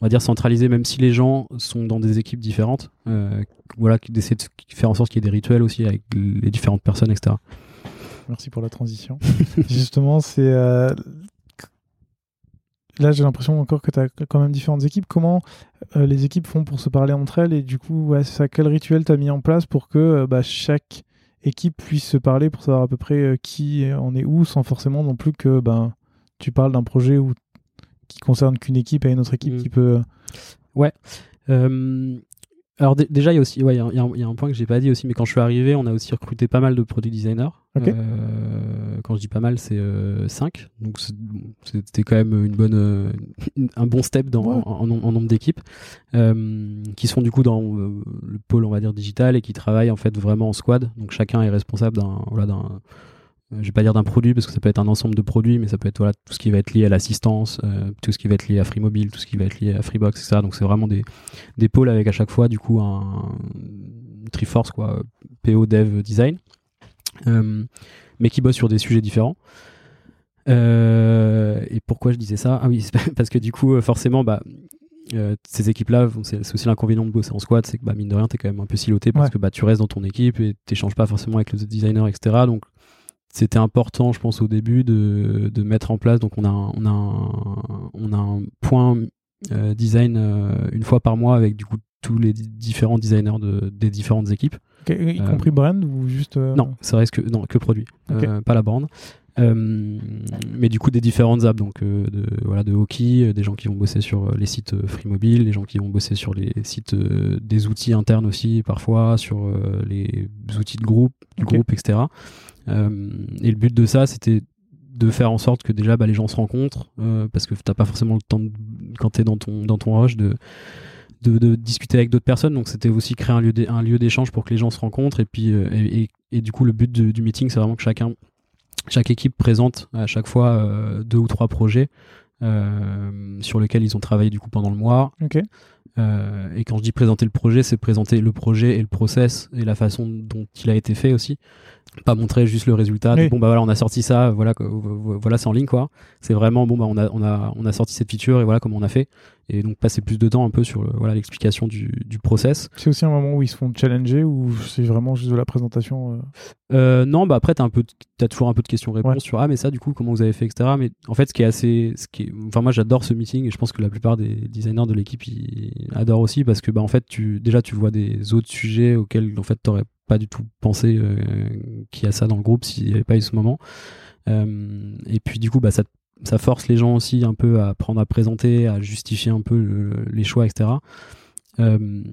on va dire centralisé même si les gens sont dans des équipes différentes euh, voilà d'essayer de faire en sorte qu'il y ait des rituels aussi avec les différentes personnes etc Merci pour la transition. [LAUGHS] Justement, c'est. Là, j'ai l'impression encore que tu as quand même différentes équipes. Comment les équipes font pour se parler entre elles? Et du coup, ça, quel rituel tu as mis en place pour que bah, chaque équipe puisse se parler pour savoir à peu près euh, qui en est où, sans forcément non plus que ben, tu parles d'un projet où, qui concerne qu'une équipe à une autre équipe Mm. qui peut. Euh, alors dé- déjà, il y a aussi, ouais, il y a, il y a un- il y a un point que j'ai pas dit aussi, mais quand je suis arrivé, on a aussi recruté pas mal de product designers. Euh, quand je dis pas mal, c'est 5. Donc c'est- c'était quand même une bonne, euh, un bon step dans, Ouais. en, en- en nombre d'équipes euh, qui sont du coup dans euh, le pôle, on va dire digital et qui travaillent en fait vraiment en squad. Donc chacun est responsable d'un, voilà, d'un euh, je vais pas dire d'un produit parce que ça peut être un ensemble de produits, mais ça peut être voilà, tout ce qui va être lié à l'assistance, euh, tout ce qui va être lié à Free Mobile, tout ce qui va être lié à Freebox, etc. Donc c'est vraiment des, des pôles avec à chaque fois du coup un, une Triforce quoi, PO, Dev, Design, euh, mais qui bossent sur des sujets différents. Euh, et pourquoi je disais ça? Ah oui, [LAUGHS] parce que du coup, euh, forcément, bah, euh, ces équipes-là, c'est aussi l'inconvénient de bosser en squad, c'est que bah, mine de rien, t'es quand même un peu siloté parce Ouais. que bah, tu restes dans ton équipe et t'échanges pas forcément avec le designer, etc. Donc c'était important, je pense, au début de, de mettre en place. Donc on a un, on a un, on a un point euh, design euh, une fois par mois avec du coup tous les di- différents designers de, des différentes équipes. Y Euh, compris brand ou juste. euh, Non, ça reste que non que produit, euh, pas la. Euh, mais du coup des différentes apps donc euh, de voilà de hockey euh, des gens qui vont bosser sur les sites free mobile les gens qui vont bosser sur les sites des outils internes aussi parfois sur les outils de groupe du groupe etc et le but de ça c'était de faire en sorte que déjà bah, les gens se rencontrent parce que t'as pas forcément le temps de- quand t'es dans ton dans ton rush de de, de discuter avec d'autres personnes. Donc c'était aussi créer un lieu d'é- un lieu d'échange pour que les gens se rencontrent. Et puis euh, et, et- et du coup le but du, du meeting c'est vraiment que chacun chaque équipe présente à chaque fois euh, deux ou trois projets euh, sur lesquels ils ont travaillé du coup pendant le mois. Euh, et quand je dis présenter le projet, c'est présenter le projet et le process et la façon dont il a été fait aussi. Pas montrer juste le résultat. de. Bon bah voilà, on a sorti ça, voilà, voilà, c'est en ligne quoi. C'est vraiment bon bah on a on a on a sorti cette feature et voilà comment on a fait. Et donc passer plus de temps un peu sur le- voilà l'explication du, du process. C'est aussi un moment où ils se font challenger ou c'est vraiment juste de la présentation euh, Euh, non, bah après t'as un peu, t'as toujours un peu de questions-réponses Ouais. sur ah mais ça du coup comment vous avez fait etc. Mais en fait ce qui est assez, ce qui est, enfin moi j'adore ce meeting et je pense que la plupart des designers de l'équipe ils adorent aussi parce que bah en fait tu déjà tu vois des autres sujets auxquels en fait t'aurais pas du tout pensé euh, qu'il y a ça dans le groupe s'il n'y avait pas eu ce moment. Euh, et puis du coup bah ça ça force les gens aussi un peu à apprendre à présenter, à justifier un peu le- les choix etc. Euh,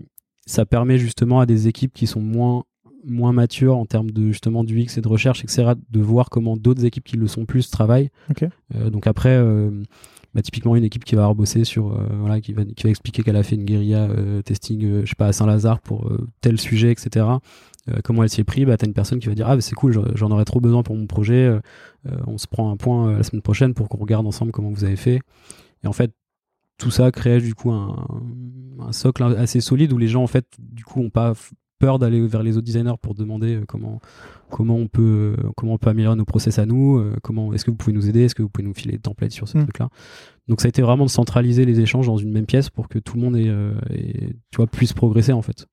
ça permet justement à des équipes qui sont moins moins matures en termes de justement du X et de recherche, etc., de voir comment d'autres équipes qui le sont plus travaillent. Euh, donc après, euh, bah, typiquement une équipe qui va bossé sur, voilà, qui va, qui va expliquer qu'elle a fait une guérilla testing, je sais pas, à Saint-Lazare pour tel sujet, etc. Euh, comment elle s'y est pris, bah, t'as une personne qui va dire ah bah, c'est cool, j'en- aurais trop besoin pour mon projet. euh, on se prend un point euh, la semaine prochaine pour qu'on regarde ensemble comment vous avez fait. Et en fait, tout ça crée du coup un, un socle assez solide où les gens en fait du coup ont pas peur d'aller vers les autres designers pour demander comment comment on peut comment on peut améliorer nos process à nous comment est-ce que vous pouvez nous aider? Est-ce que vous pouvez nous filer des templates sur ce Mm. truc là donc ça a été vraiment de centraliser les échanges dans une même pièce pour que tout le monde ait, euh, ait- tu vois puisse progresser en fait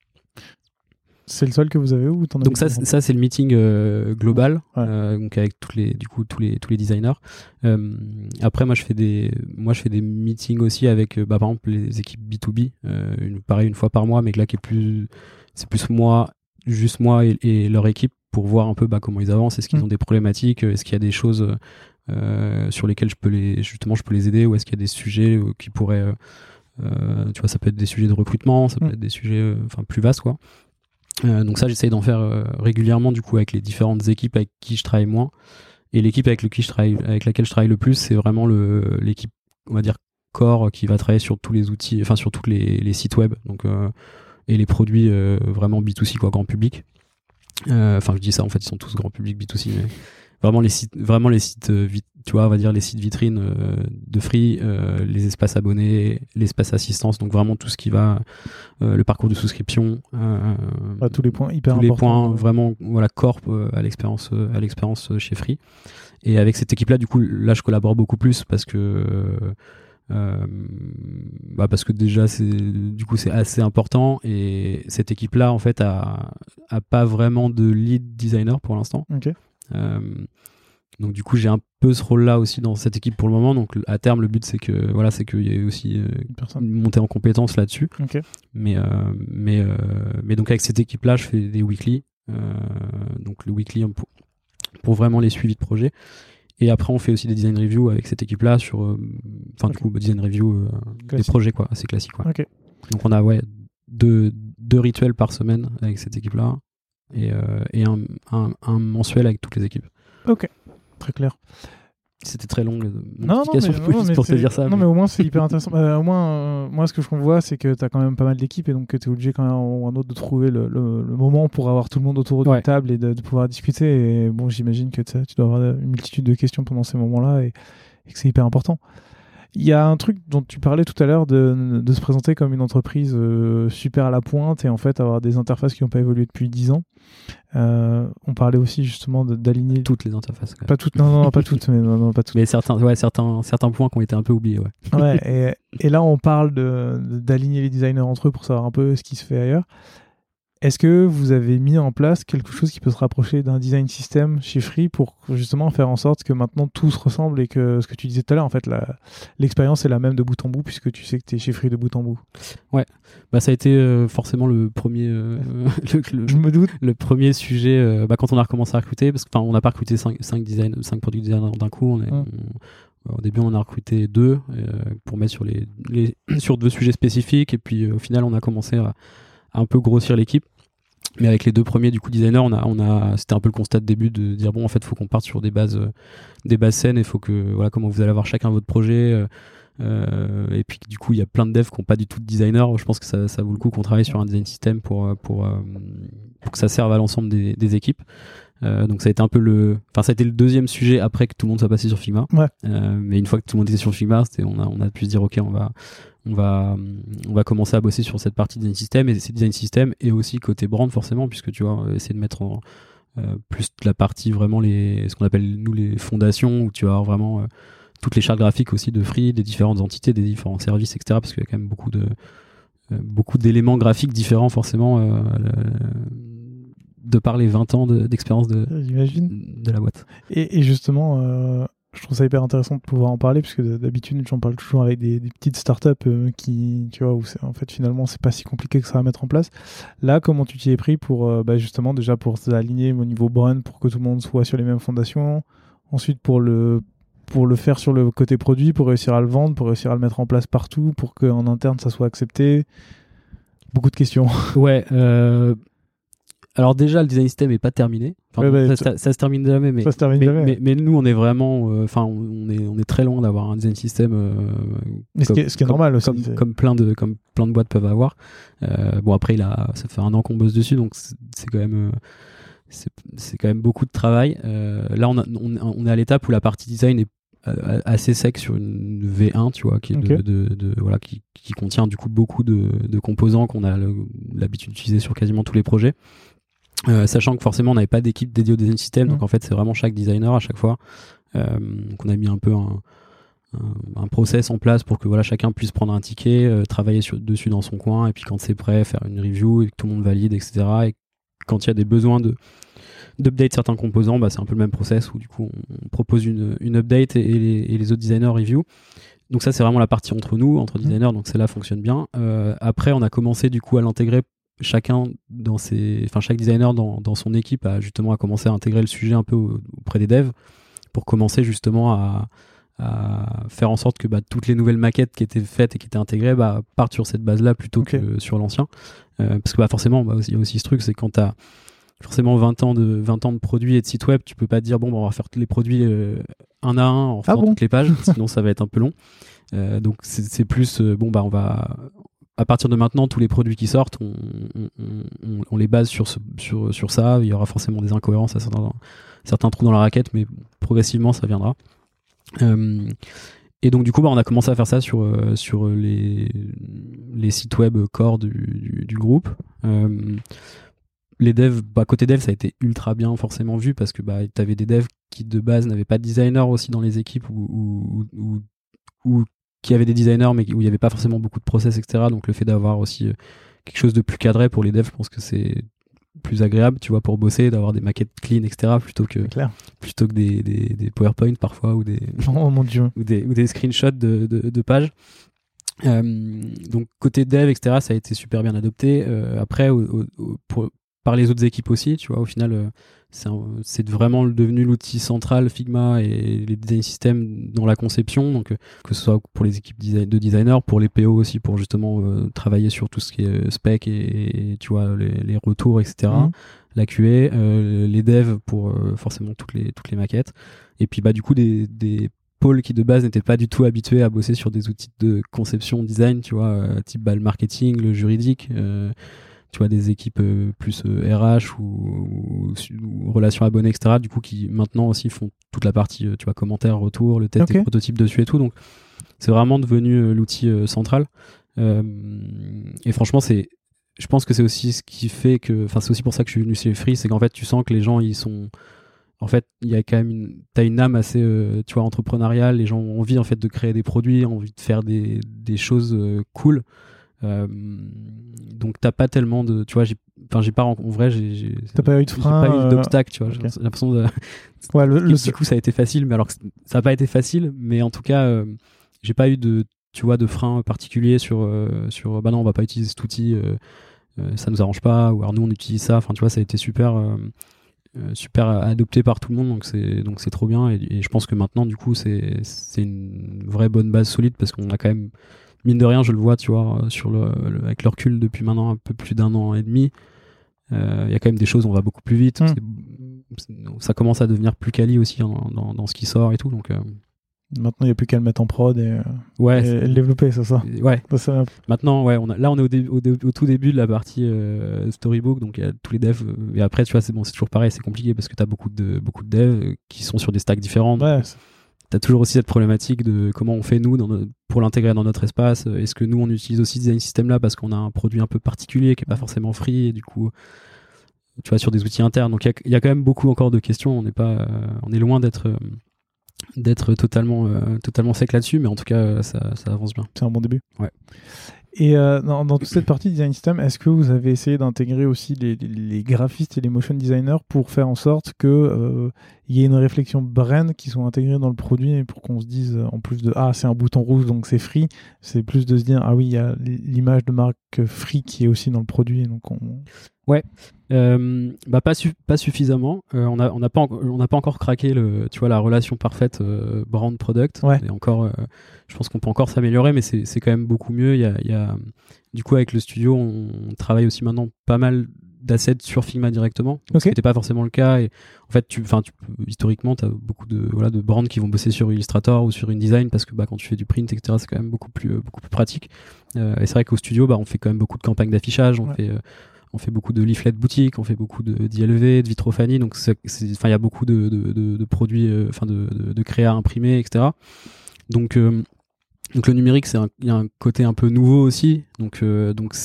C'est le seul que vous avez ou t'en as donc ça, ça c'est le meeting euh, global, Ouais. euh, donc avec tous les, du coup tous les tous les designers. Euh, après moi je fais des, moi je fais des meetings aussi avec, bah, par exemple les équipes B 2 B, euh, une, pareil une fois par mois, mais là qui est plus, c'est plus moi juste moi et, leur équipe pour voir un peu bah, comment ils avancent, est-ce qu'ils Mm. ont des problématiques, est-ce qu'il y a des choses sur lesquelles je peux les justement je peux les aider? Ou est-ce qu'il y a des sujets qui pourraient tu vois ça peut être des sujets de recrutement, ça peut Mm. être des sujets enfin plus vastes quoi. Euh, donc ça j'essaye d'en faire euh, régulièrement du coup avec les différentes équipes avec qui je travaille moins. Et l'équipe avec, lequel je travaille, avec laquelle je travaille le plus c'est vraiment le l'équipe on va dire core qui va travailler sur tous les outils enfin sur tous les, les sites web donc euh, et les produits euh, vraiment B2C quoi grand public. Euh, enfin je dis ça en fait ils sont tous grand public B2C mais vraiment les sites vraiment les sites tu vois on va dire les sites vitrines euh, de free euh, les espaces abonnés l'espace assistance donc vraiment tout ce qui va euh, le parcours de souscription euh, Bah, tous les points hyper tous les importants. points vraiment voilà corp à l'expérience à l'expérience chez Free et avec cette équipe là du coup là je collabore beaucoup plus parce que euh, bah parce que déjà c'est du coup c'est assez important et cette équipe là en fait a, a pas vraiment de lead designer pour l'instant Ok. euh, donc du coup j'ai un peu ce rôle là aussi dans cette équipe pour le moment donc à terme le but c'est que voilà c'est qu'il y ait aussi euh, Une montée en compétences là-dessus Ok. mais euh, mais euh, mais donc avec cette équipe là je fais des weekly euh, donc le weekly pour, pour vraiment les suivis de projet et après on fait aussi des design reviews avec cette équipe là sur enfin du Ok. coup bah, design review des Classique. projets quoi assez classiques quoi. Ok. donc on a ouais deux, deux rituels par semaine avec cette équipe là et, et un, un, un mensuel avec toutes les équipes Très clair. c'était très long Non, mais, non, mais pour te dire ça Non, mais- mais au moins, c'est hyper intéressant. Euh, au moins, euh, moi, ce que je vois, c'est que tu as quand même pas mal d'équipes et donc que tu es obligé, quand même, un un autre, de trouver le, le- le moment pour avoir tout le monde autour d'une Ouais. table et de, de pouvoir discuter. Et bon, j'imagine que tu dois avoir une multitude de questions pendant ces moments-là et, et que c'est hyper important. Il y a un truc dont tu parlais tout à l'heure de, de se présenter comme une entreprise euh, super à la pointe et en fait avoir des interfaces qui n'ont pas évolué depuis 10 ans. Euh, on parlait aussi justement d'aligner toutes les interfaces. Pas toutes, non, non, pas toutes, mais non, non, pas [LAUGHS] toutes. mais certains ouais certains certains points qui ont été un peu oubliés ouais Ouais, et, et là, on parle de- d'aligner les designers entre eux pour savoir un peu ce qui se fait ailleurs. Est-ce que vous avez mis en place quelque chose qui peut se rapprocher d'un design system chez Free pour justement faire en sorte que maintenant tout se ressemble et que ce que tu disais tout à l'heure, en fait, l'expérience est la même de bout en bout puisque tu sais que tu es chez Free de bout en bout? Bah ça a été euh, forcément le premier euh, [LAUGHS] le, le- Je me doute. le premier sujet euh, bah, quand on a recommencé à recruter parce qu'on n'a pas recruté 5, design, cinq product designers d'un coup on est- Mm. on- au début on a recruté deux pour mettre sur les, les sur deux sujets spécifiques et puis au final on a commencé à un peu grossir l'équipe mais avec les deux premiers du coup designers on a on a c'était un peu le constat de début de dire bon en fait faut qu'on parte sur des bases euh, des bases saines et faut que voilà comment vous allez avoir chacun votre projet euh, euh, et puis du coup, il y a plein de devs qui n'ont pas du tout de designer. Je pense que ça, vaut le coup qu'on travaille sur un design system pour, que ça serve à l'ensemble des équipes. Euh, donc ça a été un peu le, enfin ça a été le deuxième sujet après que tout le monde soit passé sur Figma. Ouais. Euh, mais une fois que tout le monde était sur Figma, c'était, on a, on a pu se dire ok, on va, on va, on va commencer à bosser sur cette partie design system et c'est design system et aussi côté brand forcément puisque tu vois essayer de mettre en, euh, plus la partie vraiment les, ce qu'on appelle nous les fondations où tu vas avoir vraiment toutes les chartes graphiques aussi de Free, des différentes entités, des différents services, etc. Parce qu'il y a quand même beaucoup de beaucoup d'éléments graphiques différents forcément de par les 20 ans de- d'expérience de, J'imagine. de la boîte. Et, et justement, euh, je trouve ça hyper intéressant de pouvoir en parler, puisque d'habitude, j'en parle toujours avec des, des petites startups euh, qui, tu vois, où en fait, finalement, c'est pas si compliqué que ça à mettre en place. Là, comment tu t'y es pris pour, euh, bah, justement, déjà pour s'aligner au niveau brand, pour que tout le monde soit sur les mêmes fondations, ensuite pour le pour le faire sur le côté produit, pour réussir à le vendre, pour réussir à le mettre en place partout, pour qu'en interne ça soit accepté. Beaucoup de questions. Ouais. euh, alors déjà, le design system est pas terminé. Enfin, Ouais, bah, ça, se termine jamais, mais ça se termine mais, jamais. mais, mais nous, on est vraiment, euh, enfin, on est on est très loin d'avoir un design system. euh, Mais ce qui est, comme- ce qui est comme- normal aussi. comme, plein de comme plein de boîtes peuvent avoir. Euh, bon après il a ça fait un an qu'on bosse dessus donc c'est quand même c'est quand même beaucoup de travail. Là on, a- on, on est à l'étape où la partie design est assez sec sur une V1 tu vois qui est de, Ok. de- de- voilà qui, qui contient du coup beaucoup de, de composants qu'on a l'habitude d'utiliser sur quasiment tous les projets. Euh, sachant que forcément on n'avait pas d'équipe dédiée au design system, donc Mm. en fait c'est vraiment chaque designer à chaque fois. Euh, donc on a mis un peu un, un, un process en place pour que voilà chacun puisse prendre un ticket, euh, travailler sur, dessus dans son coin, et puis quand c'est prêt, faire une review et que tout le monde valide, etc. Et quand il y a des besoins de d'update certains composants, bah, c'est un peu le même process où du coup on, propose une, une update et, et les, et les autres designers review. Donc ça c'est vraiment la partie entre nous, entre designers, donc celle-là fonctionne bien. Euh, après on a commencé du coup à l'intégrer chacun dans ses, enfin chaque designer dans, dans, son équipe a justement à commencé à intégrer le sujet un peu auprès des devs pour commencer justement à, à faire en sorte que bah, toutes les nouvelles maquettes qui étaient faites et qui étaient intégrées bah, partent sur cette base-là plutôt que sur l'ancien. Euh, parce que bah, forcément, il y a aussi ce truc, c'est quand tu as forcément 20 ans, de, 20 ans de produits et de sites web, tu peux pas te dire bon, on va faire tous les produits euh, un à un en ah faisant toutes les pages, [LAUGHS] sinon ça va être un peu long. Euh, donc c'est plus bon, bah on va à partir de maintenant, tous les produits qui sortent, on, les base sur, sur, sur ça. Il y aura forcément des incohérences à certains, certains trous dans la raquette, mais progressivement, ça viendra. Euh, et donc du coup, bah, on a commencé à faire ça sur, euh, sur les, les sites web core du, du, groupe. Euh, les devs, bah, côté dev, ça a été ultra bien forcément vu parce que bah, tu avais des devs qui de base n'avaient pas de designer aussi dans les équipes ou, qui avaient des designers mais où il n'y avait pas forcément beaucoup de process, etc. Donc le fait d'avoir aussi quelque chose de plus cadré pour les devs, je pense que c'est plus agréable, tu vois, pour bosser, d'avoir des maquettes clean, etc. plutôt que plutôt que des, des, des, PowerPoint parfois ou des [LAUGHS] oh mon dieu ou des ou des screenshots de, de, de pages. Euh, donc côté dev, etc. Ça a été super bien adopté. Euh, après, pour, par les autres équipes aussi, tu vois, au final, euh, c'est vraiment devenu l'outil central Figma et les design systems dans la conception. Donc euh, que ce soit pour les équipes de designers pour les PO aussi pour justement euh, travailler sur tout ce qui est spec et, tu vois les, retours etc mhm. la QA les devs pour forcément toutes les toutes les maquettes. Et puis bah du coup des, des pôles qui de base n'étaient pas du tout habitués à bosser sur des outils de conception design tu vois type bah, le marketing le juridique tu vois des équipes euh, plus RH euh, ou, relations abonnés etc du coup qui maintenant aussi font toute la partie euh, tu vois commentaires retour le test des prototypes dessus et tout donc c'est vraiment devenu l'outil central et franchement c'est je pense que c'est aussi ce qui fait que enfin c'est aussi pour ça que je suis venu chez Free c'est qu'en fait tu sens que les gens ils sont en fait, il y a quand même une, t'as une âme assez, tu vois, entrepreneuriale. Les gens ont envie en fait de créer des produits, ont envie de faire des, des choses cool. Euh, donc t'as pas tellement de, tu vois, j'ai, enfin j'ai pas en, vrai, j'ai, t'as pas eu de frein, pas eu euh, d'obstacle, tu vois. J'ai l'impression de, [LAUGHS] ouais, le, le... du coup ça a été facile, mais alors ça a pas été facile, mais en tout cas euh, j'ai pas eu de, tu vois, de frein particulier sur, sur, bah non, on va pas utiliser cet outil, ça nous arrange pas, ou alors nous on utilise ça, enfin tu vois, ça a été super. super adopté par tout le monde donc c'est donc c'est trop bien et, et, je pense que maintenant du coup c'est c'est une vraie bonne base solide parce qu'on a quand même mine de rien, je le vois, tu vois, euh, sur le, avec le recul depuis maintenant un peu plus d'un an et demi. Euh, il y a quand même des choses, on va beaucoup plus vite. Hmm. ça commence à devenir plus quali aussi dans, dans, ce qui sort et tout. Donc, euh, Maintenant, il n'y a plus qu'à le mettre en prod et, ouais, le développer, c'est ça. Ouais. Maintenant, ouais, on a, là, on est au, au, tout début de la partie storybook, donc il y a tous les devs. et après, tu vois, c'est bon, c'est toujours pareil, c'est compliqué parce que tu as beaucoup de, beaucoup de devs qui sont sur des stacks différents. Ouais, T'as toujours aussi cette problématique de comment on fait nous dans pour l'intégrer dans notre espace. Est-ce que nous on utilise aussi design system là parce qu'on a un produit un peu particulier qui est pas forcément free et du coup tu vois sur des outils internes. Donc il y, a quand même beaucoup encore de questions. On n'est pas, euh, on est loin d'être euh, d'être totalement euh, totalement sec là-dessus, mais en tout cas ça, ça avance bien. C'est un bon début. Ouais. Et euh, dans, toute cette partie design system, est-ce que vous avez essayé d'intégrer aussi les, graphistes et les motion designers pour faire en sorte qu'il euh, y ait une réflexion brand qui soit intégrée dans le produit et pour qu'on se dise, euh, en plus de Ah, c'est un bouton rouge donc c'est free, c'est plus de se dire Ah oui, il y a l'image de marque free qui est aussi dans le produit. Donc on... Ouais, euh, bah pas, pas suffisamment. Euh, on n'a on a pas, on pas encore craqué le, tu vois, la relation parfaite euh, brand-product. Ouais. Et encore, je pense qu'on peut encore s'améliorer, mais c'est quand même beaucoup mieux. Il y a, y a, du coup, avec le studio, on, travaille aussi maintenant pas mal d'assets sur Figma directement. Ce qui n'était pas forcément le cas. Et en fait, tu, tu, historiquement, tu as beaucoup de, voilà, de brands qui vont bosser sur Illustrator ou sur InDesign parce que bah, quand tu fais du print, etc., c'est quand même beaucoup plus, beaucoup plus pratique. et c'est vrai qu'au studio, bah, on fait quand même beaucoup de campagnes d'affichage. On fait on fait beaucoup de leaflets boutique, on fait beaucoup de d'ILV, de vitrophanie, donc il y a beaucoup de, de, produits, euh, enfin de, de, créa imprimés, etc. Donc euh, donc le numérique, c'est y a un côté un peu nouveau aussi. Donc euh, donc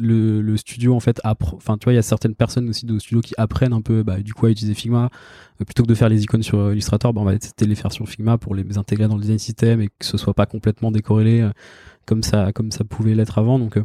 le, studio en fait enfin tu vois il y a certaines personnes aussi de studio qui apprennent un peu bah, du coup à utiliser Figma plutôt que de faire les icônes sur Illustrator, bah, on va tester les faire sur Figma pour les intégrer dans le design system et que ce soit pas complètement décorrélé comme ça comme ça pouvait l'être avant. Donc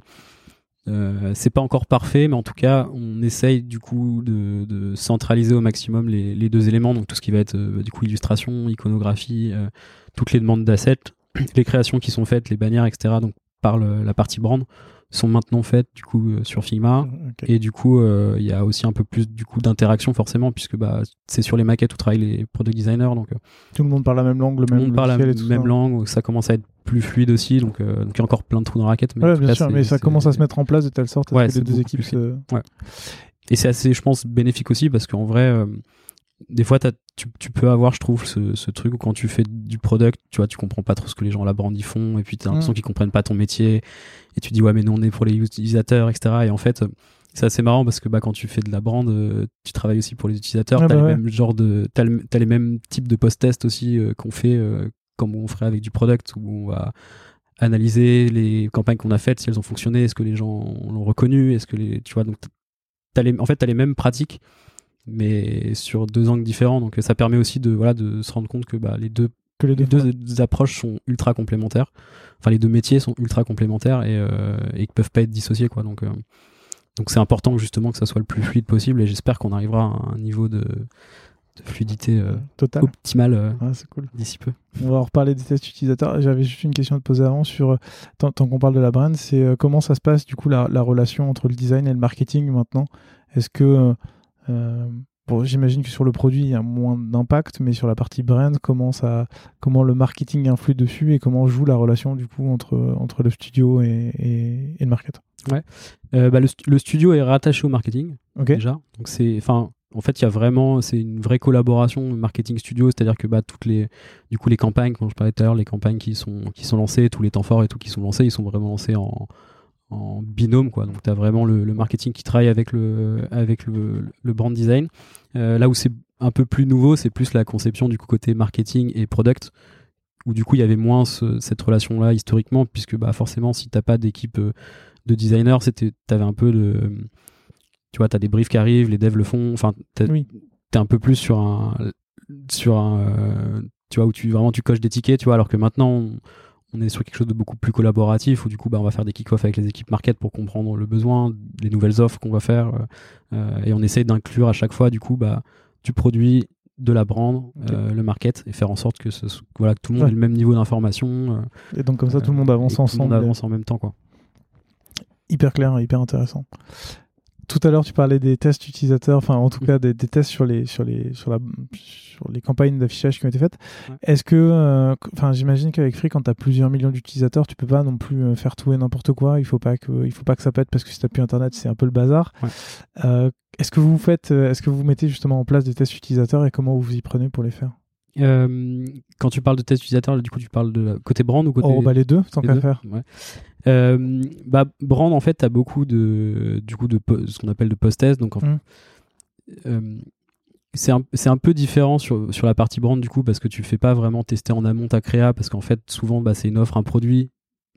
euh, c'est pas encore parfait, mais en tout cas, on essaye du coup de, centraliser au maximum les, deux éléments, donc tout ce qui va être euh, du coup illustration, iconographie, euh, toutes les demandes d'assets, [COUGHS] les créations qui sont faites, les bannières, etc. Donc par la partie brand, sont maintenant faites du coup euh, sur Figma Ok. et du coup euh, il y a aussi un peu plus du coup d'interaction forcément puisque bah c'est sur les maquettes où travaillent les product designers donc euh, Tout le monde parle la même langue, le tout même monde parle la logiciel et tout même ça. langue ça commence à être plus fluide aussi donc euh, donc y a encore plein de trous dans la raquette mais Ouais, bien cas, sûr, mais ça commence à se mettre en place de telle sorte Ouais, que les deux équipes se... et c'est assez je pense bénéfique aussi parce qu'en vrai des fois tu, tu peux avoir je trouve ce, ce truc où quand tu fais du product tu vois tu comprends pas trop ce que les gens à la brand y font et puis t'as l'impression Mm. qu'ils comprennent pas ton métier et tu dis ouais mais nous on est pour les utilisateurs etc et en fait c'est assez marrant parce que bah, quand tu fais de la brand euh, tu travailles aussi pour les utilisateurs Ah t'as bah les ouais. mêmes genres de t'as, le- t'as les mêmes types de post-test aussi euh, qu'on fait euh, comme on ferait avec du product où on va analyser les campagnes qu'on a faites si elles ont fonctionné est-ce que les gens l'ont reconnu est-ce que les tu vois donc t'as les, en fait t'as les mêmes pratiques mais sur deux angles différents donc ça permet aussi de voilà de se rendre compte que bah, les deux que les deux. les deux approches sont ultra complémentaires enfin les deux métiers sont ultra complémentaires et, euh, et peuvent pas être dissociés quoi donc euh, donc c'est important justement que ça soit le plus fluide possible et j'espère qu'on arrivera à un niveau de, de fluidité euh, Total. optimal euh, Ah, cool. d'ici peu On va en reparler des tests utilisateurs. J'avais juste une question à te poser avant sur, euh, tant, tant qu'on parle de la brand, c'est comment ça se passe du coup la, la relation entre le design et le marketing maintenant? Est-ce que, bon, j'imagine que sur le produit il y a moins d'impact, mais sur la partie brand, comment, ça, comment le marketing influe dessus et comment joue la relation du coup entre, entre le studio et, et, et le market? Euh, bah, le, le studio est rattaché au marketing Ok. déjà. Donc c'est, enfin, en fait, il y a vraiment, c'est une vraie collaboration marketing studio, c'est-à-dire que bah toutes les, du coup, les campagnes, quand je parlais tout à l'heure, les campagnes qui sont qui sont lancées, tous les temps forts et tout qui sont lancés, ils sont vraiment lancés en en binôme quoi. Donc tu as vraiment le, le marketing qui travaille avec le avec le, le brand design. Euh, là où c'est un peu plus nouveau, c'est plus la conception du côté marketing et product où du coup il y avait moins ce- cette relation là historiquement puisque bah forcément si t'as pas d'équipe euh, de designers, c'était t'avais un peu de tu vois, t'as des briefs qui arrivent, les devs le font, enfin t'as- Oui. t'es un peu plus sur un sur un euh, tu vois où tu vraiment tu coches des tickets, tu vois, alors que maintenant on, on est sur quelque chose de beaucoup plus collaboratif où du coup bah on va faire des kick-off avec les équipes market pour comprendre le besoin, les nouvelles offres qu'on va faire euh, euh, et on essaye d'inclure à chaque fois du coup bah du produit de la brand, euh, le market et faire en sorte que ce, voilà que tout le monde Ouais. ait le même niveau d'information Et donc comme ça tout le monde avance que tout le ensemble. monde avance en même temps quoi. hyper clair hyper intéressant. Tout à l'heure, tu parlais des tests utilisateurs, enfin en tout Mm. cas des, des tests sur les sur les sur la sur les campagnes d'affichage qui ont été faites. Ouais. Est-ce que, euh, enfin j'imagine qu'avec Free, quand tu as plusieurs millions d'utilisateurs, tu peux pas non plus euh, faire tout et n'importe quoi. Il faut pas que il faut pas que ça pète parce que si t'as plus internet, c'est un peu le bazar. Ouais. Euh, est-ce que vous faites, est-ce que vous mettez justement en place des tests utilisateurs et comment vous vous y prenez pour les faire? Euh, quand tu parles de test utilisateur, du coup, tu parles de côté brand ou côté. Oh bah les deux, tant qu'à faire. Ouais. Euh, bah, brand, en fait, tu as beaucoup de, du coup, de ce qu'on appelle de post-test. Donc, en- Mm. euh, c'est un, un peu différent sur, sur la partie brand, du coup, parce que tu fais pas vraiment tester en amont ta créa, parce qu'en fait, souvent, bah, c'est une offre, un produit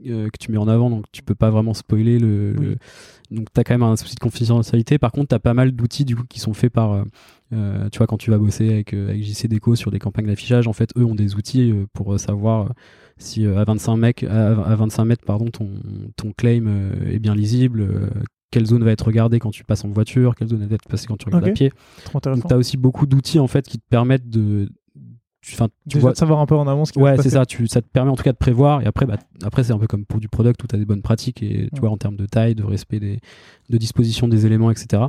euh, que tu mets en avant, donc tu peux pas vraiment spoiler le. Oui. le- donc, tu as quand même un souci de confidentialité. Par contre, tu as pas mal d'outils, du coup, qui sont faits par. euh, euh, tu vois, quand tu vas bosser avec, avec JC Deco sur des campagnes d'affichage, en fait, eux ont des outils pour savoir si à 25 mecs, à, à 25 mètres, pardon, ton, ton claim est bien lisible, quelle zone va être regardée quand tu passes en voiture, quelle zone va être passée quand tu regardes Ok. à pied. Donc, tu as aussi beaucoup d'outils en fait qui te permettent de. Tu- tu Déjà vois, de savoir un peu en amont ce qui Ouais, c'est ça. Tu, ça te permet en tout cas de prévoir. Et après, bah, après c'est un peu comme pour du product où tu as des bonnes pratiques et tu Ouais. vois en termes de taille, de respect des, de disposition des éléments, etc.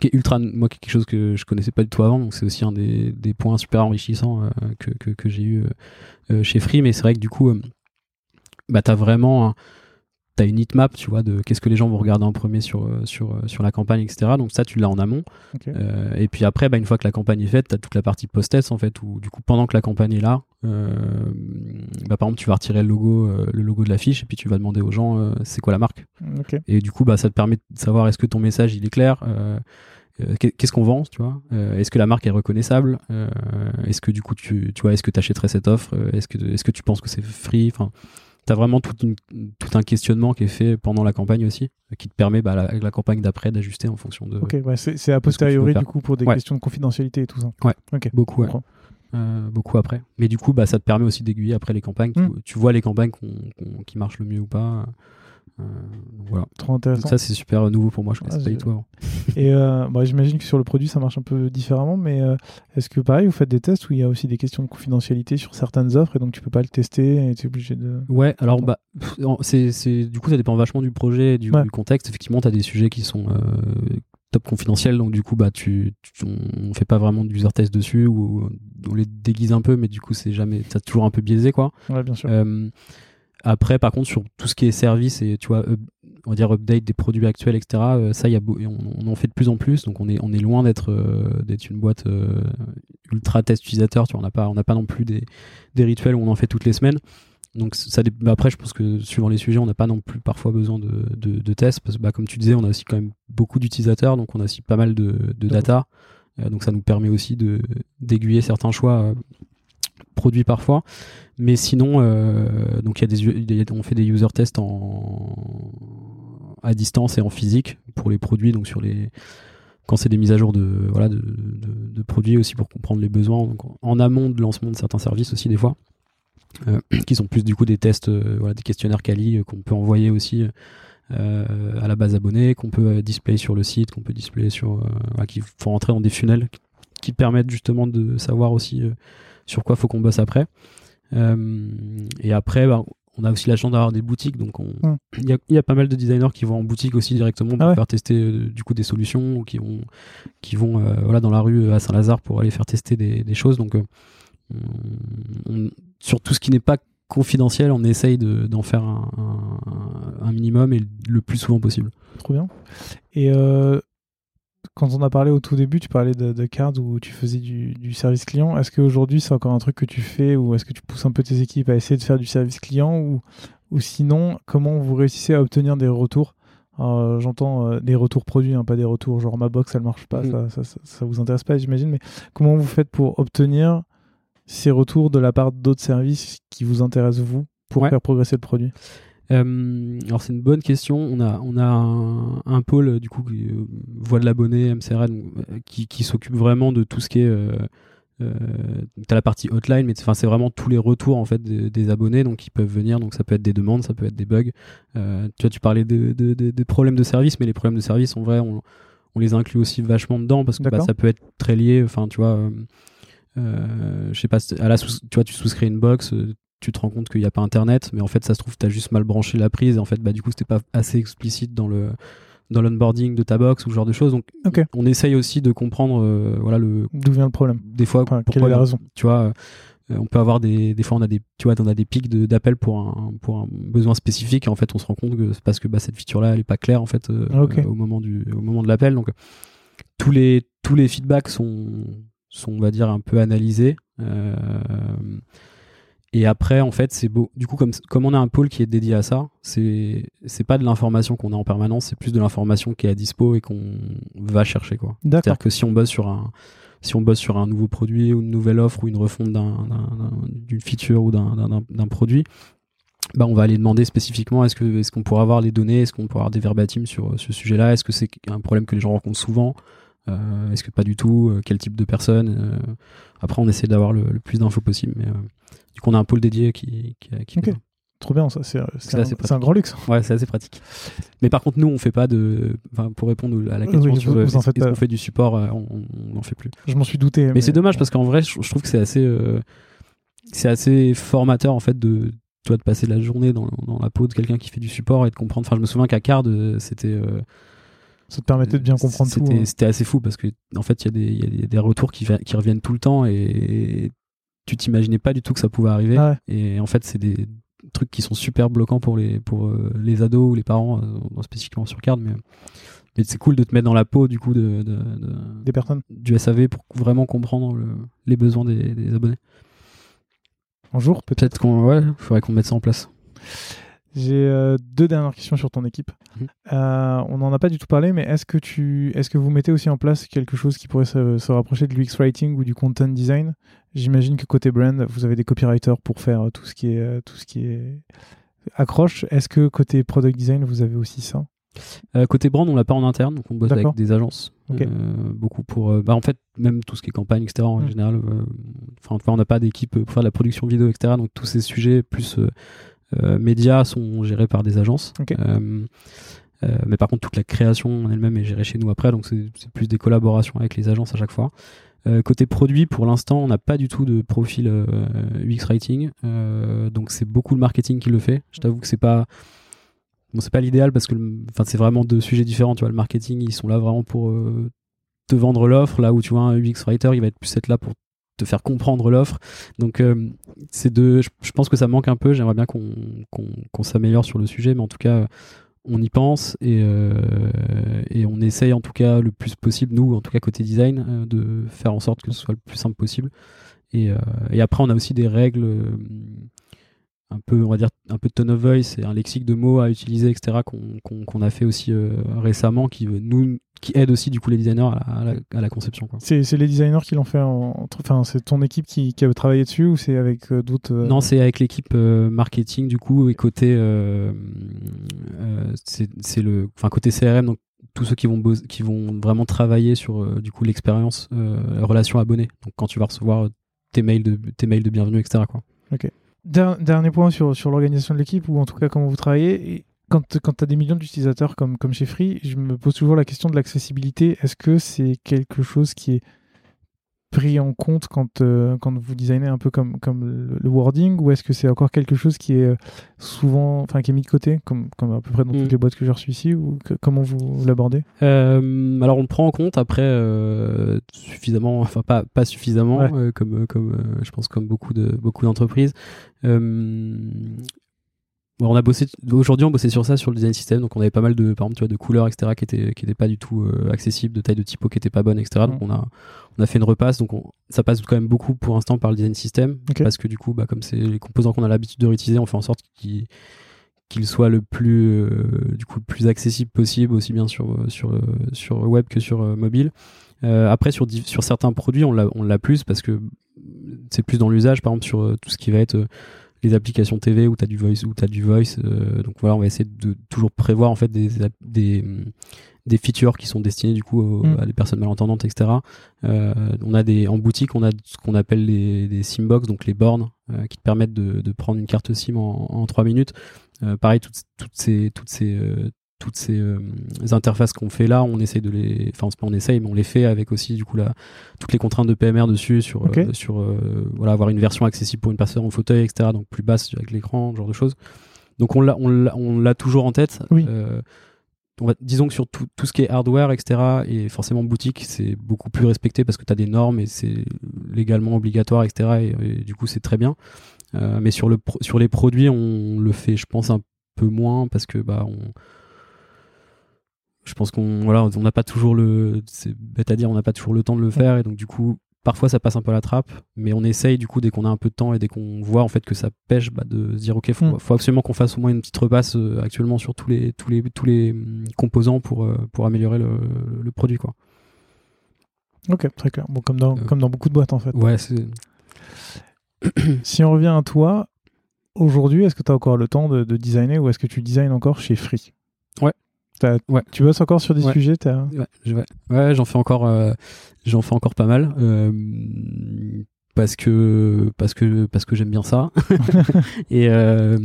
Qui est ultra, moi, quelque chose que je connaissais pas du tout avant. Donc c'est aussi un des, des points super enrichissants euh, que, que, que j'ai eu euh, euh, chez Free. Mais c'est vrai que du coup, euh, bah, t'as vraiment, un- t'as une heatmap, tu vois, de qu'est-ce que les gens vont regarder en premier sur, euh, sur, euh, sur la campagne, etc. Donc ça, tu l'as en amont. Euh, et puis après, bah, une fois que la campagne est faite, tu as toute la partie post-test en fait, où du coup, pendant que la campagne est là, euh, bah, par exemple, tu vas retirer le logo, euh, le logo de l'affiche et puis tu vas demander aux gens c'est quoi la marque. Ok. Et du coup, bah, ça te permet de savoir est-ce que ton message il est clair, qu'est- qu'est-ce qu'on vend, tu vois, est-ce que la marque est reconnaissable, est-ce que du coup, tu, tu vois, est-ce que tu achèterais cette offre, est-ce que, est-ce que tu penses que c'est free, enfin. T'as vraiment une- tout un questionnement qui est fait pendant la campagne aussi, euh, qui te permet bah, la, la campagne d'après d'ajuster en fonction de Ok, ouais, c'est a tu posteriori du coup pour des Ouais. questions de confidentialité et tout ça. Ouais. Ok. beaucoup. ouais. Euh, beaucoup après. Mais du coup, bah, ça te permet aussi d'aiguiller après les campagnes. Tu- Mm. Tu, vois les campagnes qui marchent le mieux ou pas. Euh, voilà. Trop intéressant. Ça, c'est super nouveau pour moi. Je connaissais Ah, pas du j'ai- tout avant. [LAUGHS] Et euh, bah, j'imagine que sur le produit, ça marche un peu différemment, mais euh, est-ce que pareil, vous faites des tests où il y a aussi des questions de confidentialité sur certaines offres et donc tu peux pas le tester et tu es obligé de. Ouais, alors bah, c'est, c'est, du coup, ça dépend vachement du projet, et du, Ouais. du contexte. Effectivement, tu as des sujets qui sont euh, top confidentiels, donc du coup, bah, tu, tu- on fait pas vraiment d'user test dessus, ou on les déguise un peu, mais du coup, c'est jamais, ça toujours un peu biaisé, quoi. Ouais, bien sûr. Euh, après, par contre, sur tout ce qui est service et tu vois, on va dire update des produits actuels, etc. euh, ça, y a, on, on en fait de plus en plus. Donc, on est, on est loin d'être, euh, d'être une boîte euh, ultra test utilisateur. Tu vois, on n'a pas, on n'a pas non plus des, des rituels où on en fait toutes les semaines. Donc, ça, mais après, je pense que suivant les sujets, on n'a pas non plus parfois besoin de, de, de tests parce que, bah, comme tu disais, on a aussi quand même beaucoup d'utilisateurs, donc on a aussi pas mal de, de data. Euh, donc, ça nous permet aussi de d'aiguiller certains choix produits parfois. Mais sinon, euh, y a des, on fait des user tests en à distance et en physique pour les produits, donc sur les quand c'est des mises à jour de voilà de, produits aussi pour comprendre les besoins, en- amont de lancement de certains services aussi des fois, euh, [CLEARS THROAT] qui sont plus du coup des tests, euh, voilà des questionnaires quali qu'on peut envoyer aussi à la base abonnée, qu'on peut display sur le site, qu'on peut display sur, qui font rentrer dans des funnels qui- permettent justement de savoir aussi sur quoi faut qu'on bosse après. Euh, et après, bah, on a aussi la chance d'avoir des boutiques, donc on- Mm. il y, a, il y a pas mal de designers qui vont en boutique aussi directement pour Ah ouais. faire tester euh, du coup des solutions ou qui vont qui vont euh, voilà dans la rue à Saint-Lazare pour aller faire tester des, des choses. Donc on- on- sur tout ce qui n'est pas confidentiel, on essaye de- d'en faire un, un- un minimum et le plus souvent possible. Trop bien. Et euh, quand on a parlé au tout début, tu parlais de, de Cards où tu faisais du, du service client. Est-ce qu'aujourd'hui, c'est encore un truc que tu fais ou est-ce que tu pousses un peu tes équipes à essayer de faire du service client ou, ou sinon, comment vous réussissez à obtenir des retours? Euh, J'entends euh, des retours produits, hein, pas des retours genre ma box, elle marche pas, Mm. ça, ça, ça, ça vous intéresse pas, j'imagine, mais comment vous faites pour obtenir ces retours de la part d'autres services qui vous intéressent vous pour Ouais. faire progresser le produit? Euh, alors c'est une bonne question. On a, on a un, un pôle du coup qui, euh, voix de l'abonné, MCRN, euh, qui, qui s'occupe vraiment de tout ce qui est. Euh, t'as la partie hotline, mais enfin c'est vraiment tous les retours en fait des, des abonnés, donc ils peuvent venir. Donc ça peut être des demandes, ça peut être des bugs. Tu vois, tu parlais de, de- de- des problèmes de service, mais les problèmes de service en vrai, on, on les inclut aussi vachement dedans parce que bah, ça peut être très lié. Enfin, tu vois. euh, je sais pas, à la tu vois, tu souscris une box, tu te rends compte qu'il n'y a pas internet, mais en fait, ça se trouve, tu as juste mal branché la prise, et en fait, bah, du coup, c'était pas assez explicite dans le dans l'onboarding de ta box ou ce genre de choses. Donc, on essaye aussi de comprendre, euh, voilà, le D'où vient le problème des fois, Enfin, pourquoi Quelle est la raison tu vois. euh, on peut avoir des, des fois on a des tu vois on a des pics de- d'appel pour un pour un besoin spécifique et en fait on se rend compte que c'est parce que bah, cette feature là elle est pas claire en fait euh, au moment du au moment de l'appel donc tous les tous les feedbacks sont sont on va dire un peu analysés euh, et après en fait c'est beau. Du coup comme comme on a un pôle qui est dédié à ça c'est pas de l'information qu'on a en permanence c'est plus de l'information qui est à dispo et qu'on va chercher quoi. C'est-à-dire que si on bosse sur un si on bosse sur un nouveau produit ou une nouvelle offre ou une refonte d'un- d'un- d'un- d'une feature ou d'un- produit, bah on va aller demander spécifiquement est-ce qu'on pourra avoir les données, est-ce qu'on pourra avoir des verbatims sur ce sujet-là, est-ce que c'est un problème que les gens rencontrent souvent, Euh, est-ce que pas du tout, Euh, quel type de personne. euh, Après on essaie d'avoir le, le plus d'infos possible, mais du coup on a un pôle dédié qui qui, qui. Trop bien, ça. C'est un, grand luxe. Ouais, c'est assez pratique. Mais par contre, nous, on fait pas de. Pour répondre à la Oui, question sur vous en faites qu'on fait du support, on on n'en fait plus. Je m'en suis douté. Mais, c'est dommage parce qu'en vrai, je, je trouve que c'est assez, c'est assez formateur en fait de, toi, de passer la journée dans, dans la peau de quelqu'un qui fait du support et de comprendre. Enfin, je me souviens qu'à Card, c'était, Ça te permettait de bien comprendre tout. c'était, hein. c'était assez fou parce que en fait, il y a des, il y a des, des retours qui, vi- qui reviennent tout le temps et tu t'imaginais pas du tout que ça pouvait arriver. Ah ouais. Et en fait, c'est des trucs qui sont super bloquants pour les, pour euh, les ados ou les parents, euh, spécifiquement sur Card, mais mais c'est cool de te mettre dans la peau du coup de, de- de- Des personnes. du SAV pour vraiment comprendre le- les besoins des, des abonnés. Un jour, peut-être. Peut-être qu'on ouais, faudrait qu'on mette ça en place. J'ai euh, deux dernières questions sur ton équipe. Mhm. Euh, on n'en a pas du tout parlé, mais est-ce que, tu, est-ce que vous mettez aussi en place quelque chose qui pourrait se, se rapprocher de l'UX Writing ou du Content Design? J'imagine que côté brand, vous avez des copywriters pour faire tout ce qui est, euh, tout ce qui est accroche. Est-ce que côté Product Design, vous avez aussi ça? Euh, côté brand, on l'a pas en interne, donc on bosse avec des agences. Euh, beaucoup pour. euh, bah, en fait, même tout ce qui est campagne, etc. En Mm. général, enfin, on n'a pas d'équipe pour faire de la production vidéo, etc. Donc tous ces sujets plus médias sont gérés par des agences. Ok. mais par contre, toute la création en elle-même est gérée chez nous après, donc c'est plus des collaborations avec les agences à chaque fois. côté produit, pour l'instant, on n'a pas du tout de profil UX writing, donc c'est beaucoup le marketing qui le fait. Je t'avoue que c'est pas bon, c'est pas l'idéal parce que enfin c'est vraiment deux sujets différents. Tu vois, le marketing, ils sont là vraiment pour te vendre l'offre, là où tu vois un UX writer, il va être plus être là pour te faire comprendre l'offre. Donc euh, c'est de, je, pense que ça manque un peu. J'aimerais bien qu'on s'améliore sur le sujet, mais en tout cas on y pense et, euh, et, on essaye en tout cas le plus possible, nous en tout cas côté design, euh, de faire en sorte que ce soit le plus simple possible. Et, et après on a aussi des règles un peu, on va dire, un peu de tone of voice et un lexique de mots à utiliser, etc., qu'on a fait aussi récemment, qui nous qui aide aussi du coup les designers à la, conception. C'est les designers qui l'ont fait, enfin c'est ton équipe qui, qui, a travaillé dessus ou c'est avec euh, d'autres euh, Non, c'est avec l'équipe euh, marketing du coup et côté c'est le, enfin côté CRM donc tous ceux qui vont qui vont vraiment travailler sur du coup l'expérience relation abonné. Donc quand tu vas recevoir tes mails de tes mails de bienvenue etc quoi. Ok. Dernier point sur, sur l'organisation de l'équipe ou en tout cas comment vous travaillez quand, quand tu as des millions d'utilisateurs comme, comme chez Free, je me pose toujours la question de l'accessibilité. Est-ce que c'est quelque chose qui est pris en compte quand, euh, quand vous designez un peu comme, comme le, wording ou est-ce que c'est encore quelque chose qui est euh, souvent, enfin qui est mis de côté, comme, comme à peu près dans toutes mm. les boîtes que j'ai reçues ici ou comment vous l'abordez? Euh, Alors on le prend en compte après suffisamment, enfin pas, pas suffisamment comme, comme je pense comme beaucoup de beaucoup d'entreprises on a bossé aujourd'hui on bossait sur ça sur le design system. Donc on avait pas mal de par exemple tu vois de couleurs etc qui étaient qui étaient pas du tout euh, accessibles de taille de typo qui était pas bonne etc donc on a on a fait une repasse. Donc ça passe quand même beaucoup pour l'instant par le design system. Parce que du coup bah comme c'est les composants qu'on a l'habitude de réutiliser on fait en sorte qu'ils qu'il soit le plus euh, du coup le plus accessible possible aussi bien sur euh, sur sur web que sur mobile. Après sur sur certains produits on l'a on l'a plus parce que c'est plus dans l'usage par exemple sur tout ce qui va être les applications TV où tu as du voice ou tu as du voice euh, donc voilà on va essayer de toujours prévoir en fait des, des, des features qui sont destinées du coup mm. à des personnes malentendantes etc euh, on a des en boutique on a ce qu'on appelle les, des simbox donc les bornes euh, qui te permettent de, de, prendre une carte SIM en, en 3 minutes pareil toutes, toutes ces toutes ces toutes ces euh, interfaces qu'on fait là, on essaye de les, enfin on essaye, mais on les fait avec aussi du coup la, toutes les contraintes de PMR dessus sur euh, sur euh, voilà avoir une version accessible pour une personne en fauteuil, etc. Donc plus basse avec l'écran, genre de choses. Donc on l'a on l'a toujours en tête. Oui. On va, disons que sur tout, tout, ce qui est hardware, etc., et forcément boutique, c'est beaucoup plus respecté parce que tu as des normes et c'est légalement obligatoire, etc. Et, du coup, c'est très bien. mais sur, le, sur les produits, on le fait, je pense, un peu moins parce que bah, on, je pense qu'on voilà, on n'a pas toujours le, c'est bête à dire, on n'a pas toujours le temps de le faire et donc du coup, parfois ça passe un peu à la trappe, mais on essaye du coup dès qu'on a un peu de temps et dès qu'on voit en fait que ça pêche, bah, de se dire ok, faut, mm. faut absolument qu'on fasse au moins une petite repasse euh, actuellement sur tous les tous les tous les hum, composants pour euh, pour améliorer le, le, produit quoi. Ok, très clair. Bon, comme dans euh, comme dans beaucoup de boîtes en fait. Ouais, [COUGHS] si on revient à toi, aujourd'hui, est-ce que tu as encore le temps de, de designer ou est-ce que tu designes encore chez Free? Ouais, Ouais. Tu bosses encore sur des sujets Ouais, ouais j'en fais encore, euh, j'en fais encore pas mal. Euh, parce que parce que parce que j'aime bien ça [LAUGHS] [LAUGHS] et euh,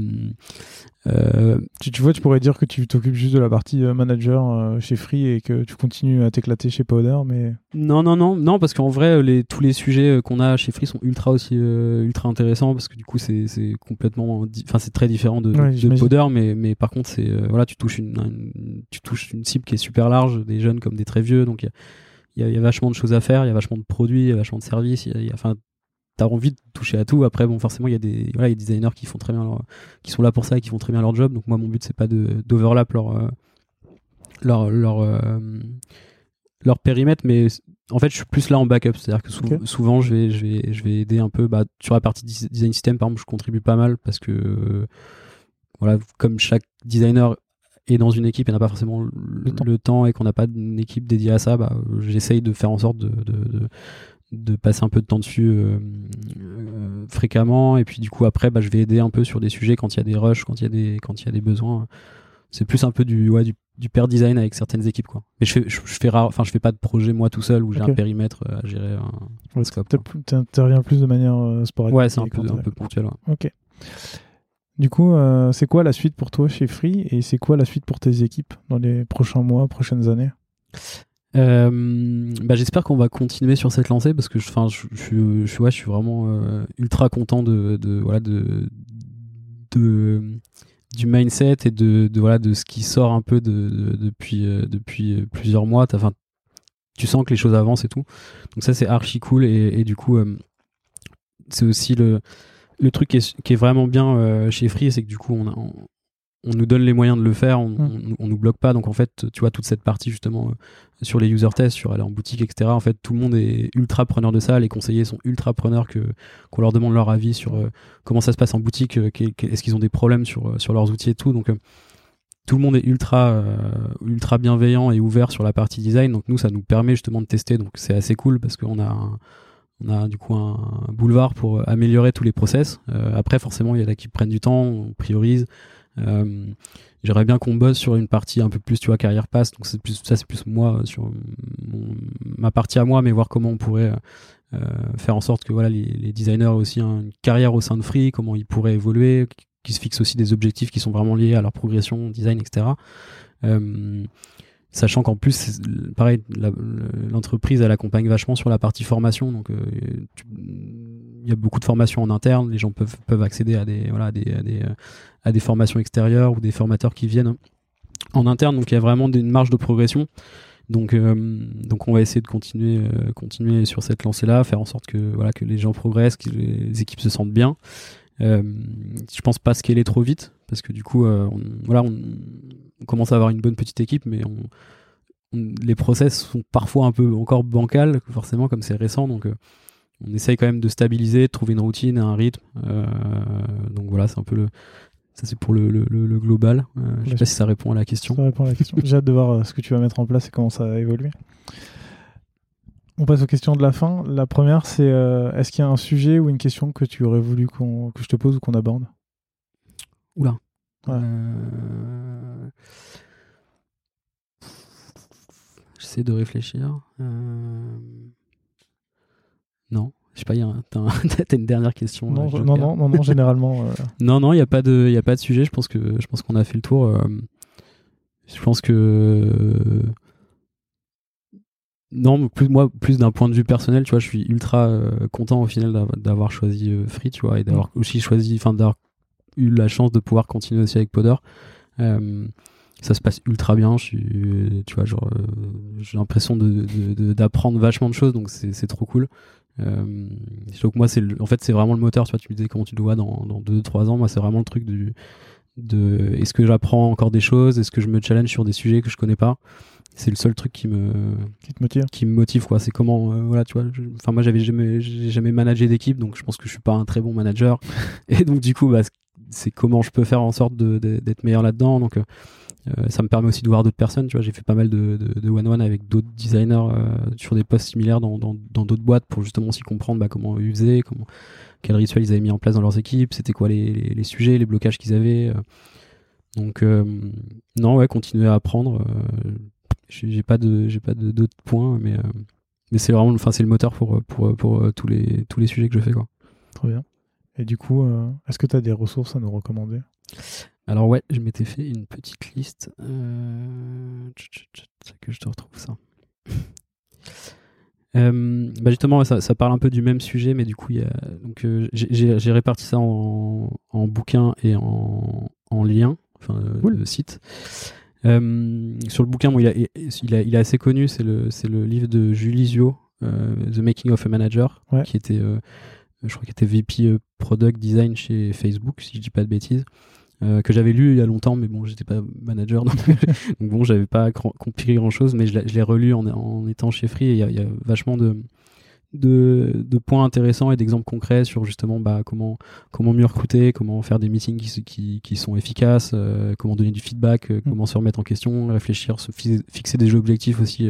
euh, tu, tu, vois tu pourrais dire que tu t'occupes juste de la partie euh, manager euh, chez Free et que tu continues à t'éclater chez Powder mais non non non. Non parce qu'en vrai les tous les sujets qu'on a chez Free sont ultra aussi ultra intéressants parce que du coup c'est complètement enfin c'est très différent de, de Powder mais mais par contre c'est voilà tu touches une, tu touches une cible qui est super large des jeunes comme des très vieux donc il y a, y a, vachement de choses à faire il y a vachement de produits il y a vachement de services y a, enfin t'as envie de toucher à tout. Après, bon, forcément, il y a des, voilà, il y a des designers qui font très bien leur, qui sont là pour ça et qui font très bien leur job. Donc moi, mon but c'est pas de d'overlap leur euh, leur leur euh, leur périmètre, mais en fait, je suis plus là en backup. C'est-à-dire que souvent, je vais je vais je vais aider un peu. Bah, sur la partie design system, par exemple, je contribue pas mal parce que voilà, comme chaque designer est dans une équipe et n'a pas forcément le, temps. et qu'on n'a pas une équipe dédiée à ça, bah, j'essaye de faire en sorte de, de de passer un peu de temps dessus euh, euh, fréquemment. Et puis du coup après bah, je vais aider un peu sur des sujets quand il y a des rushs quand il y a des quand il y a des besoins. C'est plus un peu du ouais, du, du pair design avec certaines équipes quoi. Mais je fais je, fais rare enfin je fais pas de projet moi tout seul où j'ai un périmètre à gérer un, ouais, tu interviens plus de manière sporadique ouais c'est un peu, un peu ponctuel ok. Du coup, euh, c'est quoi la suite pour toi chez Free et c'est quoi la suite pour tes équipes dans les prochains mois, prochaines années? Euh, bah, j'espère qu'on va continuer sur cette lancée parce que je, je, je, je, je suis vraiment euh, ultra content de, voilà, de, du mindset et de, voilà, de ce qui sort un peu de, depuis, euh, depuis plusieurs mois. Enfin, tu sens que les choses avancent et tout. Donc ça, c'est archi cool et, du coup, c'est aussi le, le truc qui est, vraiment bien chez Free, c'est que du coup, on, a, nous donne les moyens de le faire, on, mm. on, nous bloque pas. Donc en fait, tu vois, toute cette partie justement euh, sur les user tests, sur aller en boutique, etc. En fait, tout le monde est ultra preneur de ça. Les conseillers sont ultra preneurs que qu'on leur demande leur avis sur euh, comment ça se passe en boutique, euh, est-ce qu'ils ont des problèmes sur sur leurs outils et tout. Donc tout le monde est ultra ultra bienveillant et ouvert sur la partie design. Donc nous, ça nous permet justement de tester. Donc c'est assez cool parce qu'on a on a du coup un, boulevard pour améliorer tous les process. après, forcément, il y a là qui prennent du temps, on priorise. Euh, j'aimerais bien qu'on bosse sur une partie un peu plus, tu vois, carrière passe. Donc c'est plus, ça c'est plus moi euh, sur ma partie à moi, mais voir comment on pourrait euh, faire en sorte que voilà les, designers aient aussi une carrière au sein de Free, comment ils pourraient évoluer, qu'ils se fixent aussi des objectifs qui sont vraiment liés à leur progression, design, etc. Sachant qu'en plus, pareil, l'entreprise elle accompagne vachement sur la partie formation, donc il y a beaucoup de formations en interne, les gens peuvent, peuvent accéder à des, voilà, des, à des, à des formations extérieures ou des formateurs qui viennent en interne, donc il y a vraiment une marge de progression. Donc, euh, donc on va essayer de continuer, euh, continuer sur cette lancée-là, faire en sorte que, voilà, que les gens progressent, que les équipes se sentent bien. Euh, je pense pas scaler trop vite, parce que du coup, on, voilà, on, commence à avoir une bonne petite équipe, mais les process sont parfois un peu encore bancals, forcément, comme c'est récent. Donc, euh, on essaye quand même de stabiliser, de trouver une routine et un rythme. Euh, donc voilà, c'est un peu le. Ça, c'est pour le, le, global. Euh, je sais pas si ça répond à la question. Ça répond à la question. [LAUGHS] J'ai hâte de voir ce que tu vas mettre en place et comment ça va évoluer. On passe aux questions de la fin. La première, c'est est-ce qu'il y a un sujet ou une question que tu aurais voulu que je te pose ou qu'on aborde? Oula. Ouais. J'essaie de réfléchir. Euh, non, je sais pas, [LAUGHS] t'as une dernière question. Non, euh, non, non, non, généralement. Euh. [LAUGHS] Non, non, il n'y a, pas de, y a pas de sujet. Je pense que je pense qu'on a fait le tour. Je pense que. Non, plus, moi, plus d'un point de vue personnel, tu vois, je suis ultra content au final d'avoir choisi Free, tu vois, et d'avoir mm. aussi choisi, enfin, d'avoir eu la chance de pouvoir continuer aussi avec Podder. ça se passe ultra bien. Je suis, tu vois, genre, euh, j'ai l'impression d'apprendre de, de, vachement de choses, donc c'est trop cool. Euh, donc moi, c'est en fait, c'est vraiment le moteur. Tu vois, tu me disais comment tu dois dans, dans 2-3 ans. Moi, c'est vraiment le truc du, de est-ce que j'apprends encore des choses, est-ce que je me challenge sur des sujets que je connais pas? C'est le seul truc qui me qui te motive. Qui me motive quoi. C'est comment, euh, voilà, tu vois. Enfin, moi, j'avais jamais, jamais managé d'équipe, donc je pense que je suis pas un très bon manager. [LAUGHS] Et donc, du coup, bah, c'est comment je peux faire en sorte d'être meilleur là-dedans. Donc, euh, euh, ça me permet aussi de voir d'autres personnes. Tu vois, j'ai fait pas mal de, de, one-one avec d'autres designers euh, sur des postes similaires dans d'autres boîtes pour justement aussi comprendre bah, comment ils faisaient, comment, quels rituels ils avaient mis en place dans leurs équipes, c'était quoi les, les, sujets, les blocages qu'ils avaient. Donc, non, ouais, continuer à apprendre. j'ai pas de, j'ai pas d'autres points, mais, c'est vraiment, enfin, c'est le moteur pour, tous les, sujets que je fais. Très bien. Et du coup, euh, est-ce que tu as des ressources à nous recommander? Alors ouais, je m'étais fait une petite liste. Euh... Que je te retrouve ça. [LAUGHS] Euh, bah justement, ça, ça, parle un peu du même sujet, mais du coup, euh, j'ai réparti ça en, en bouquin et en, en lien, enfin le site. sur le bouquin, bon, il, a, il, a, il, est assez connu, c'est le, le livre de Julie Zio, The Making of a Manager, qui était je crois qu'il était VP euh, Product Design chez Facebook, si je dis pas de bêtises. Euh, que j'avais lu il y a longtemps, mais bon, j'étais pas manager, [LAUGHS] donc, donc bon, j'avais pas compris grand chose, mais je l'ai relu en, en, étant chez Free et il y, y, a vachement de, de, de points intéressants et d'exemples concrets sur justement bah, comment, comment mieux recruter, comment faire des meetings qui, qui, qui sont efficaces, euh, comment donner du feedback, mm. comment se remettre en question, réfléchir, se fixer des objectifs aussi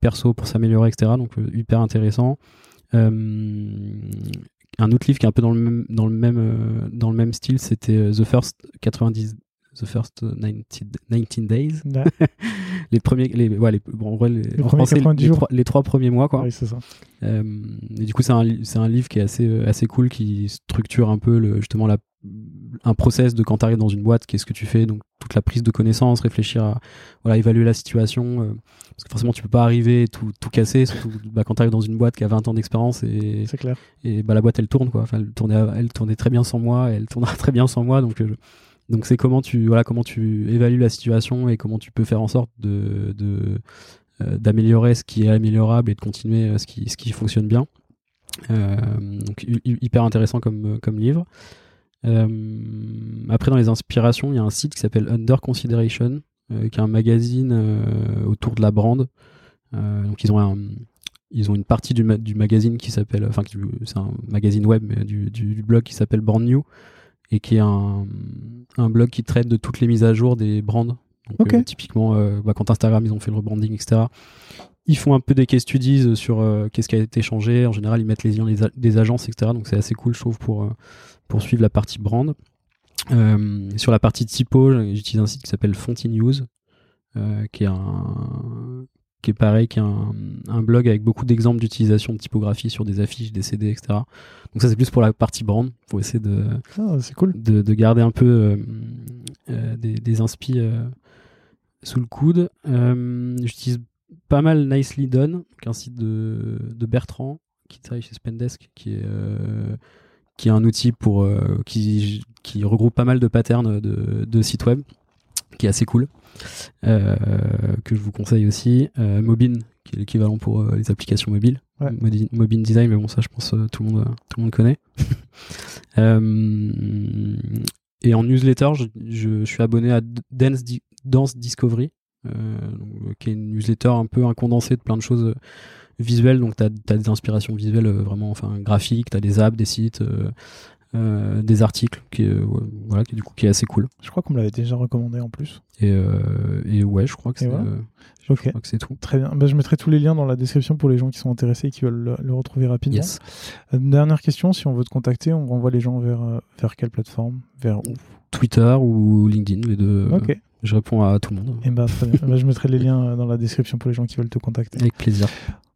perso pour s'améliorer, etc. Donc hyper intéressant. Euh, un autre livre qui est un peu dans le même, dans le même, euh, dans le même style, c'était euh, The First 90, The First 19, Days. [LAUGHS] les premiers, les, ouais, les, bon, en vrai, les, les, français, les, trois, les, trois, premiers mois, quoi. Oui, c'est ça. Euh, et du coup, c'est un, c'est un livre qui est assez, assez cool, qui structure un peu le, justement la, un process de quand tu arrives dans une boîte, qu'est-ce que tu fais, donc toute la prise de connaissance, réfléchir à voilà, évaluer la situation. euh, parce que forcément, tu peux pas arriver et tout, tout casser, surtout bah, quand tu arrives dans une boîte qui a 20 ans d'expérience et, clair. et bah, la boîte elle tourne quoi. Enfin, elle tournait, elle tournait très bien sans moi, et elle tournera [LAUGHS] très bien sans moi. Donc, euh, donc c'est comment tu voilà comment tu évalues la situation et comment tu peux faire en sorte de, euh, d'améliorer ce qui est améliorable et de continuer ce qui ce qui fonctionne bien. Donc hy- hy- hyper intéressant comme comme livre. Euh, après dans les inspirations, il y a un site qui s'appelle Under Consideration, euh, qui est un magazine euh, autour de la brand. Donc ils ont un ils ont une partie du, ma- du magazine qui s'appelle, enfin, c'est un magazine web, mais du, du, du blog qui s'appelle Brand New et qui est un, un blog qui traite de toutes les mises à jour des brands. Donc, euh, typiquement, euh, bah, quand Instagram ils ont fait le rebranding, etc. Ils font un peu des case studies sur euh, qu'est-ce qui a été changé. En général, ils mettent les liens des, agences, etc. Donc c'est assez cool, je trouve, pour, euh, pour suivre la partie brand. Euh, sur la partie typo, j'utilise un site qui s'appelle Fonty News, euh, qui est un qui est pareil, qui est un, un blog avec beaucoup d'exemples d'utilisation de typographie sur des affiches, des CD, etc. Donc ça c'est plus pour la partie brand, pour essayer de, Ah, cool. de, de garder un peu euh, euh, des, des inspi euh, sous le coude. Euh, J'utilise pas mal Nicely Done, un site de, de Bertrand, qui travaille chez Spendesk, qui est, euh, qui est un outil pour, euh, qui, qui regroupe pas mal de patterns de, de sites web, qui est assez cool, euh, que je vous conseille aussi. Mobin, qui est l'équivalent pour les applications mobiles. Ouais. Mobin Design, mais bon, ça, je pense tout le monde, tout le monde connaît. [LAUGHS] Et en newsletter, je, je- je suis abonné à Dance, Di- Dance Discovery, donc, qui est une newsletter un peu un condensé de plein de choses euh, visuelles. Donc, tu as, des inspirations visuelles euh, vraiment enfin, graphiques, tu as des apps, des sites, euh, euh, des articles, qui, voilà, qui, du coup, qui est assez cool. Je crois qu'on me l'avait déjà recommandé en plus. Et, euh, et ouais, je crois que c'est voilà. euh, Ok. je crois que c'est tout. Très bien. Bah, je mettrai tous les liens dans la description pour les gens qui sont intéressés et qui veulent le, le retrouver rapidement. Yes. Euh, dernière question, si on veut te contacter, on renvoie les gens vers, euh, vers quelle plateforme? Vers où? Twitter ou LinkedIn, les deux. euh, Ok. Je réponds à tout le monde. Et bah, très bien. Bah, je mettrai les liens euh, dans la description pour les gens qui veulent te contacter. Avec plaisir.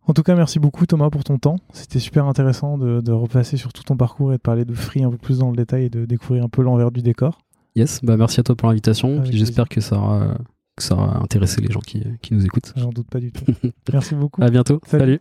En tout cas, merci beaucoup Thomas pour ton temps. C'était super intéressant de, de repasser sur tout ton parcours et de parler de Free un peu plus dans le détail et de découvrir un peu l'envers du décor. Yes, bah merci à toi pour l'invitation. J'espère que ça aura, que ça aura intéressé les gens qui, qui nous écoutent. J'en doute pas du tout. merci beaucoup. [LAUGHS] À bientôt. Salut. Salut.